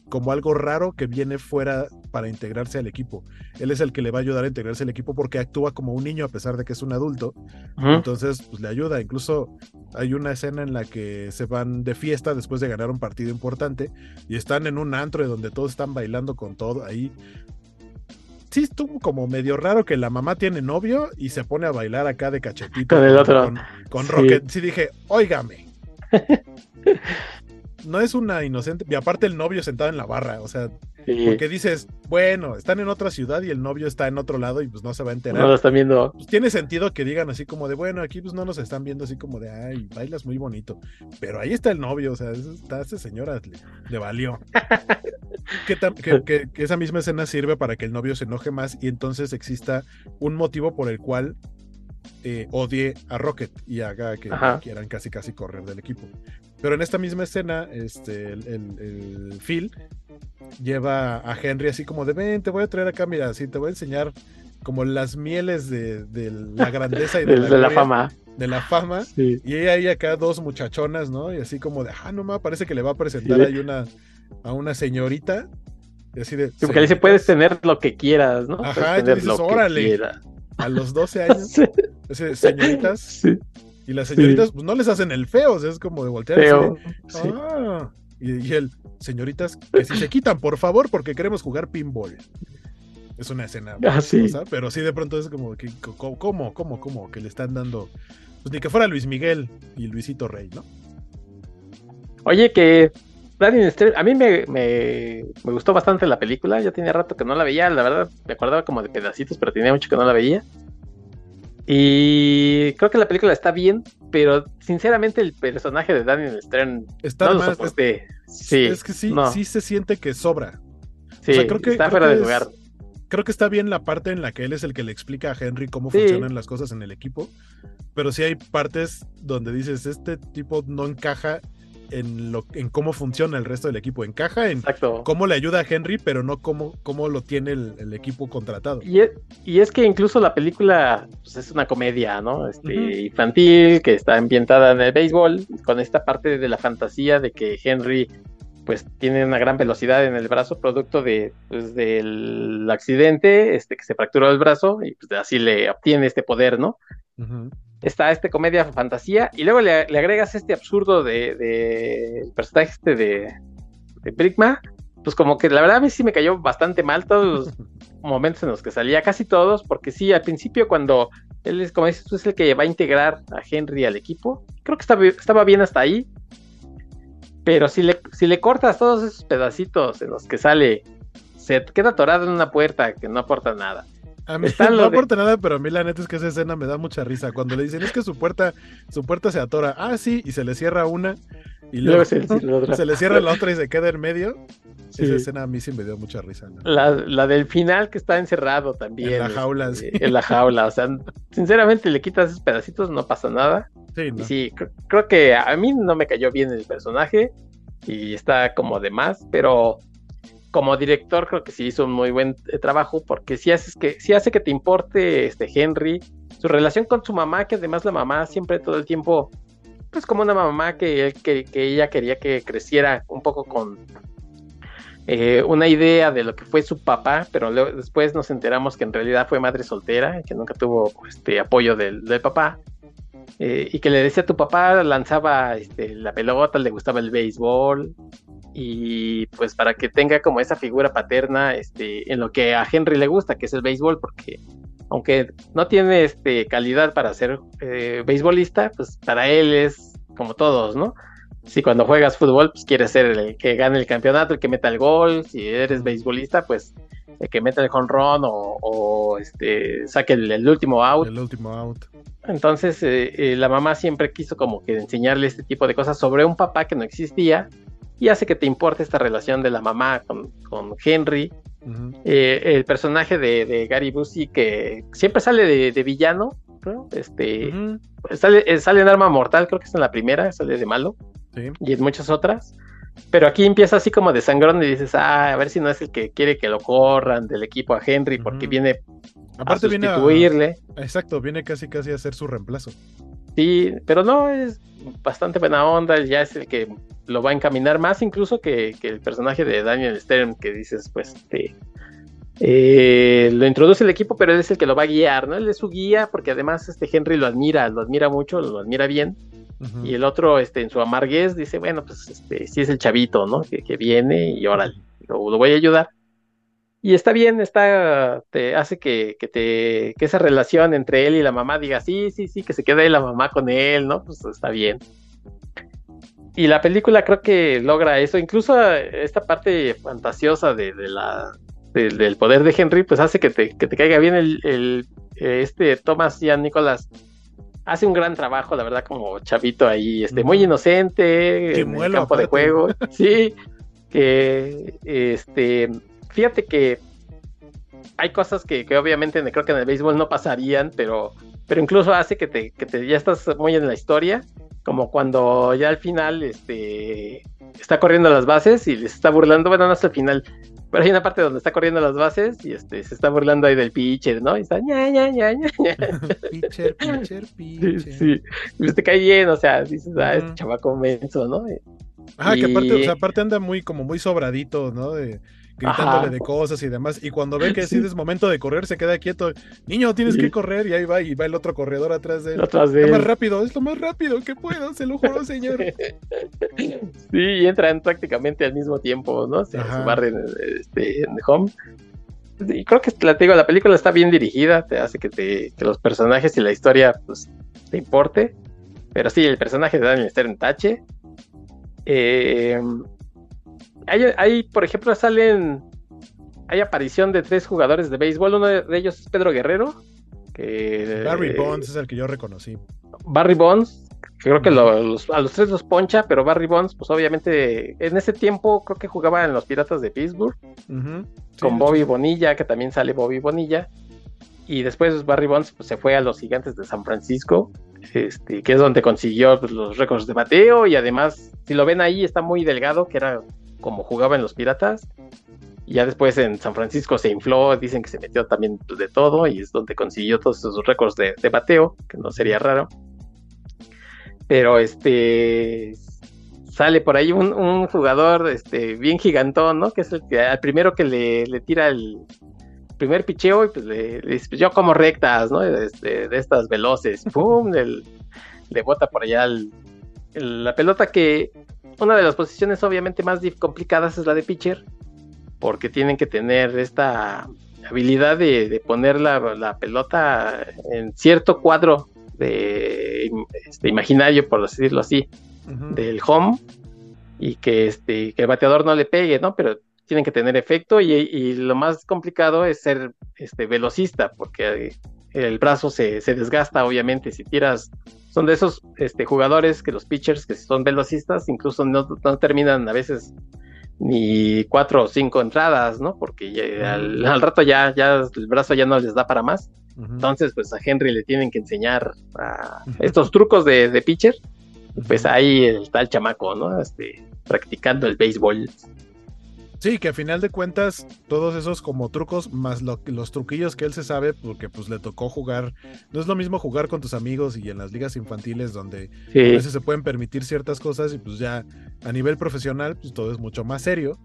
como algo raro que viene fuera para integrarse al equipo. Él es el que le va a ayudar a integrarse al equipo porque actúa como un niño a pesar de que es un adulto. Entonces, pues le ayuda. Incluso hay una escena en la que se van de fiesta después de ganar un partido importante y están en un antro donde todos están bailando con todo ahí. Sí, estuvo como medio raro que la mamá tiene novio y se pone a bailar acá de cachetito con, el otro. con, Rocket. Sí dije, óigame. no es una inocente. Y aparte el novio sentado en la barra, o sea, porque dices, bueno, están en otra ciudad y el novio está en otro lado y pues no se va a enterar. No lo están viendo. Pues tiene sentido que digan así como de, bueno, aquí pues no nos están viendo así como de, ay, bailas muy bonito. Pero ahí está el novio, o sea, está esa señora le, valió. que, que, esa misma escena sirve para que el novio se enoje más y entonces exista un motivo por el cual eh, odie a Rocket y haga que quieran casi casi correr del equipo. Pero en esta misma escena, este, el, Phil lleva a Henry así como de ven, te voy a traer acá, mira, así te voy a enseñar como las mieles de, la grandeza y de, la, fama. De la fama. Y hay acá dos muchachonas, ¿no? Y así como de, ah, no más, parece que le va a presentar ahí una, a una señorita. Y así de. porque dice, puedes tener lo que quieras, ¿no? Ajá, y dices, órale. A los 12 años. señoritas. Y las señoritas, pues no les hacen el feo, o sea, es como de voltear. Feo. ah. y, el, señoritas, que si se quitan, por favor, porque queremos jugar pinball. Es una escena ah, pero sí de pronto es como que, ¿cómo, cómo, cómo? Que le están dando, pues ni que fuera Luis Miguel y Luisito Rey, ¿no? Oye, que a mí me, me, me, gustó bastante la película, ya tenía rato que no la veía, la verdad me acordaba como de pedacitos, pero tenía mucho que no la veía. Y creo que la película está bien, pero sinceramente el personaje de Daniel Stern está no más, Sí, es que sí, sí se siente que sobra. Sí, creo que, está fuera de lugar. creo que está bien la parte en la que él es el que le explica a Henry cómo funcionan las cosas en el equipo, pero sí hay partes donde dices, este tipo no encaja en, lo, en cómo funciona el resto del equipo. Encaja en cómo le ayuda a Henry, pero no cómo, cómo lo tiene el, equipo contratado. Y es, y es, que incluso la película pues, es una comedia, ¿no? Este, Infantil, que está ambientada en el béisbol, con esta parte de la fantasía de que Henry pues tiene una gran velocidad en el brazo, producto de, pues, del accidente, este, que se fracturó el brazo y pues, así le obtiene este poder, ¿no? Está este comedia fantasía y luego le, agregas este absurdo de, de personaje este de, de Brigma, pues como que la verdad a mí sí me cayó bastante mal todos los momentos en los que salía, casi todos, porque sí, al principio cuando él es, como dices tú, es el que va a integrar a Henry al equipo, creo que estaba, estaba bien hasta ahí, pero si le, si le cortas todos esos pedacitos en los que sale, se queda atorado en una puerta que no aporta nada a mí no aporta nada, pero a mí la neta es que esa escena me da mucha risa. Cuando le dicen es que su puerta, su puerta se atora. Ah, sí, y se le cierra una. Y luego, se, le cierra la otra y se queda en medio. Esa escena a mí sí me dio mucha risa. La, del final que está encerrado también. En la jaula, sí. En la jaula. O sea, sinceramente le quitas esos pedacitos, no pasa nada. Sí, sí, creo que a mí no me cayó bien el personaje. Y está como de más, pero como director creo que sí hizo un muy buen eh, trabajo porque sí, haces que, sí hace que te importe este Henry, su relación con su mamá, que además la mamá siempre todo el tiempo, pues como una mamá que, que, ella quería que creciera un poco con eh, una idea de lo que fue su papá, pero después nos enteramos que en realidad fue madre soltera, que nunca tuvo este apoyo del, del papá. Eh, y que le decía a tu papá, lanzaba este, la pelota, le gustaba el béisbol, y pues para que tenga como esa figura paterna este, en lo que a Henry le gusta, que es el béisbol, porque aunque no tiene este, calidad para ser eh, beisbolista, pues para él es como todos, ¿no? Si cuando juegas fútbol, pues quieres ser el que gane el campeonato, el que meta el gol, si eres beisbolista, pues el que meta el run o, este, saque el, último out. El último out. Entonces, eh, eh, la mamá siempre quiso como que enseñarle este tipo de cosas sobre un papá que no existía y hace que te importe esta relación de la mamá con, Henry. Eh, el personaje de, Gary Busey que siempre sale de, villano, este, sale, sale, en Arma Mortal, creo que es en la primera, sale de malo. y en muchas otras. Pero aquí empieza así como de sangrón y dices, ah, a ver si no es el que quiere que lo corran del equipo a Henry porque viene Aparte a sustituirle. Viene exacto, viene casi casi a ser su reemplazo. Sí, pero no, es bastante buena onda, ya es el que lo va a encaminar más incluso que, el personaje de Daniel Stern, que dices, pues, este, eh, lo introduce el equipo, pero él es el que lo va a guiar, ¿no? Él es su guía, porque además este Henry lo admira, lo admira mucho, lo admira bien. Y el otro, este, en su amarguez, dice, bueno, pues este, sí es el chavito, ¿no? Que, viene y ahora lo, voy a ayudar. Y está bien, está, te hace que, que, te, que esa relación entre él y la mamá diga, sí, sí, sí, que se quede la mamá con él, ¿no? Pues está bien. Y la película creo que logra eso, incluso esta parte fantasiosa de, la, del poder de Henry, pues hace que te, que te caiga bien el, el este Thomas Ian Nicolás hace un gran trabajo, la verdad, como chavito ahí, este, muy inocente en el campo de juego. Sí, que este, fíjate que hay cosas que, obviamente creo que en el béisbol no pasarían, pero, pero incluso hace que te, que te ya estás muy en la historia, como cuando ya al final este, está corriendo las bases y les está burlando, bueno, no hasta el final, pero hay una parte donde está corriendo las bases y este se está burlando ahí del pitcher, ¿no? Y está ña, ña, ña, ña, pitcher, pitcher, pitcher. Sí, sí. te cae bien, o sea, dices, ah, este chavaco menso, ¿no? Ajá, que aparte, o sea, aparte anda muy, como muy sobradito, ¿no? De, gritándole de cosas y demás. Y cuando ve que sí. es momento de correr, se queda quieto. Niño, tienes que correr. Y ahí va, y va el otro corredor atrás de él. Atrás de él. más rápido, es lo más rápido que puedo, se lo juro, señor. sí, y entran prácticamente al mismo tiempo, ¿no? Se, barren este, en home. Y creo que la, digo, la película está bien dirigida, te hace que, te, que los personajes y la historia pues, te importe. Pero sí, el personaje de Daniel Stern tache. Eh, hay, por ejemplo, salen. Hay aparición de tres jugadores de béisbol. Uno de ellos es Pedro Guerrero. Que, Barry Bonds es el que yo reconocí. Barry Bonds, creo que a los tres los poncha, pero Barry Bonds, pues obviamente en ese tiempo creo que jugaba en los Piratas de Pittsburgh. con Bobby Bonilla, que también sale Bobby Bonilla. Y después Barry Bonds pues, se fue a los Gigantes de San Francisco, este, que es donde consiguió pues, los récords de bateo. Y además, si lo ven ahí, está muy delgado, que era como jugaba en los Piratas. Y ya después en San Francisco se infló, dicen que se metió también pues, de todo y es donde consiguió todos esos récords de, bateo, que no sería raro. Pero este sale por ahí un, jugador este, bien gigantón, ¿no? Que es el que primero que le, tira el primer picheo y pues le, dice, pues, yo como rectas, ¿no? Este, de, estas veloces, ¡pum! le bota por allá la pelota que una de las posiciones obviamente más complicadas es la de pitcher, porque tienen que tener esta habilidad de, poner la, pelota en cierto cuadro de este, imaginario, por decirlo así, del home, y que, este, que el bateador no le pegue, ¿no? Pero tienen que tener efecto y, lo más complicado es ser este, velocista, porque el brazo se, se desgasta, obviamente, si tiras son de esos este, jugadores que los pitchers que son velocistas incluso no, terminan a veces ni cuatro o cinco entradas, ¿no? Porque al, rato ya, ya el brazo ya no les da para más. Entonces, pues a Henry le tienen que enseñar estos trucos de, de pitcher. Pues ahí está el chamaco, ¿no? Este, practicando el béisbol. Sí, que a final de cuentas, todos esos como trucos, más los truquillos que él se sabe, porque pues le tocó jugar. No es lo mismo jugar con tus amigos y en las ligas infantiles donde a veces se pueden permitir ciertas cosas y pues ya a nivel profesional, pues todo es mucho más serio.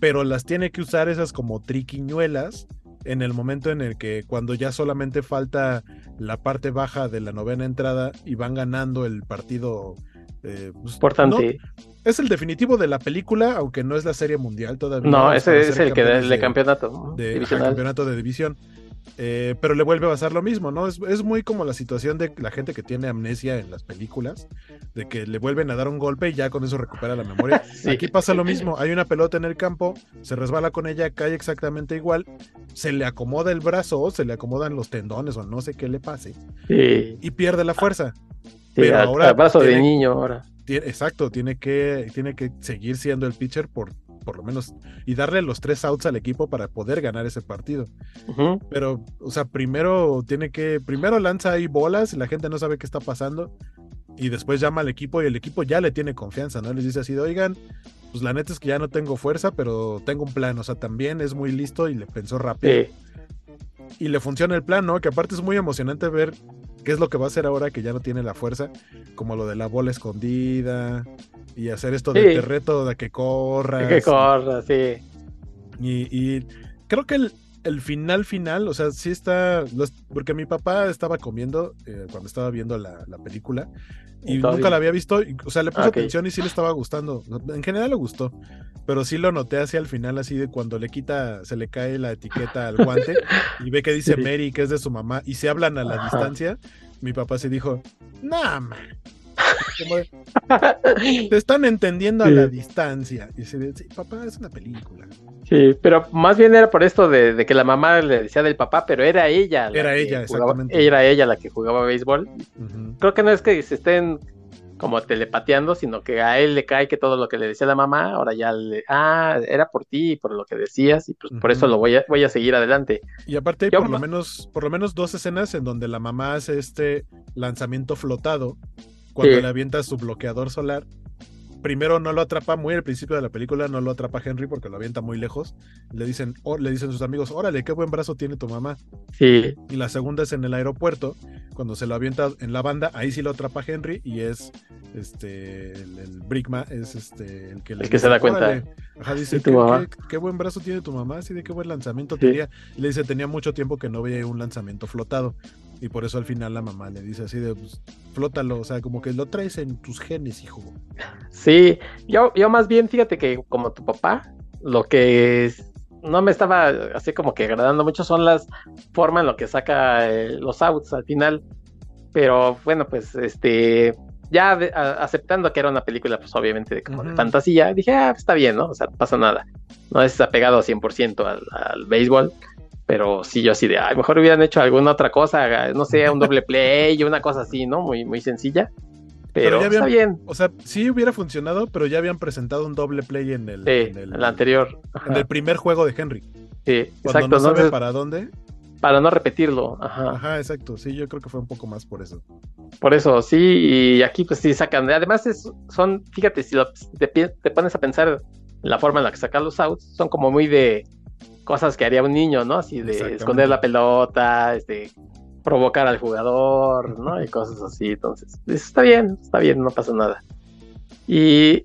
Pero las tiene que usar esas como triquiñuelas en el momento en el que cuando ya solamente falta la parte baja de la novena entrada y van ganando el partido. Eh, pues, Importante es el definitivo de la película, aunque no es la serie mundial todavía. No, ese es el que de, campeonato. De, campeonato de división. Eh, pero le vuelve a pasar lo mismo, ¿no? Es, muy como la situación de la gente que tiene amnesia en las películas, de que le vuelven a dar un golpe y ya con eso recupera la memoria. Aquí pasa lo mismo, hay una pelota en el campo, se resbala con ella, cae exactamente igual, se le acomoda el brazo, se le acomodan los tendones o no sé qué le pase, y pierde la fuerza. Pero ahora... de niño ahora exacto, tiene que, tiene que seguir siendo el pitcher por, por lo menos y darle los tres outs al equipo para poder ganar ese partido. Pero, o sea, primero tiene que, primero lanza ahí bolas y la gente no sabe qué está pasando. y después llama al equipo y el equipo ya le tiene confianza, ¿no? Les dice así, de, oigan, pues la neta es que ya no tengo fuerza, pero tengo un plan, o sea, también es muy listo y le pensó rápido. Y le funciona el plan, ¿no? Que aparte es muy emocionante ver qué es lo que va a hacer ahora que ya no tiene la fuerza, como lo de la bola escondida y hacer esto de te reto de que corras. De que corras, sí. Y, creo que el, final final, o sea, sí está, porque mi papá estaba comiendo eh, cuando estaba viendo la, la película y nunca la había visto, o sea, le puse atención y sí le estaba gustando. En general le gustó, pero sí lo noté así al final, así de cuando le quita, se le cae la etiqueta al guante y ve que dice Mary, que es de su mamá, y se hablan a la distancia. Mi papá se dijo, nah, man. te están entendiendo a la distancia. Y se dice, papá, es una película. Sí, pero más bien era por esto de, que la mamá le decía del papá, pero era ella. era ella, exactamente. Era ella la que jugaba béisbol. Creo que no es que se estén como telepateando, sino que a él le cae que todo lo que le decía la mamá, ahora ya le, ah, era por ti, por lo que decías, y pues por eso lo voy a, voy a seguir adelante. Y aparte, por lo menos, por lo menos dos escenas en donde la mamá hace este lanzamiento flotado cuando le avienta su bloqueador solar primero no lo atrapa muy al principio de la película, no lo atrapa Henry porque lo avienta muy lejos. Le dicen, oh, le dicen sus amigos, órale, qué buen brazo tiene tu mamá. Sí. Y la segunda es en el aeropuerto, cuando se lo avienta en la banda, ahí sí lo atrapa Henry y es este el, el Brickma, es este el que le que se da cuenta. Ajá, dice, ¿Qué, buen brazo tiene tu mamá, así de qué buen lanzamiento tenía. Y le dice, tenía mucho tiempo que no veía un lanzamiento flotado. Y por eso al final la mamá le dice así de, pues, flótalo, o sea, como que lo traes en tus genes, hijo. Sí, yo, yo más bien, fíjate que como tu papá, lo que no me estaba así como que agradando mucho son las formas en lo que saca eh, los outs al final. Pero bueno, pues este, ya aceptando que era una película, pues obviamente de, como de fantasía, dije, ah, está bien, ¿no? O sea, no pasa nada. No es apegado 100% al, al béisbol. Pero sí, yo así de, ay, mejor hubieran hecho alguna otra cosa, no sé, un doble play, una cosa así, ¿no? Muy, muy sencilla. Pero, ya está bien. O sea, sí hubiera funcionado, pero ya habían presentado un doble play en el, en el, anterior. En el primer juego de Henry. Sí, Cuando exacto. No sabe para dónde. Para no repetirlo. Ajá. Ajá, exacto. Sí, yo creo que fue un poco más por eso. Por eso, sí, y aquí pues sí sacan. Además, es, son, fíjate, si te, te, pones a pensar la forma en la que sacan los outs, son como muy de cosas que haría un niño, ¿no? Así de esconder la pelota, este, provocar al jugador, ¿no? Y cosas así. Entonces, está bien, está bien, no pasa nada. Y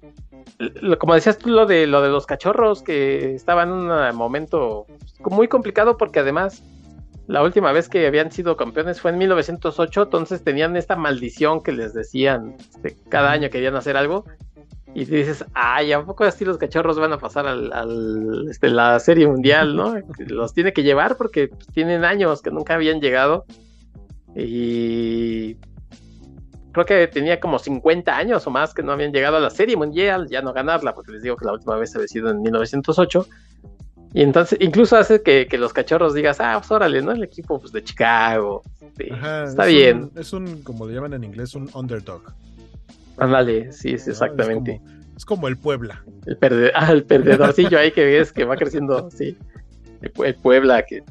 como decías tú, lo de, lo de los cachorros, que estaba en un momento muy complicado porque además la última vez que habían sido campeones fue en 1908, entonces tenían esta maldición que les decían, este, cada año querían hacer algo y dices, ay, ¿a poco así los cachorros van a pasar al, este, la serie mundial, no? los tiene que llevar porque tienen años que nunca habían llegado. Y creo que tenía como 50 años o más que no habían llegado a la serie mundial, ya no ganarla, porque les digo que la última vez había sido en 1908. Y entonces, incluso hace que, los cachorros digas, ah, pues órale, ¿no? El equipo pues, de Chicago. está bien. es un, como le llaman en inglés, un underdog. Ándale, sí, sí, exactamente. Es como, el Puebla. El, perde, ah, el perdedorcillo ahí que ves que va creciendo, sí. El, Puebla, que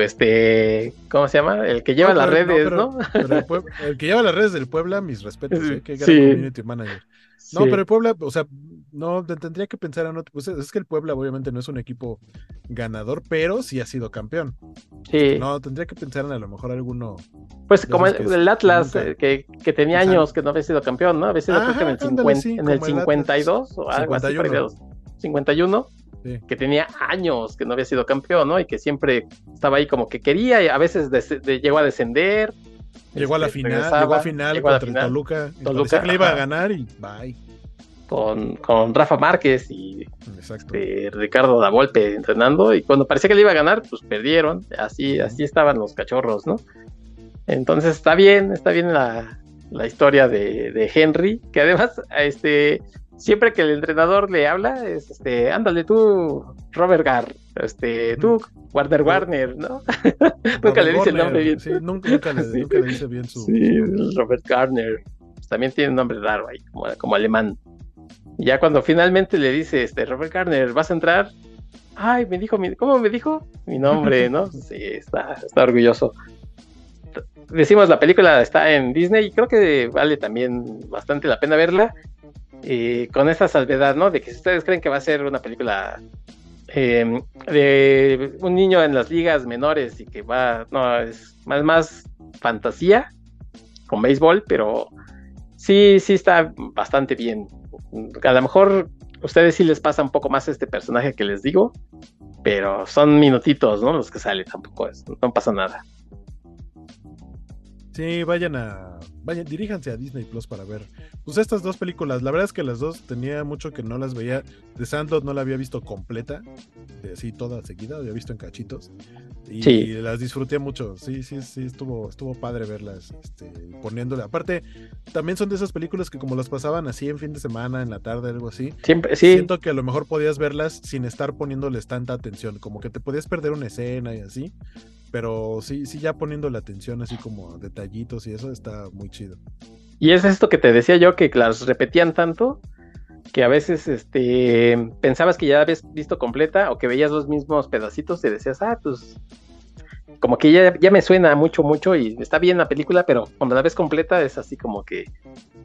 este, ¿cómo se llama? El que lleva las redes, ¿no? el, que lleva las redes del Puebla, mis respetos, ¿eh? que gran community manager. No, pero el Puebla, o sea, no tendría que pensar en otro. Pues es que el Puebla, obviamente, no es un equipo ganador, pero sí ha sido campeón. Sí. No, tendría que pensar en a lo mejor alguno. Pues como el, Atlas, eh, que, que, tenía años que no había sido campeón, ¿no? Había sido en el, 50, en el 52 o algo 51. así, 51. que tenía años que no había sido campeón, ¿no? Y que siempre estaba ahí como que quería, y a veces llegó a descender, Llegó a la este, final, llegó a final contra Toluca. Toluca que le iba a ganar y bye. Con, con Rafa Márquez y este, Ricardo Davolpe entrenando. Y cuando parecía que le iba a ganar, pues perdieron. Así, así estaban los cachorros, ¿no? Entonces está bien, está bien la, la historia de, de, Henry, que además, este, siempre que el entrenador le habla, es este, ándale tú, Robert Gar, este, tú, Warner Warner, ¿no? nunca le dice el nombre bien. Sí, nunca, le, dice bien su. Sí, Robert Garner. Pues también tiene un nombre raro ahí, como, como alemán. Ya cuando finalmente le dice, este, Robert Garner, ¿vas a entrar? Ay, me dijo, ¿cómo me dijo? Mi nombre, ¿no? Sí, está, está orgulloso. decimos la película está en Disney y creo que vale también bastante la pena verla. Eh, con esta salvedad, ¿no? De que si ustedes creen que va a ser una película em, de un niño en las ligas menores y que va, no, es más, más fantasía con béisbol, pero sí, sí está bastante bien. A lo mejor ustedes sí les pasa un poco más este personaje que les digo, pero son minutitos, ¿no? Los que salen, tampoco es, no pasa nada. Sí, vayan a. Vayan, diríjanse a Disney Plus para ver. Pues estas dos películas, la verdad es que las dos tenía mucho que no las veía. De Sandlot no la había visto completa, así toda seguida, había visto en cachitos. Y las disfruté mucho. Sí, sí, sí, estuvo, estuvo padre verlas, este, poniéndole. Aparte, también son de esas películas que como las pasaban así en fin de semana, en la tarde, algo así. Siempre, sí. Siento que a lo mejor podías verlas sin estar poniéndoles tanta atención. Como que te podías perder una escena y así pero sí, sí ya poniendo la atención así como detallitos y eso está muy chido. Y es esto que te decía yo, que las repetían tanto que a veces este pensabas que ya habías visto completa o que veías los mismos pedacitos y decías, ah, pues como que ya, ya me suena mucho, mucho y está bien la película, pero cuando la ves completa es así como que,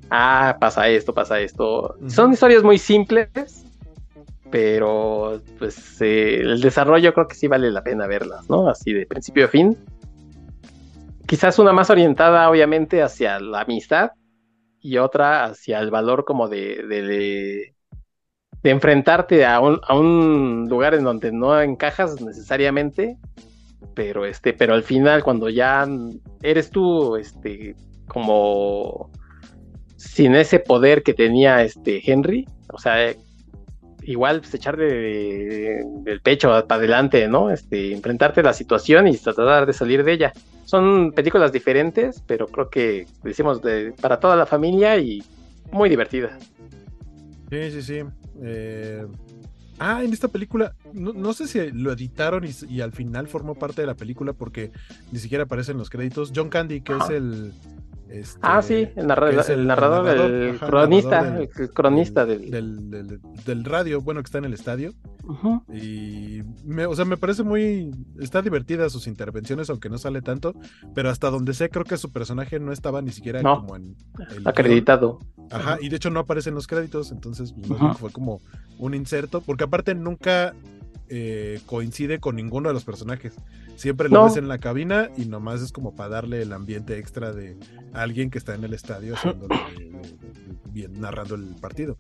ah, pasa esto, pasa esto. Son historias muy simples, pero pues eh, el desarrollo creo que sí vale la pena verlas, ¿no? Así de principio a fin. Quizás una más orientada obviamente hacia la amistad y otra hacia el valor como de, de, enfrentarte a un, a un, lugar en donde no encajas necesariamente, pero este, pero al final cuando ya eres tú, este, como sin ese poder que tenía este Henry, o sea, igual pues, echar de, del pecho para adelante, ¿no? Este, enfrentarte a la situación y tratar de salir de ella. Son películas diferentes, pero creo que decimos de, para toda la familia y muy divertidas. Sí, sí, sí. Eh, ah, en esta película, no, sé si lo editaron y, al final formó parte de la película porque ni siquiera aparecen los créditos. John Candy, que es el, este, ah, sí, el, narrador, el, narrador, el, cronista, el cronista del... Del, radio, bueno, que está en el estadio. Y, me, o sea, me parece muy... Está divertida sus intervenciones, aunque no sale tanto, pero hasta donde sé, creo que su personaje no estaba ni siquiera como en... acreditado. Ajá, y de hecho no aparece en los créditos, entonces pues, fue como un inserto, porque aparte nunca eh, coincide con ninguno de los personajes. Siempre lo ves en la cabina y nomás es como para darle el ambiente extra de alguien que está en el estadio bien, narrando el partido.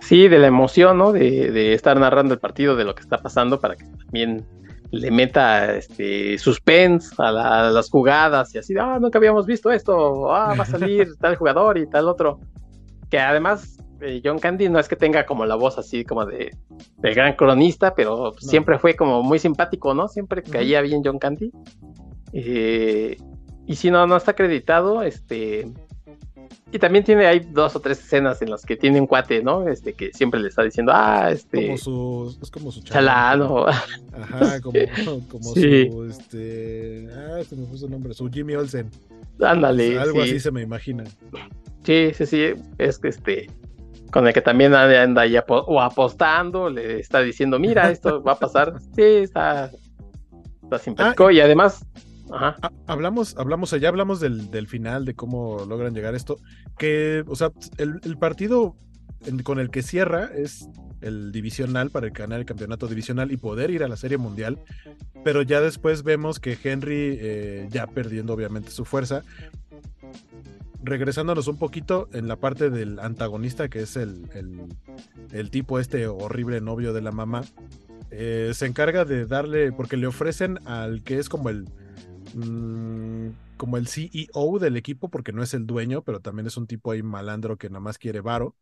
Sí, de la emoción, ¿no? De, estar narrando el partido, de lo que está pasando, para que también le meta este suspense a, las jugadas y así, ah, nunca habíamos visto esto, ah, va a salir tal jugador y tal otro. Que además eh, John Candy no es que tenga como la voz así como de, gran cronista, pero siempre fue como muy simpático, ¿no? Siempre caía bien John Candy. Eh, y si no, no está acreditado, este... Y también tiene, hay dos o tres escenas en las que tiene un cuate, ¿no? Este, que siempre le está diciendo, ah, este... Como su, es como su chalano. Ajá, como, como su, este... Ah, se me puso el nombre, su Jimmy Olsen. Ándale. algo así se me imagina. Sí, sí, sí, es que este con el que también anda ahí o apostando, le está diciendo, mira, esto va a pasar. Sí, está, está simpático ah, y además... Ajá. Ah, hablamos, hablamos, ya hablamos del, final, de cómo logran llegar a esto, que, o sea, el, partido con el que cierra es el divisional para el ganar el campeonato divisional y poder ir a la serie mundial, pero ya después vemos que Henry, eh, ya perdiendo obviamente su fuerza, regresándonos un poquito en la parte del antagonista, que es el, el, tipo este horrible novio de la mamá, eh, se encarga de darle, porque le ofrecen al que es como el... Mm, como el CEO del equipo, porque no es el dueño, pero también es un tipo ahí malandro que nada más quiere varo.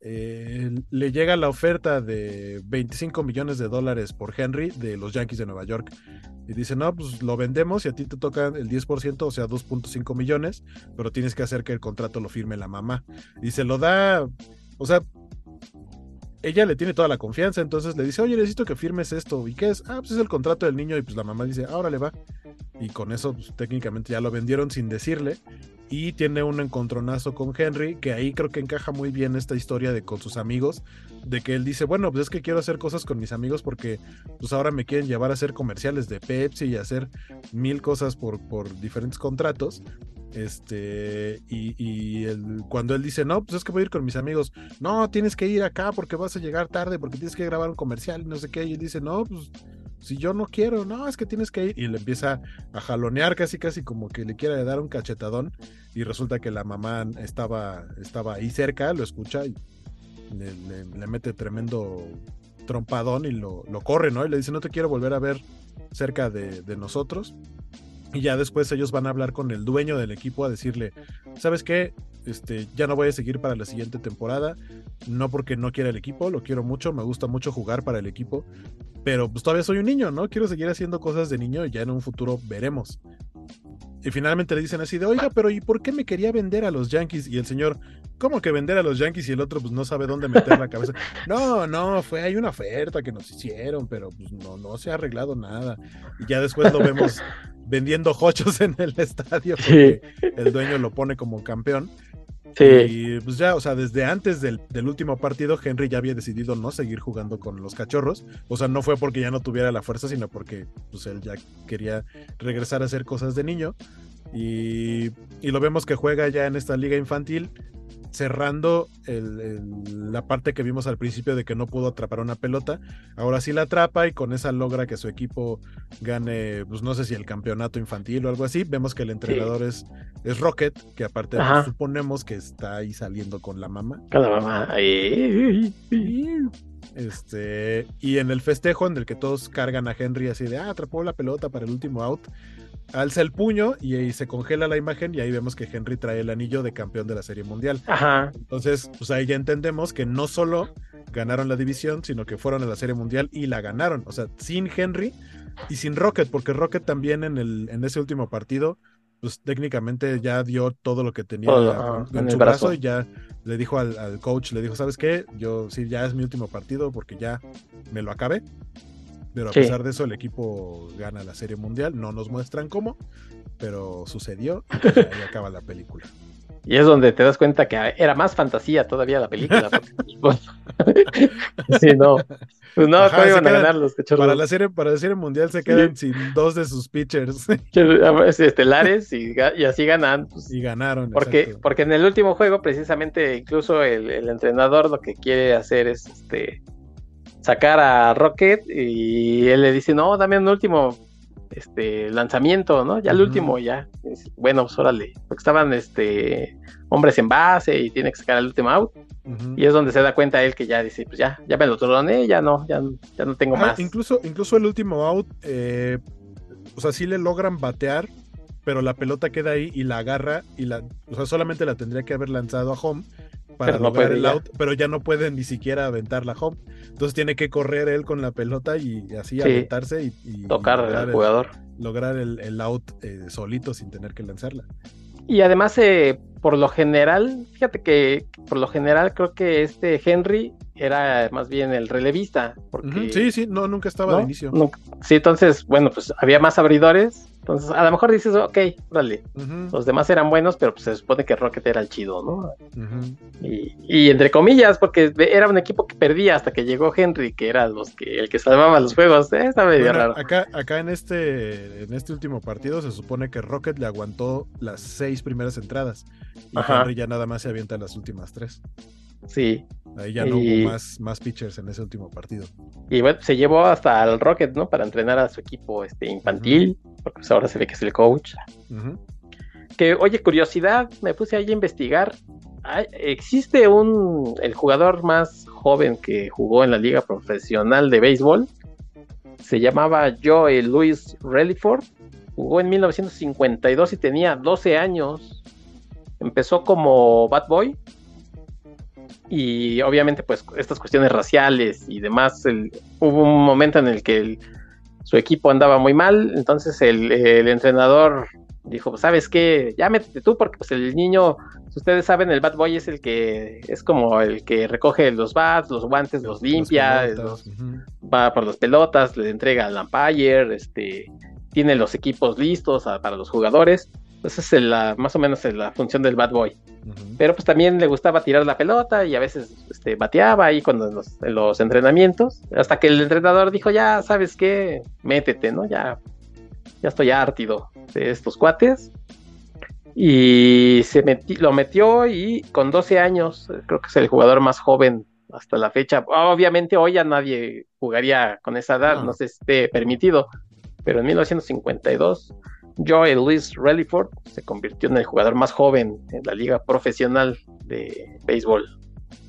Eh, le llega la oferta de 25 millones de dólares por Henry de los Yankees de Nueva York. Y dice, no, pues lo vendemos y a ti te toca el 10%, o sea, 2.5 millones, pero tienes que hacer que el contrato lo firme la mamá. Y se lo da, o sea, ella le tiene toda la confianza, entonces le dice, oye, necesito que firmes esto. ¿Y qué es? Ah, pues es el contrato del niño. Y pues la mamá dice, ahora le va. Y con eso, pues, técnicamente ya lo vendieron sin decirle. y tiene un encontronazo con Henry, que ahí creo que encaja muy bien esta historia de con sus amigos, de que él dice, bueno, pues es que quiero hacer cosas con mis amigos porque pues ahora me quieren llevar a hacer comerciales de Pepsi y hacer mil cosas por, por diferentes contratos. Este, y, cuando él dice, no, pues es que voy a ir con mis amigos, no, tienes que ir acá porque vas a llegar tarde, porque tienes que grabar un comercial, no sé qué, y él dice, no, pues si yo no quiero, no, es que tienes que ir. Y le empieza a jalonear casi, casi como que le quiere dar un cachetadón. Y resulta que la mamá estaba, estaba ahí cerca, lo escucha y le, mete tremendo trompadón y lo, lo, corre, ¿no? Y le dice, no te quiero volver a ver cerca de, de nosotros. Y ya después ellos van a hablar con el dueño del equipo a decirle, ¿sabes qué? Este, ya no voy a seguir para la siguiente temporada. No porque no quiera el equipo, lo quiero mucho, me gusta mucho jugar para el equipo. Pero pues todavía soy un niño, ¿no? Quiero seguir haciendo cosas de niño y ya en un futuro veremos. Y finalmente le dicen así de, oiga, pero ¿y por qué me quería vender a los Yankees? Y el señor, ¿cómo que vender a los Yankees? Y el otro, pues no sabe dónde meter la cabeza. No, no, fue, hay una oferta que nos hicieron, pero pues no, no se ha arreglado nada. Y ya después lo vemos vendiendo hochos en el estadio porque el dueño lo pone como campeón. Sí. Y pues ya, o sea, desde antes del, último partido, Henry ya había decidido no seguir jugando con los cachorros. O sea, no fue porque ya no tuviera la fuerza, sino porque pues él ya quería regresar a hacer cosas de niño. Y, y lo vemos que juega ya en esta liga infantil cerrando la parte que vimos al principio de que no pudo atrapar una pelota. Ahora sí la atrapa y con esa logra que su equipo gane, pues no sé si el campeonato infantil o algo así. Vemos que el entrenador es, es Rocket, que aparte suponemos que está ahí saliendo con la mamá. Con la mamá. Este, y en el festejo en el que todos cargan a Henry así de, ah, atrapó la pelota para el último out, alza el puño y ahí se congela la imagen y ahí vemos que Henry trae el anillo de campeón de la Serie Mundial. Ajá. Entonces, pues ahí ya entendemos que no solo ganaron la división, sino que fueron a la Serie Mundial y la ganaron. O sea, sin Henry y sin Rocket, porque Rocket también en, el, en ese último partido, pues técnicamente ya dio todo lo que tenía en, su brazo. y ya le dijo al, al, coach, le dijo, ¿sabes qué? Yo sí, ya es mi último partido porque ya me lo acabé. Pero a pesar de eso, el equipo gana la Serie Mundial. No nos muestran cómo, pero sucedió y ahí acaba la película. Y es donde te das cuenta que era más fantasía todavía la película. Pues, sí, no. Pues no, ¿cómo iban a ganar los cachorros? Para la serie, para la serie mundial se quedan sin dos de sus pitchers. Estelares y, así ganan. Pues, y ganaron. Porque, porque en el último juego, precisamente, incluso el, el entrenador lo que quiere hacer es este sacar a Rocket y él le dice, no, dame un último este lanzamiento, ¿no? Ya el último, ya. Bueno, pues órale, porque estaban este hombres en base y tiene que sacar el último out. Y es donde se da cuenta él que ya dice, pues ya, ya me lo troné, ya no, ya, ya no tengo más. Incluso, incluso el último out, eh, o sea, sí le logran batear, pero la pelota queda ahí y la agarra y la, o sea, solamente la tendría que haber lanzado a home para pero lograr el out, pero ya no puede ni siquiera aventar la home. Entonces tiene que correr él con la pelota y así aventarse y, tocar al jugador. lograr el, out eh, solito sin tener que lanzarla. Y además, eh, por lo general, fíjate que por lo general creo que este Henry era más bien el relevista. Porque, Sí, sí, no, nunca estaba de inicio. sí, entonces, bueno, pues había más abridores entonces, a lo mejor dices, ok, dale. Los demás eran buenos, pero pues se supone que Rocket era el chido, ¿no? y, entre comillas, porque era un equipo que perdía hasta que llegó Henry, que era los que, el que salvaba los juegos. ¿eh? Está medio raro. Acá, acá en este, en este último partido se supone que Rocket le aguantó las seis primeras entradas. Y Henry ya nada más se avienta las últimas tres. Sí. Ahí ya no hubo más, más pitchers en ese último partido. Y bueno, se llevó hasta el Rocket, ¿no? Para entrenar a su equipo este, infantil, porque pues ahora se ve que es el coach. Que, oye, curiosidad, me puse ahí a investigar. existe un, el jugador más joven que jugó en la liga profesional de béisbol. Se llamaba Joe Louis Reliford. Jugó en 1952 y tenía 12 años. Empezó como Bad Boy y obviamente pues estas cuestiones raciales y demás, hubo un momento en el que su equipo andaba muy mal, entonces el, entrenador dijo, pues sabes qué, ya métete tú porque pues el niño, si ustedes saben, el bad boy es el que es como el que recoge los bats, los guantes, los, limpia, va por las pelotas, le entrega al umpire, este, tiene los equipos listos para los jugadores Esa es la, más o menos la función del bad boy. Pero pues también le gustaba tirar la pelota y a veces este, bateaba ahí cuando en los, entrenamientos. Hasta que el entrenador dijo, ya sabes qué, métete, ¿no? Ya, ya estoy ártido de estos cuates. Y se lo metió y con 12 años, creo que es el jugador más joven hasta la fecha. Obviamente hoy ya nadie jugaría con esa edad, no, se esté permitido. Pero en 1952 Joey Luis Rellyford se convirtió en el jugador más joven en la liga profesional de béisbol.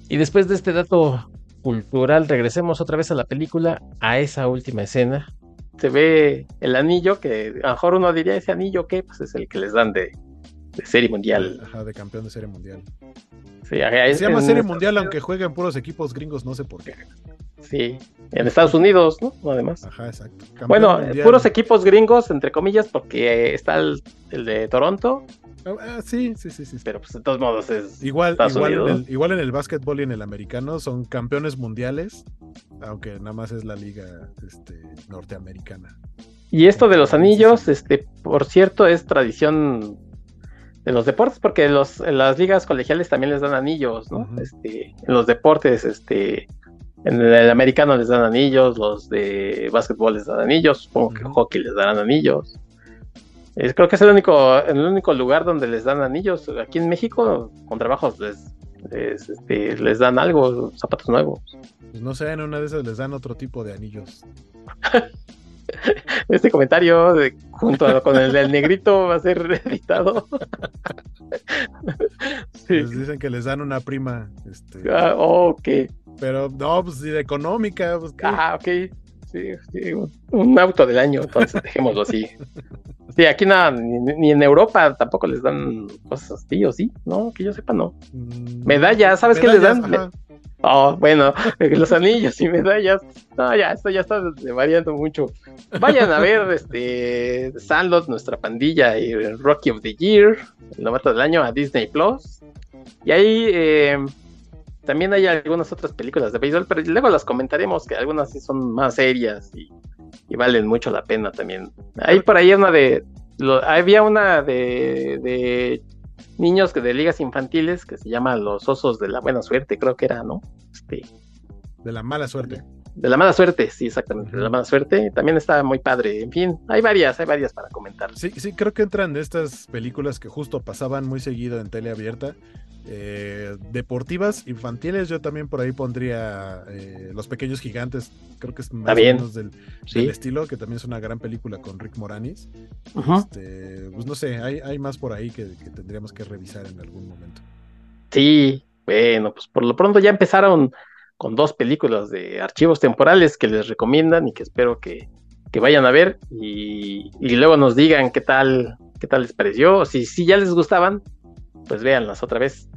Y después de este dato cultural, regresemos otra vez a la película, a esa última escena. Se ve el anillo, que a lo mejor uno diría, ese anillo, ¿qué? Pues es el que les dan de, serie mundial. Ajá, de campeón de serie mundial. Sí, Se llama serie mundial, aunque jueguen puros equipos gringos, no sé por qué. Sí, en Estados Unidos, ¿no? Además. Ajá, exacto. bueno, puros equipos gringos, entre comillas, porque está el, de Toronto. Ah, ah, sí, sí, sí, sí. Pero pues de todos modos es. Igual, igual, en el, igual en el básquetbol y en el americano son campeones mundiales, aunque nada más es la liga este, norteamericana. Y esto de los anillos, este, por cierto, es tradición de los deportes, porque los, en las ligas colegiales también les dan anillos, ¿no? Este, en los deportes, este, en el americano les dan anillos, los de básquetbol les dan anillos, supongo que hockey les darán anillos. creo que es el único, el único lugar donde les dan anillos. Aquí en México, con trabajos les, este, les, dan algo, zapatos nuevos. Pues no sé, en una de esas les dan otro tipo de anillos. este comentario junto con el del negrito va a ser editado. Les dicen que les dan una prima. Este... Ah, ok. Pero no, pues de económica. Pues, ah, ok. Sí, sí, un auto del año, entonces dejémoslo así. Sí, aquí nada, ni, en Europa tampoco les dan cosas así, ¿o sí? No, que yo sepa, no. Mm, medallas, ¿sabes qué les dan? Oh, bueno, los anillos y medallas. No, ya, esto ya está variando mucho. Vayan a ver este Sandlot, nuestra pandilla y Rocky of the Year, el novato del año a Disney Plus. Y ahí eh, también hay algunas otras películas de béisbol, pero luego las comentaremos, que algunas sí son más serias y, valen mucho la pena también. Hay por ahí una de. había una de, de niños que de ligas infantiles que se llama Los Osos de la Buena Suerte, creo que era, ¿no? Este, de la mala suerte. De la mala suerte, sí, exactamente, de la mala suerte. También está muy padre. En fin, hay varias, hay varias para comentar. Sí, sí, creo que entran de estas películas que justo pasaban muy seguido en tele abierta. Eh, deportivas, infantiles, yo también por ahí pondría eh, Los Pequeños Gigantes, creo que es más o menos del, estilo, que también es una gran película con Rick Moranis. Este, pues no sé, hay, hay más por ahí que, tendríamos que revisar en algún momento. Sí, bueno, pues por lo pronto ya empezaron con dos películas de archivos temporales que les recomiendan y que espero que, vayan a ver y, y, luego nos digan qué tal, qué tal les pareció, si, si ya les gustaban, pues véanlas otra vez.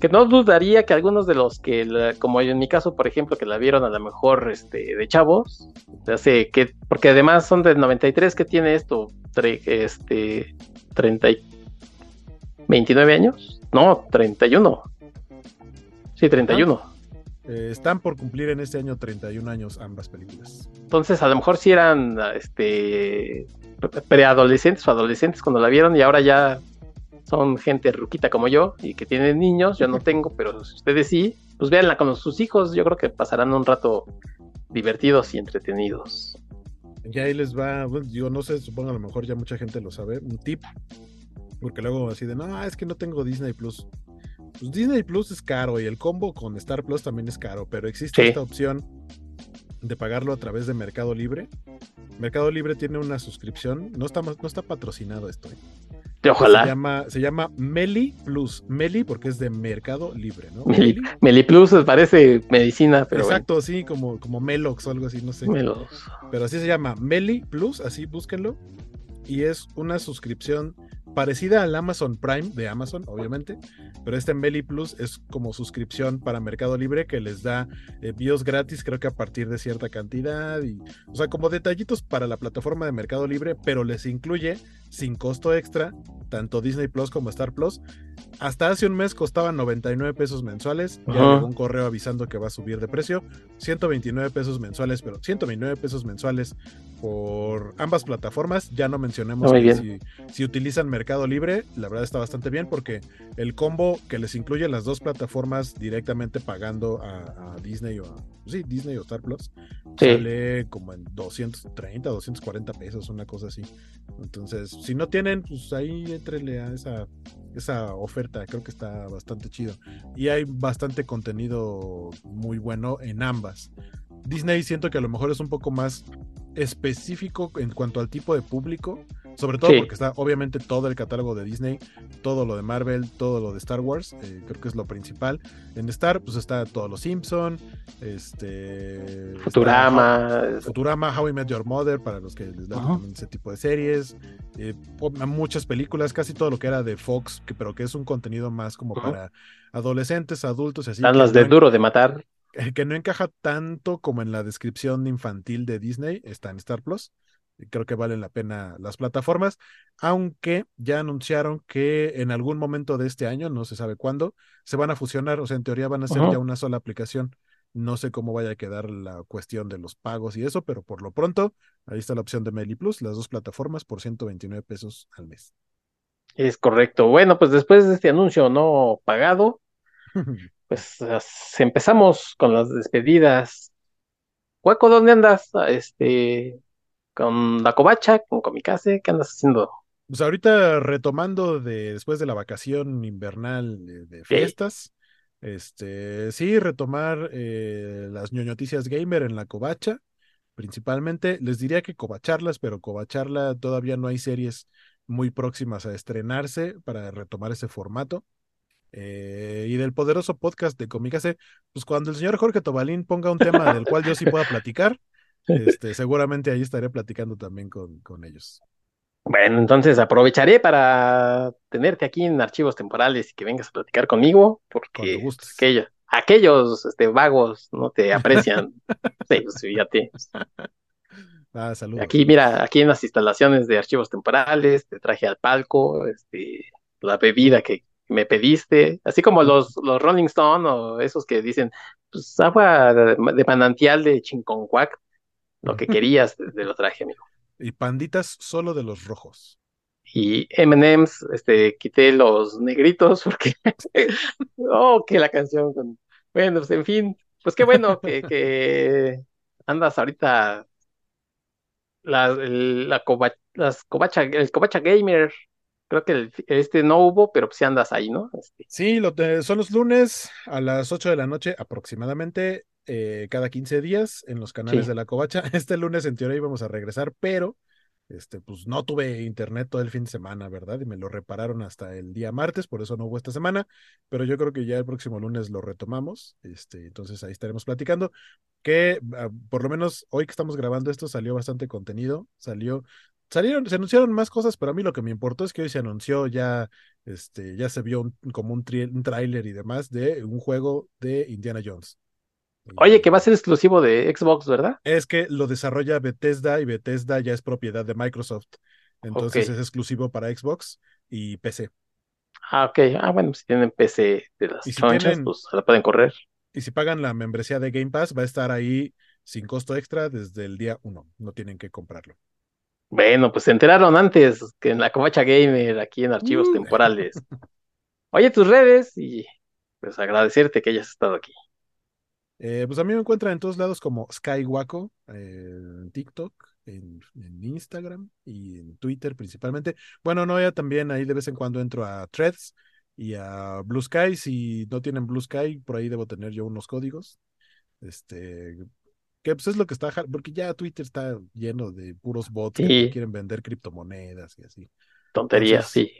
Que no dudaría que algunos de los que, como en mi caso, por ejemplo, que la vieron a lo mejor este, de chavos, hace que, porque además son del 93, que tiene esto? este, 30 29 años? No, 31. Sí, 31. Eh, están por cumplir en este año 31 años ambas películas. Entonces, a lo mejor si eran este preadolescentes o adolescentes cuando la vieron y ahora ya son gente ruquita como yo y que tienen niños, yo no tengo, pero si ustedes sí, pues véanla con sus hijos, yo creo que pasarán un rato divertidos y entretenidos. Y ahí les va, yo no sé, supongo a lo mejor ya mucha gente lo sabe, un tip, porque luego así de, no, es que no tengo Disney Plus. Pues Disney Plus es caro y el combo con Star Plus también es caro, pero existe esta opción de pagarlo a través de Mercado Libre. Mercado Libre tiene una suscripción, no está, no está patrocinado esto. ¿eh? Ojalá. Se llama, se llama Meli Plus. Meli porque es de Mercado Libre, ¿no? Meli, Plus parece medicina, pero. Exacto, sí, como, como Melox o algo así, no sé. Melox. Pero así se llama Meli Plus, así búsquenlo. Y es una suscripción parecida al Amazon Prime de Amazon, obviamente, pero este Meli Plus es como suscripción para Mercado Libre que les da envíos gratis, creo que a partir de cierta cantidad, y, o sea, como detallitos para la plataforma de Mercado Libre, pero les incluye sin costo extra tanto Disney Plus como Star Plus. Hasta hace un mes costaban 99 pesos mensuales. Ya llegó un correo avisando que va a subir de precio. 129 pesos mensuales, pero 129 pesos mensuales por ambas plataformas. Ya no mencionemos si, si, utilizan Mercado Libre, la verdad está bastante bien porque el combo que les incluye las dos plataformas directamente pagando a, Disney o sí, Disney o Star Plus, sale como en 230, 240 pesos, una cosa así. Entonces, si no tienen, pues ahí entrele a esa, esa oferta, creo que está bastante chido. Y hay bastante contenido muy bueno en ambas. Disney siento que a lo mejor es un poco más específico en cuanto al tipo de público, sobre todo porque está obviamente todo el catálogo de Disney, todo lo de Marvel, todo lo de Star Wars, eh, creo que es lo principal. En Star pues está todo los Simpson, este Futurama, Futurama, How I Met Your Mother para los que les dan ese tipo de series, eh, muchas películas, casi todo lo que era de Fox, que, pero que es un contenido más como para adolescentes, adultos y así. Están las de duro de matar. Que no encaja tanto como en la descripción infantil de Disney, está en Star Plus. Creo que valen la pena las plataformas, aunque ya anunciaron que en algún momento de este año, no se sabe cuándo, se van a fusionar, o sea, en teoría van a ser ya una sola aplicación. No sé cómo vaya a quedar la cuestión de los pagos y eso, pero por lo pronto, ahí está la opción de Meli Plus, las dos plataformas por 129 pesos al mes. Es correcto. Bueno, pues después de este anuncio no pagado, pues empezamos con las despedidas. Hueco, ¿dónde andas? Este, con la covacha, con Comicase, ¿qué andas haciendo? Pues ahorita retomando de después de la vacación invernal de, fiestas, este, sí, retomar eh, las noticias gamer en la covacha, principalmente. Les diría que covacharlas, pero covacharla todavía no hay series muy próximas a estrenarse para retomar ese formato. Eh, y del poderoso podcast de Comicase, pues cuando el señor Jorge Tobalín ponga un tema del cual yo sí pueda platicar, este, seguramente ahí estaré platicando también con, con ellos. Bueno, entonces aprovecharé para tenerte aquí en archivos temporales y que vengas a platicar conmigo, porque aquellos, aquellos este, vagos no te aprecian. sí, pues, fíjate. Ah, saludos. Aquí, mira, aquí en las instalaciones de archivos temporales, te traje al palco, este, la bebida que, me pediste, así como los, los Rolling Stone o esos que dicen, pues agua de manantial de Chinconcuac, lo que querías te lo traje, amigo. Y panditas solo de los rojos. Y M&M's, este, quité los negritos porque, oh, que la canción con, bueno, pues en fin, pues qué bueno que, que andas ahorita la, la las covacha, el covacha gamer creo que este no hubo, pero sí andas ahí, ¿no? Este. Sí, lo son los lunes a las 8 de la noche aproximadamente, eh, cada 15 días en los canales de la Covacha. Este lunes en teoría íbamos a regresar, pero este, pues no tuve internet todo el fin de semana, ¿verdad? Y me lo repararon hasta el día martes, por eso no hubo esta semana, pero yo creo que ya el próximo lunes lo retomamos, este, entonces ahí estaremos platicando, que ah, por lo menos hoy que estamos grabando esto salió bastante contenido, salió salieron, se anunciaron más cosas, pero a mí lo que me importó es que hoy se anunció ya, este, ya se vio como un, un tráiler y demás de un juego de Indiana Jones. Oye, que va a ser exclusivo de Xbox, ¿verdad? Es que lo desarrolla Bethesda y Bethesda ya es propiedad de Microsoft. Entonces es exclusivo para Xbox y PC. Ah, ok. Ah, bueno, si tienen PC de las si pues la pueden correr. Y si pagan la membresía de Game Pass, va a estar ahí sin costo extra desde el día uno. No tienen que comprarlo. Bueno, pues se enteraron antes que en la Covacha Gamer, aquí en Archivos uh. Temporales. Oye, tus redes y pues agradecerte que hayas estado aquí. Eh, pues a mí me encuentran en todos lados como Skywaco, eh, en TikTok, en, Instagram y en Twitter principalmente. Bueno, no, ya también ahí de vez en cuando entro a Threads y a Blue Sky. Si no tienen Blue Sky, por ahí debo tener yo unos códigos. Este, que pues es lo que está, porque ya Twitter está lleno de puros bots que quieren vender criptomonedas y así. Tonterías, sí.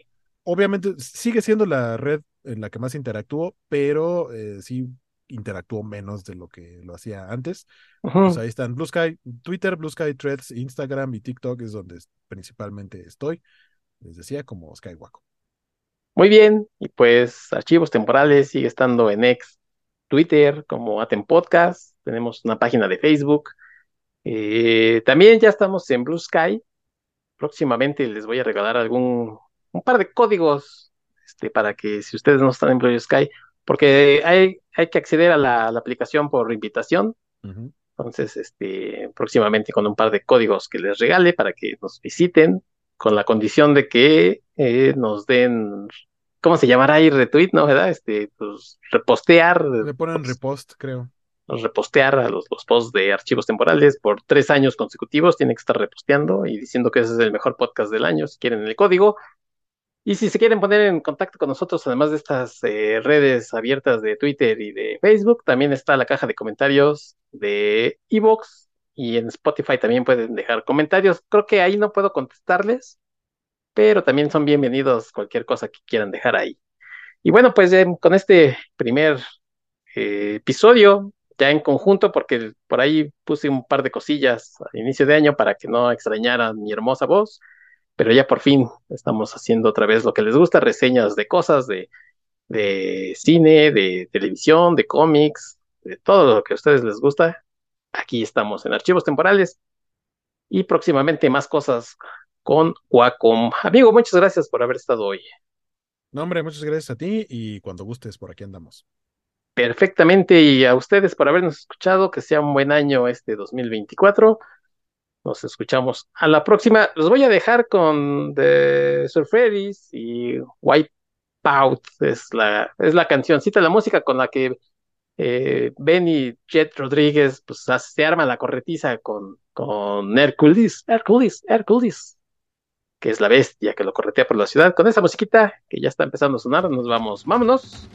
Obviamente sigue siendo la red en la que más interactúo, pero eh, sí interactúo menos de lo que lo hacía antes. Pues ahí están Blue Sky, Twitter, Blue Sky Threads, Instagram y TikTok es donde principalmente estoy. Les decía, como Skywaco. Muy bien, y pues archivos temporales sigue estando en X, Twitter como Aten Podcast, tenemos una página de Facebook. Eh, también ya estamos en Blue Sky. Próximamente les voy a regalar algún, un par de códigos este, para que si ustedes no están en Blue Sky, porque hay, hay que acceder a la, aplicación por invitación. Entonces, este, próximamente con un par de códigos que les regale para que nos visiten, con la condición de que eh, nos den, ¿cómo se llamará ahí? Retweet, ¿no? ¿Verdad? Este, pues repostear. Le ponen pues, repost, creo. Repostear a los, posts de archivos temporales por tres años consecutivos. Tiene que estar reposteando y diciendo que ese es el mejor podcast del año, si quieren el código. Y si se quieren poner en contacto con nosotros, además de estas eh, redes abiertas de Twitter y de Facebook, también está la caja de comentarios de Evox y en Spotify también pueden dejar comentarios. Creo que ahí no puedo contestarles, pero también son bienvenidos cualquier cosa que quieran dejar ahí. Y bueno, pues con este primer eh, episodio, ya en conjunto, porque por ahí puse un par de cosillas al inicio de año para que no extrañaran mi hermosa voz, pero ya por fin estamos haciendo otra vez lo que les gusta, reseñas de cosas, de, de cine, de televisión, de cómics, de todo lo que a ustedes les gusta. Aquí estamos en archivos temporales y próximamente más cosas con Wacom. Amigo, muchas gracias por haber estado hoy. No, hombre, muchas gracias a ti y cuando gustes, por aquí andamos. Perfectamente, y a ustedes por habernos escuchado, que sea un buen año este 2024. Nos escuchamos a la próxima. Los voy a dejar con The Surferis y Wipeout. Es la, es la cancioncita, la música con la que eh, Benny Jet Rodríguez pues se arma la corretiza con, con Hercules, Hercules, Hercules, que es la bestia que lo corretea por la ciudad. Con esa musiquita que ya está empezando a sonar, nos vamos, vámonos.